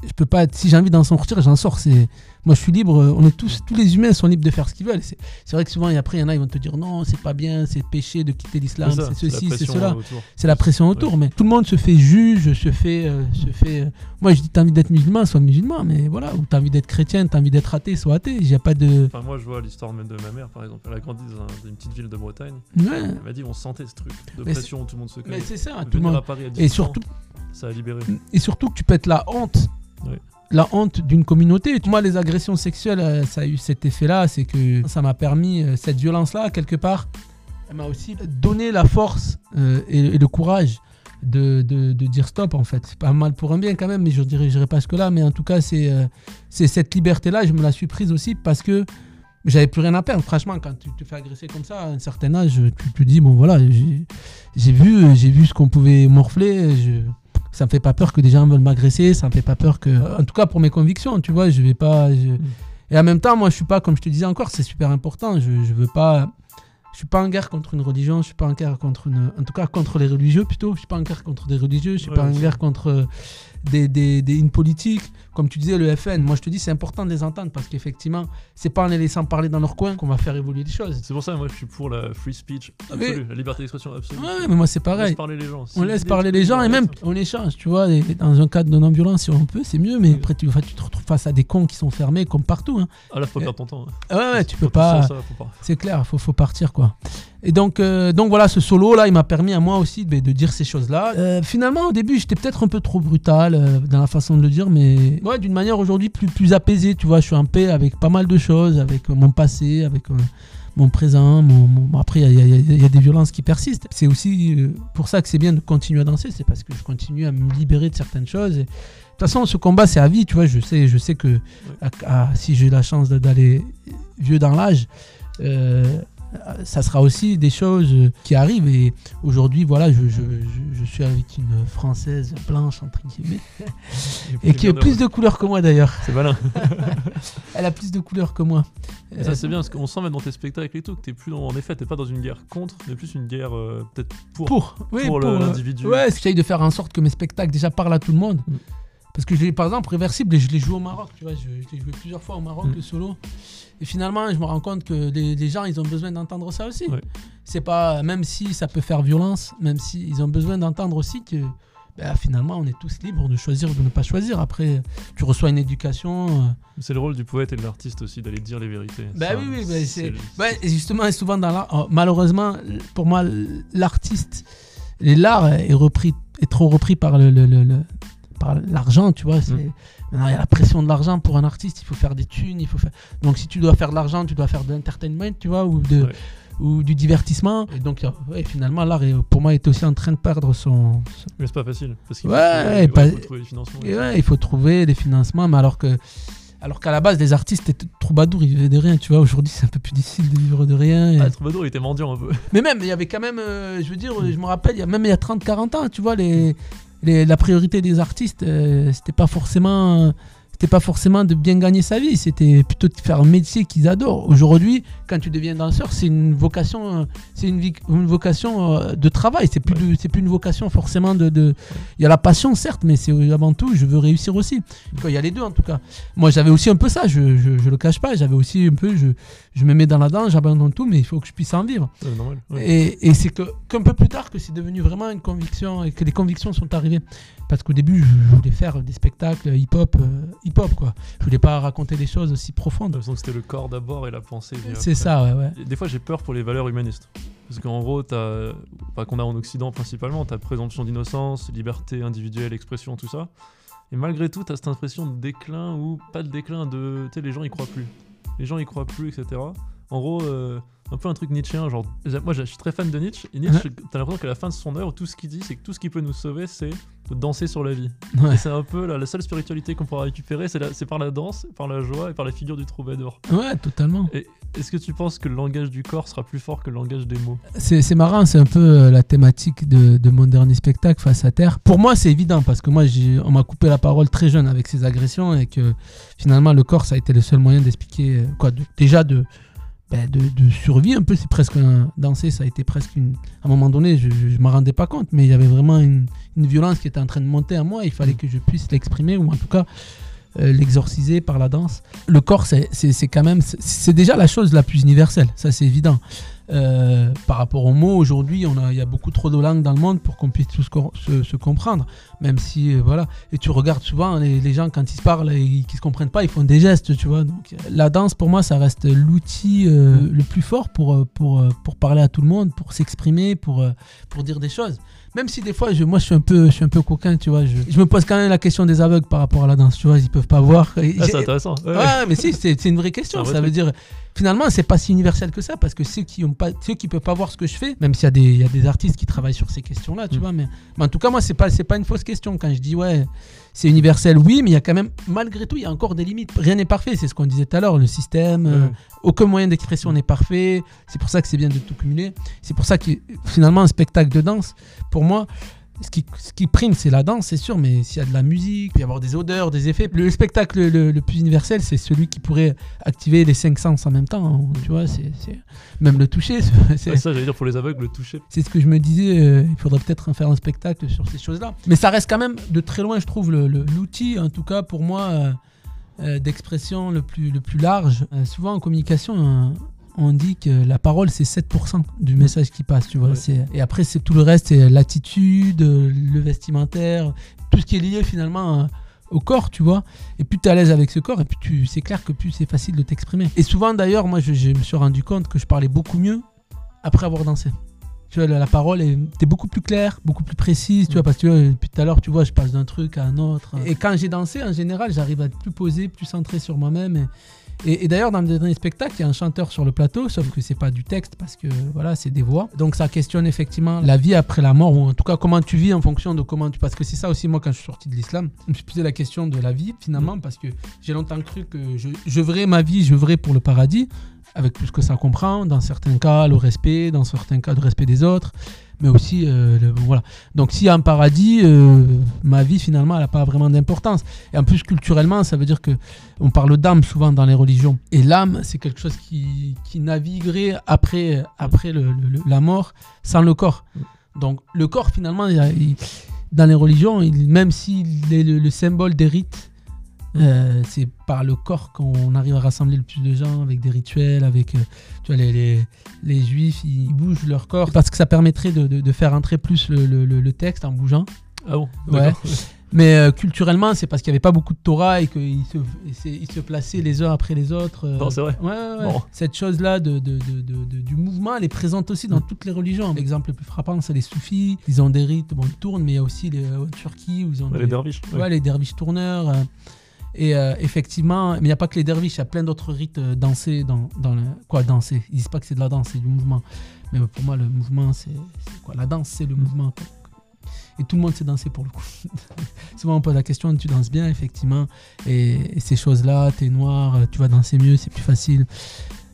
je peux pas. Si j'ai envie d'en sortir, j'en sors. C'est moi, je suis libre. On est tous, tous les humains sont libres de faire ce qu'ils veulent. C'est vrai que souvent, et après, il y en a, ils vont te dire non, c'est pas bien, c'est péché de quitter l'islam, c'est ceci, c'est cela c'est la pression autour, mais tout le monde se fait juge, se fait, euh, se fait. euh, Moi, je dis, t'as envie d'être musulman, sois musulman, mais voilà, ou t'as envie d'être chrétien, t'as envie d'être athée, sois athée. Il a pas de. Enfin, moi, je vois l'histoire même de ma mère, par exemple. Elle a grandi dans, un- dans une petite ville de Bretagne. Ouais. Elle m'a dit, on sentait ce truc de Mais pression, tout le monde se connaît. Mais c'est ça, tout le monde. à Paris à 18 Et ans, surtout, ça a libéré. et surtout que tu peux être la honte. La honte d'une communauté. Moi, les agressions sexuelles, euh, ça a eu cet effet-là, c'est que ça m'a permis, euh, cette violence-là, quelque part, elle m'a aussi donné la force euh, et, le courage de, dire stop, en fait. C'est pas mal pour un bien quand même, mais je dirais, j'irai pas jusque-là. Mais en tout cas, c'est cette liberté-là, je me la suis prise aussi parce que j'avais plus rien à perdre. Franchement, quand tu te fais agresser comme ça, à un certain âge, tu te dis, bon voilà, j'ai vu, vu ce qu'on pouvait morfler. Ça me fait pas peur que des gens veulent m'agresser. Ça me fait pas peur que, en tout cas pour mes convictions, tu vois, je vais pas. je- Et en même temps, moi, je suis pas, comme je te disais encore, c'est super important. Je, je veux pas. Je suis pas en guerre contre une religion. Je suis pas en guerre contre une. En tout cas, contre les religieux plutôt. Je suis pas en guerre contre des religieux. Je suis Ouais, pas en guerre contre des, des, des- une politique. Comme tu disais, le FN. Moi, je te dis, c'est important de les entendre parce qu'effectivement, c'est pas en les laissant parler dans leur coin qu'on va faire évoluer les choses. C'est pour ça, moi, je suis pour la free speech absolue, la liberté d'expression absolue. Ouais, mais moi, c'est On pareil. laisse parler les gens. On laisse parler les gens et on même on échange, tu vois, et dans un cadre de non-violence si on peut, c'est mieux, mais après tu, enfin, tu te retrouves face à des cons qui sont fermés comme partout. Hein. Ah là, faut Et- perdre ton temps. hein. Ouais, ouais, tu peux pas. pas. C'est clair, faut, faut partir quoi. Et donc, euh, donc voilà, ce solo là, il m'a permis à moi aussi de, de dire ces choses-là. Euh, finalement, au début, j'étais peut-être un peu trop brutal euh, dans la façon de le dire, mais ouais, d'une manière aujourd'hui plus, plus apaisée, tu vois. Je suis en paix avec pas mal de choses, avec mon passé, avec mon présent. Mon, mon- bon, Après, il y, a- y y des violences qui persistent. C'est aussi pour ça que c'est bien de continuer à danser, c'est parce que je continue à me libérer de certaines choses. Et, de toute façon, ce combat, c'est à vie, tu vois. Je sais, je sais que à- à- si j'ai la chance d'aller vieux dans l'âge, euh, ça sera aussi des choses qui arrivent. Et aujourd'hui, voilà, je, je- je- je suis avec une française blanche, entre guillemets, et qui a plus de couleurs que moi d'ailleurs. C'est malin. Elle a plus de couleurs que moi. Et ça c'est bien parce qu'on sent même dans tes spectacles et tout que t'es plus dans, en effet t'es pas dans une guerre contre mais plus une guerre euh, peut-être pour. pour, oui, pour euh, l'individu. Ouais, j'essaye de faire en sorte que mes spectacles déjà parlent à tout le monde. Mm. Parce que je l'ai, par exemple, Réversible, je l'ai joué au Maroc, tu vois, je, l'ai joué plusieurs fois au Maroc, Mm. le solo. Et finalement, je me rends compte que les, les gens, ils ont besoin d'entendre ça aussi. Ouais. C'est pas, même si ça peut faire violence, même si ils ont besoin d'entendre aussi que ben, finalement, on est tous libres de choisir ou de ne pas choisir. Après, tu reçois une éducation. euh, C'est le rôle du poète et de l'artiste aussi d'aller dire les vérités. Bah Ça, oui, oui, bah, c'est- justement, et souvent dans l'art, oh, malheureusement, pour moi, l'artiste, l'art est repris, est trop repris par le, le- le- le- par l'argent, tu vois. c'est- Mm. Maintenant, il y a la pression de l'argent pour un artiste. Il faut faire des thunes, il faut faire. Donc, si tu dois faire de l'argent, tu dois faire de l'entertainment, tu vois, ou de Ouais. ou du divertissement. Et donc, euh, ouais, finalement, l'art, pour moi, est aussi en train de perdre son. Mais c'est pas facile parce qu'il Ouais, faut, trouver- et pas- il faut trouver les financements. Et ouais, il faut trouver des financements, mais alors que. Alors qu'à la base, les artistes étaient troubadours, ils vivaient de rien, tu vois. Aujourd'hui, c'est un peu plus difficile de vivre de rien. et- Ah, troubadour il était mendiant un peu. Mais même, il y avait quand même, euh, je veux dire, je me rappelle, il y a, même il y a 30-40 ans, tu vois, les, les- la priorité des artistes, euh, c'était pas forcément. C'était pas forcément de bien gagner sa vie, c'était plutôt de faire un métier qu'ils adorent. Aujourd'hui, quand tu deviens danseur, c'est une vocation, euh, c'est une, vocation euh, de travail. C'est plus, c'est plus une vocation forcément de, de- Il y a la passion certes, mais c'est avant tout, je veux réussir aussi. Il y a les deux en tout cas. Moi, j'avais aussi un peu ça. Je, je, je le cache pas. J'avais aussi un peu, je, je me mets dans la danse, j'abandonne tout, mais il faut que je puisse en vivre. Ouais, normal. ouais. Et, et c'est que qu'un peu plus tard que c'est devenu vraiment une conviction et que les convictions sont arrivées. Parce qu'au début, je voulais faire des spectacles hip-hop, euh, hip-hop quoi. Je voulais pas raconter des choses aussi J'ai profondes. l'impression que c'était le corps d'abord et la pensée. C'est ça, ouais, Des fois, j'ai peur pour les valeurs humanistes. Parce qu'en gros, t'as, enfin, qu'on a en Occident principalement, t'as présomption d'innocence, liberté individuelle, expression, tout ça. Et malgré tout, t'as cette impression de déclin ou pas de déclin, de. Tu sais, les gens y croient plus. Les gens y croient plus, etc. En gros, euh, un peu un truc nietzschéen. Genre, moi, je suis très fan de Nietzsche. Et Nietzsche, t'as l'impression qu'à la fin de son œuvre, tout ce qu'il dit, c'est que tout ce qui peut nous sauver, c'est de danser sur la vie. Ouais. Et c'est un peu la, la seule spiritualité qu'on pourra récupérer, c'est, par la danse, par la joie et par la figure du troubadour. Ouais, totalement. Est-ce que tu penses que le langage du corps sera plus fort que le langage des mots? C'est marrant, c'est un peu euh, la thématique de, de mon dernier spectacle, Face à Terre. Pour moi, c'est évident parce que moi, j'ai- on m'a coupé la parole très jeune avec ces agressions et que finalement, le corps, ça a été le seul moyen d'expliquer, euh, quoi, de- déjà de, ben, de, de survie un peu. C'est presque un, danser, ça a été presque une. À un moment donné, je ne m'en rendais pas compte, mais il y avait vraiment une, une violence qui était en train de monter à moi. Il fallait que je puisse l'exprimer ou en tout cas euh, l'exorciser par la danse. Le corps, c'est quand même. C'est déjà la chose la plus universelle, ça c'est évident. Euh, par rapport aux mots, aujourd'hui, on a- il y a beaucoup trop de langues dans le monde pour qu'on puisse tous se, se comprendre. Même si, euh, voilà. Et tu regardes souvent les, les gens, quand ils se parlent et qu'ils se comprennent pas, ils font des gestes, tu vois. Donc, la danse, pour moi, ça reste l'outil euh, le plus fort pour, pour, pour parler à tout le monde, pour s'exprimer, pour, pour dire des choses. Même si des fois, je, moi, je suis un peu, je suis un peu coquin, tu vois. Je, je me pose quand même la question des aveugles par rapport à la danse, tu vois. Ils peuvent pas voir. Ah, c'est intéressant. Ouais, mais si, c'est une vraie question. Un Ça veut dire, finalement, c'est pas si universel que ça, parce que ceux qui ont pas, ceux qui peuvent pas voir ce que je fais, même s'il y a des, il y a des artistes qui travaillent sur ces questions-là, tu Mm. vois, mais, mais en tout cas, moi, c'est pas, c'est pas une fausse question quand je dis ouais, c'est universel, oui, mais il y a quand même, malgré tout, il y a encore des limites. Rien n'est parfait, c'est ce qu'on disait tout à l'heure, le système. euh, Ouais. aucun moyen d'expression n'est parfait. C'est pour ça que c'est bien de tout cumuler. C'est pour ça que finalement un spectacle de danse, pour moi, ce qui, ce qui prime, c'est la danse, c'est sûr, mais s'il y a de la musique, il peut y avoir des odeurs, des effets. Le spectacle le, le plus universel, c'est celui qui pourrait activer les cinq sens en même temps. hein. Tu vois, c'est même le toucher. c'est- Ouais, ça, j'allais dire pour les aveugles, le toucher. c'est ce que je me disais, euh, il faudrait peut-être en faire un spectacle sur ces choses-là. Mais ça reste quand même de très loin, je trouve, le- le- l'outil, en tout cas pour moi, euh, euh, d'expression le plus, le plus large. Souvent en communication, euh, on dit que la parole, c'est 7% du message qui passe, tu vois. Ouais. Et après, c'est tout le reste, c'est l'attitude, euh, le vestimentaire, tout ce qui est lié finalement... euh, au corps, tu vois. Et plus tu es à l'aise avec ce corps, et puis tu, c'est clair que plus c'est facile de t'exprimer. Et souvent, d'ailleurs, moi, je, je me suis rendu compte que je parlais beaucoup mieux après avoir dansé. Tu vois, la, la parole était beaucoup plus claire, beaucoup plus précise, tu vois, parce que tu vois, depuis tout à l'heure, tu vois, je passe d'un truc à un autre. Et quand j'ai dansé, en général, j'arrive à être plus posé, plus centré sur moi-même. Et, et- d'ailleurs, dans le dernier spectacle, il y a un chanteur sur le plateau, sauf que c'est pas du texte, parce que voilà, c'est des voix. Donc ça questionne effectivement la vie après la mort, ou en tout cas comment tu vis en fonction de comment tu. Parce que c'est ça aussi, moi, quand je suis sorti de l'islam, je me suis posé la question de la vie, finalement, parce que j'ai longtemps cru que je, je ma vie, je vivrais pour le paradis, avec tout ce que ça comprend, dans certains cas, le respect, dans certains cas, le respect des autres, mais aussi, euh, voilà. Donc s'il y a un paradis, euh, ma vie, finalement, elle n'a pas vraiment d'importance. Et en plus, culturellement, ça veut dire que on parle d'âme souvent dans les religions. Et l'âme, c'est quelque chose qui, qui naviguerait après, après la mort sans le corps. Donc le corps, finalement, dans les religions, même s'il est le symbole des rites, euh, c'est par le corps qu'on arrive à rassembler le plus de gens avec des rituels, avec euh, tu vois, les, les, les juifs, ils bougent leur corps parce que ça permettrait de, de- de faire entrer plus le, le- texte en bougeant. Ah bon Ouais. Mais euh, culturellement, c'est parce qu'il n'y avait pas beaucoup de Torah et qu'ils se, ils se plaçaient les uns après les autres. Non, c'est vrai. Ouais. Bon. Cette chose-là de, de- de- de- de- du mouvement, elle est présente aussi dans Mm. toutes les religions. L'exemple le plus frappant, c'est les soufis. Ils ont des rites, bon, ils tournent, mais il y a aussi les, en Turquie où ils ont Ouais, des- les derviches. Ouais, les derviches tourneurs. Et euh, effectivement, mais il n'y a pas que les derviches, il y a plein d'autres rites euh, dansés dans, dans le. Quoi, danser Ils disent pas que c'est de la danse, c'est du mouvement. Mais pour moi, le mouvement, c'est quoi? La danse, c'est le mouvement. quoi. Et tout le monde sait danser pour le coup. Souvent, on pose la question tu danses bien, effectivement. Et, et ces choses-là, t'es noir, euh, tu vas danser mieux, c'est plus facile.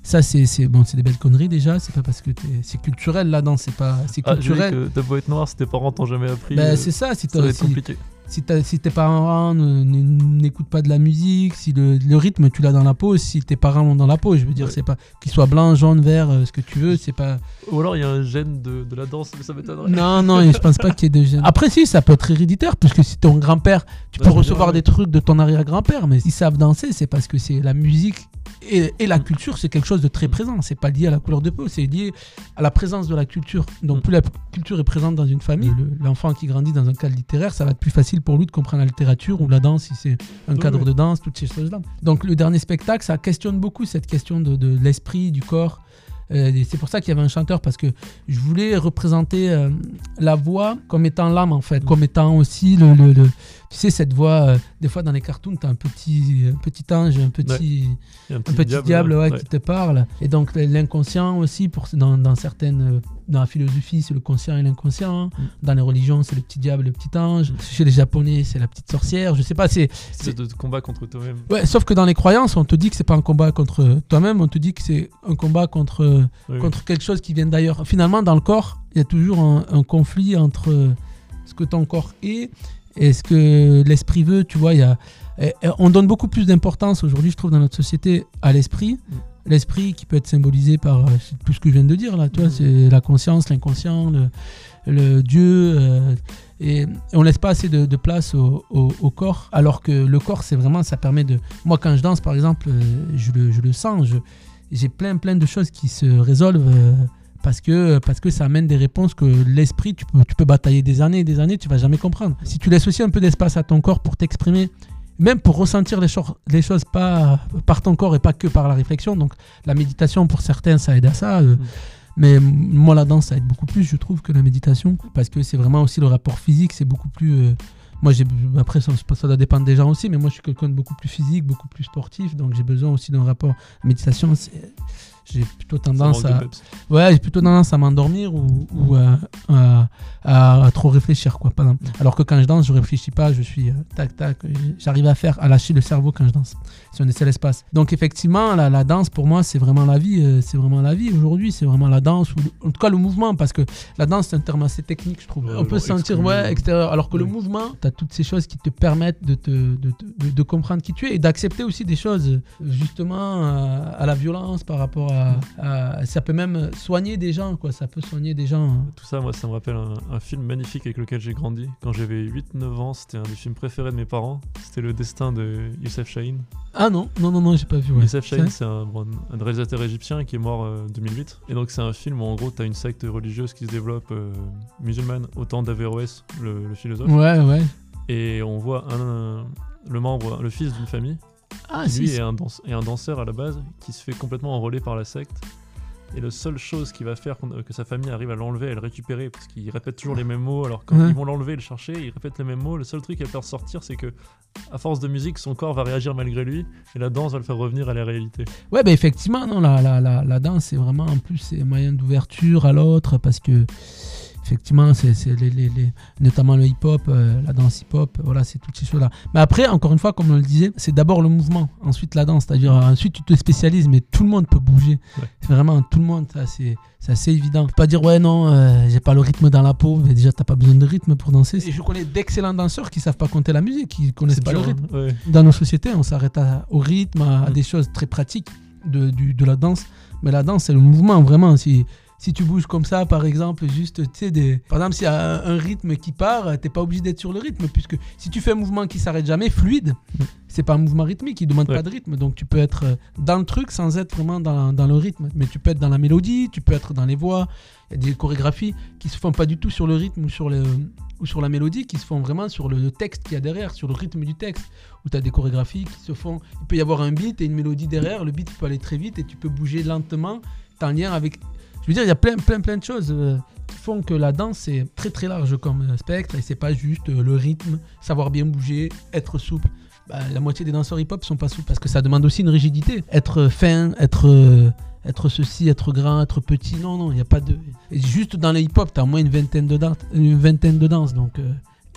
Ça, c'est bon, des belles conneries déjà. C'est pas parce que c'est culturel la danse, c'est pas c'est Ah, culturel. que t'as beau être noir, si tes parents t'ont jamais appris, Ben, euh, c'est ça. Si ça va être compliqué. Si, tes parents n'écoutent pas de la musique, si le, le rythme tu l'as dans la peau, si tes parents l'ont dans la peau, je veux dire, Ouais. c'est pas qu'ils soient blancs, jaunes, verts, euh, ce que tu veux, c'est pas. Ou alors il y a un gène de, de la danse, mais ça m'étonnerait. Non, non, je pense pas qu'il y ait de gènes. Après, si, ça peut être héréditaire, puisque si ton grand-père, tu peux recevoir bien, des trucs de ton arrière-grand-père, mais s'ils savent danser, c'est parce que c'est la musique. Et, et la culture, c'est quelque chose de très présent. C'est pas lié à la couleur de peau, c'est lié à la présence de la culture. Donc, Mm. plus la culture est présente dans une famille, le- l'enfant qui grandit dans un cadre littéraire, ça va être plus facile pour lui de comprendre la littérature ou la danse, si c'est un cadre oui. de danse, toutes ces choses-là. Donc, le dernier spectacle, ça questionne beaucoup cette question de, de l'esprit, du corps. Euh, c'est pour ça qu'il y avait un chanteur, parce que je voulais représenter euh, la voix comme étant l'âme, en fait, comme étant aussi le. le- le- tu sais, cette voix, euh, des fois dans les cartoons, tu as un petit, un petit ange, un petit, un petit diable, là, ouais, ouais. qui te parle. Et donc l'inconscient aussi, pour, dans, dans certaines, euh, dans la philosophie, c'est le conscient et l'inconscient. Mm. Dans les religions, c'est le petit diable, le petit ange. Chez les Japonais, c'est la petite sorcière. Je sais pas, c'est C'est de combat contre toi-même. ouais. Sauf que dans les croyances, on te dit que c'est pas un combat contre toi-même, on te dit que c'est un combat contre Oui, contre quelque chose qui vient d'ailleurs. Finalement, dans le corps, il y a toujours un, un conflit entre ce que ton corps est et ce que l'esprit veut. Tu vois, il y a, et- et on donne beaucoup plus d'importance aujourd'hui, je trouve, dans notre société, à l'esprit. Mm. L'esprit qui peut être symbolisé par euh, tout ce que je viens de dire là. Tu vois, Mm. c'est la conscience, l'inconscient, le, le Dieu. euh, et, on laisse pas assez de, de place au, au- au corps, alors que le corps, c'est vraiment, ça permet de. Moi, quand je danse, par exemple, euh, je le, je le sens. je- j'ai plein, plein de choses qui se résolvent. euh, parce que, parce que ça amène des réponses que l'esprit, tu peux, tu peux batailler des années et des années, tu vas jamais comprendre. Si tu laisses aussi un peu d'espace à ton corps pour t'exprimer, même pour ressentir les, cho- les choses pas par ton corps et pas que par la réflexion. Donc la méditation pour certains, ça aide à ça. euh, Mm. Mais moi, la danse, ça aide beaucoup plus, je trouve, que la méditation. Parce que c'est vraiment aussi le rapport physique, c'est beaucoup plus... euh, moi, après, ça, ça doit dépendre des gens aussi, mais moi, je suis quelqu'un de beaucoup plus physique, beaucoup plus sportif. Donc j'ai besoin aussi d'un rapport... La méditation, c'est... J'ai plutôt tendance à... Ouais, j'ai plutôt tendance à m'endormir ou, ou à, à- à- à trop réfléchir, quoi. Alors que quand je danse, je réfléchis pas, je suis euh, tac tac, j'arrive à faire, à lâcher le cerveau quand je danse. Si on l'espace. Donc effectivement, la, la danse pour moi, c'est vraiment la vie, euh, c'est vraiment la vie aujourd'hui, c'est vraiment la danse ou en tout cas le mouvement, parce que la danse c'est un terme assez technique, je trouve. Ouais, on peut se sentir ouais euh, extérieur, alors que le mouvement, tu as toutes ces choses qui te permettent de te de, te- de- de comprendre qui tu es et d'accepter aussi des choses euh, justement euh, à la violence par rapport à, à- ça peut même soigner des gens quoi, ça peut soigner des gens. hein. Tout ça, moi, ça me rappelle un, un film magnifique avec lequel j'ai grandi. Quand j'avais 8-9 ans, c'était un des films préférés de mes parents. C'était Le Destin de Youssef Chahine. Ah non, non non non, j'ai pas vu ouais. Youssef Chahine, C'est un, bon, un réalisateur égyptien qui est mort en 2008. Et donc, c'est un film où, en gros, tu as une secte religieuse qui se développe euh, musulmane au temps d'Averroès, le, le philosophe. Ouais ouais. Et on voit un, le membre, le fils d'une famille, Ah qui si. lui si. est un, danse- est un danseur à la base, qui se fait complètement enrôler par la secte. Et la seule chose qui va faire qu'on- que sa famille arrive à l'enlever, à le récupérer, parce qu'il répète toujours les mêmes mots, alors quand Ouais. ils vont l'enlever et le chercher, il répète les mêmes mots. Le seul truc qui va le faire sortir, c'est que, à force de musique, son corps va réagir malgré lui, et la danse va le faire revenir à la réalité. Ouais, bah effectivement, non, la, la, la, la danse, c'est vraiment en plus c'est un moyen d'ouverture à l'autre parce que effectivement, c'est les, les, les- notamment le hip-hop, euh, la danse hip-hop, voilà, c'est toutes ces choses-là. Mais après, encore une fois, comme on le disait, c'est d'abord le mouvement, ensuite la danse, c'est-à-dire euh, ensuite tu te spécialises, mais tout le monde peut bouger. Ouais. C'est Vraiment, tout le monde, ça c'est assez évident. Faut pas dire ouais non, euh, j'ai pas le rythme dans la peau, mais déjà t'as pas besoin de rythme pour danser. Et je connais d'excellents danseurs qui savent pas compter la musique, qui connaissent pas dur, le rythme hein, ouais. dans nos sociétés, on s'arrête au rythme, à, à Mm. des choses très pratiques de, du- de la danse. Mais la danse, c'est le mouvement, vraiment. Si, si tu bouges comme ça, par exemple, juste, tu sais, des... par exemple, s'il y a un, rythme qui part, t'es pas obligé d'être sur le rythme, puisque si tu fais un mouvement qui s'arrête jamais, fluide, Mm. c'est pas un mouvement rythmique, il demande Ouais. pas de rythme. Donc tu peux être dans le truc sans être vraiment dans, dans le rythme. Mais tu peux être dans la mélodie, tu peux être dans les voix. Il y a des chorégraphies qui se font pas du tout sur le rythme ou sur, le, ou sur la mélodie, qui se font vraiment sur le, texte qu'il y a derrière, sur le rythme du texte où tu as des chorégraphies qui se font. Il peut y avoir un beat et une mélodie derrière. Le beat peut aller très vite et tu peux bouger lentement. En lien avec. Je veux dire, il y a plein, plein, plein de choses euh, qui font que la danse est très, très large comme euh, spectre et c'est pas juste euh, le rythme, savoir bien bouger, être souple. Bah, la moitié des danseurs hip-hop sont pas souples parce que ça demande aussi une rigidité. Être fin, être. ceci, être grand, être petit, non, non, il n'y a pas de. Et juste dans le hip-hop, tu as au moins une vingtaine de, dan- une vingtaine de danses. Donc,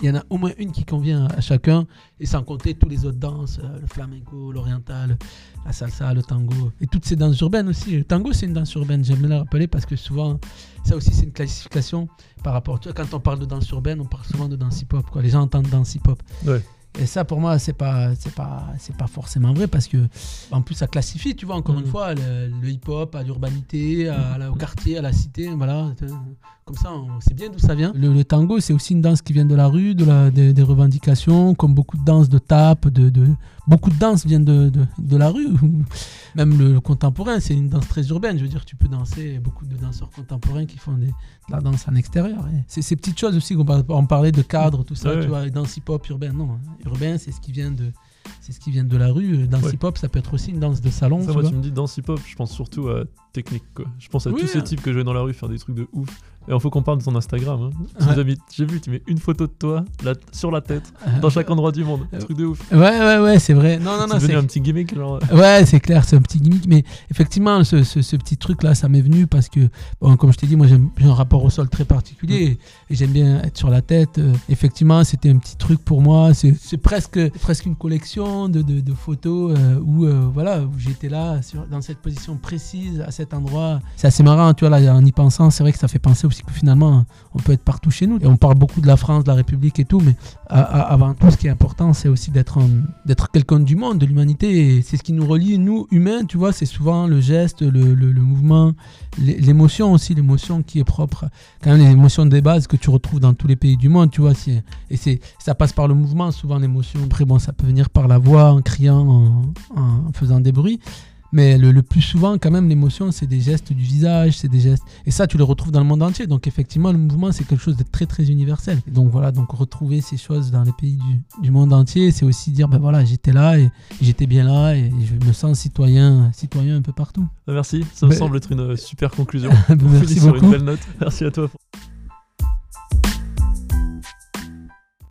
il y en a au moins une qui convient à chacun. Et sans compter tous les autres danses, euh, le flamenco, l'oriental, la salsa, le tango. Et toutes ces danses urbaines aussi. Le tango, c'est une danse urbaine. J'aime bien la rappeler parce que souvent, ça aussi, c'est une classification par rapport. Tu vois, quand on parle de danse urbaine, on parle souvent de danse hip-hop. Quoi. Les gens entendent danse hip-hop. Ouais. Et ça, pour moi, c'est pas, c'est pas, c'est pas forcément vrai parce que, en plus, ça classifie, tu vois, encore une fois, le, le hip-hop à l'urbanité, à au quartier, à la cité, voilà. Comme ça, on sait bien d'où ça vient. Le, le tango, c'est aussi une danse qui vient de la rue, de la, des- des revendications, comme beaucoup de danses de tape, de, de- beaucoup de danses viennent de, de, de la rue. Même le, le contemporain, c'est une danse très urbaine. Je veux dire, tu peux danser, beaucoup de danseurs contemporains qui font des, de la danse en extérieur. C'est ces petites choses aussi, on parlait de cadre, tout ça, Ouais. tu vois, hip-hop urbaine. Non, hein. urbain, c'est ce qui vient de... C'est ce qui vient de la rue. Danse Ouais. hip-hop, ça peut être aussi une danse de salon. Ça, tu moi, vois. tu me dis danse hip-hop, je pense surtout à technique. Quoi. Je pense à Oui, tous ces types que je vais dans la rue faire des trucs de ouf. Et il faut qu'on parle de ton Instagram. hein. Ouais. J'ai vu, tu mets une photo de toi là, sur la tête, Euh, dans chaque endroit du monde. euh, truc de ouf. Ouais, ouais, ouais, c'est vrai. Non, non, c'est non, devenu c'est un petit gimmick. Genre... Ouais, c'est clair, c'est un petit gimmick, mais effectivement, ce, ce- ce petit truc-là, ça m'est venu parce que, bon, comme je t'ai dit, moi j'ai un rapport au sol très particulier et j'aime bien être sur la tête. Euh, effectivement, c'était un petit truc pour moi. C'est c'est presque, presque une collection de, de- de photos euh, où, euh, voilà, où j'étais là, sur- dans cette position précise, à cet endroit. C'est assez marrant, tu vois, là, en y pensant, c'est vrai que ça fait penser aussi que finalement, on peut être partout chez nous. Et on parle beaucoup de la France, de la République et tout, mais avant tout, ce qui est important, c'est aussi d'être un- d'être quelqu'un du monde, de l'humanité. C'est ce qui nous relie, nous, humains, tu vois, c'est souvent le geste, le, mouvement, l'é- l'émotion aussi, l'émotion qui est propre. Quand même, les émotions des bases que tu retrouves dans tous les pays du monde, tu vois. Et ça passe par le mouvement, souvent l'émotion. Après, bon, ça peut venir par la voix, en criant, en faisant des bruits. Mais le, le plus souvent, quand même, l'émotion, c'est des gestes du visage, c'est des gestes. Et ça, tu le retrouves dans le monde entier. Donc, effectivement, le mouvement, c'est quelque chose de très, très universel. Et donc, voilà, donc retrouver ces choses dans les pays du, du monde entier, c'est aussi dire, ben voilà, j'étais là et j'étais bien là et je me sens citoyen, citoyen un peu partout. Merci, ça me Ben- semble être une super conclusion. Ben, On merci finit sur beaucoup. une belle note. Merci à toi.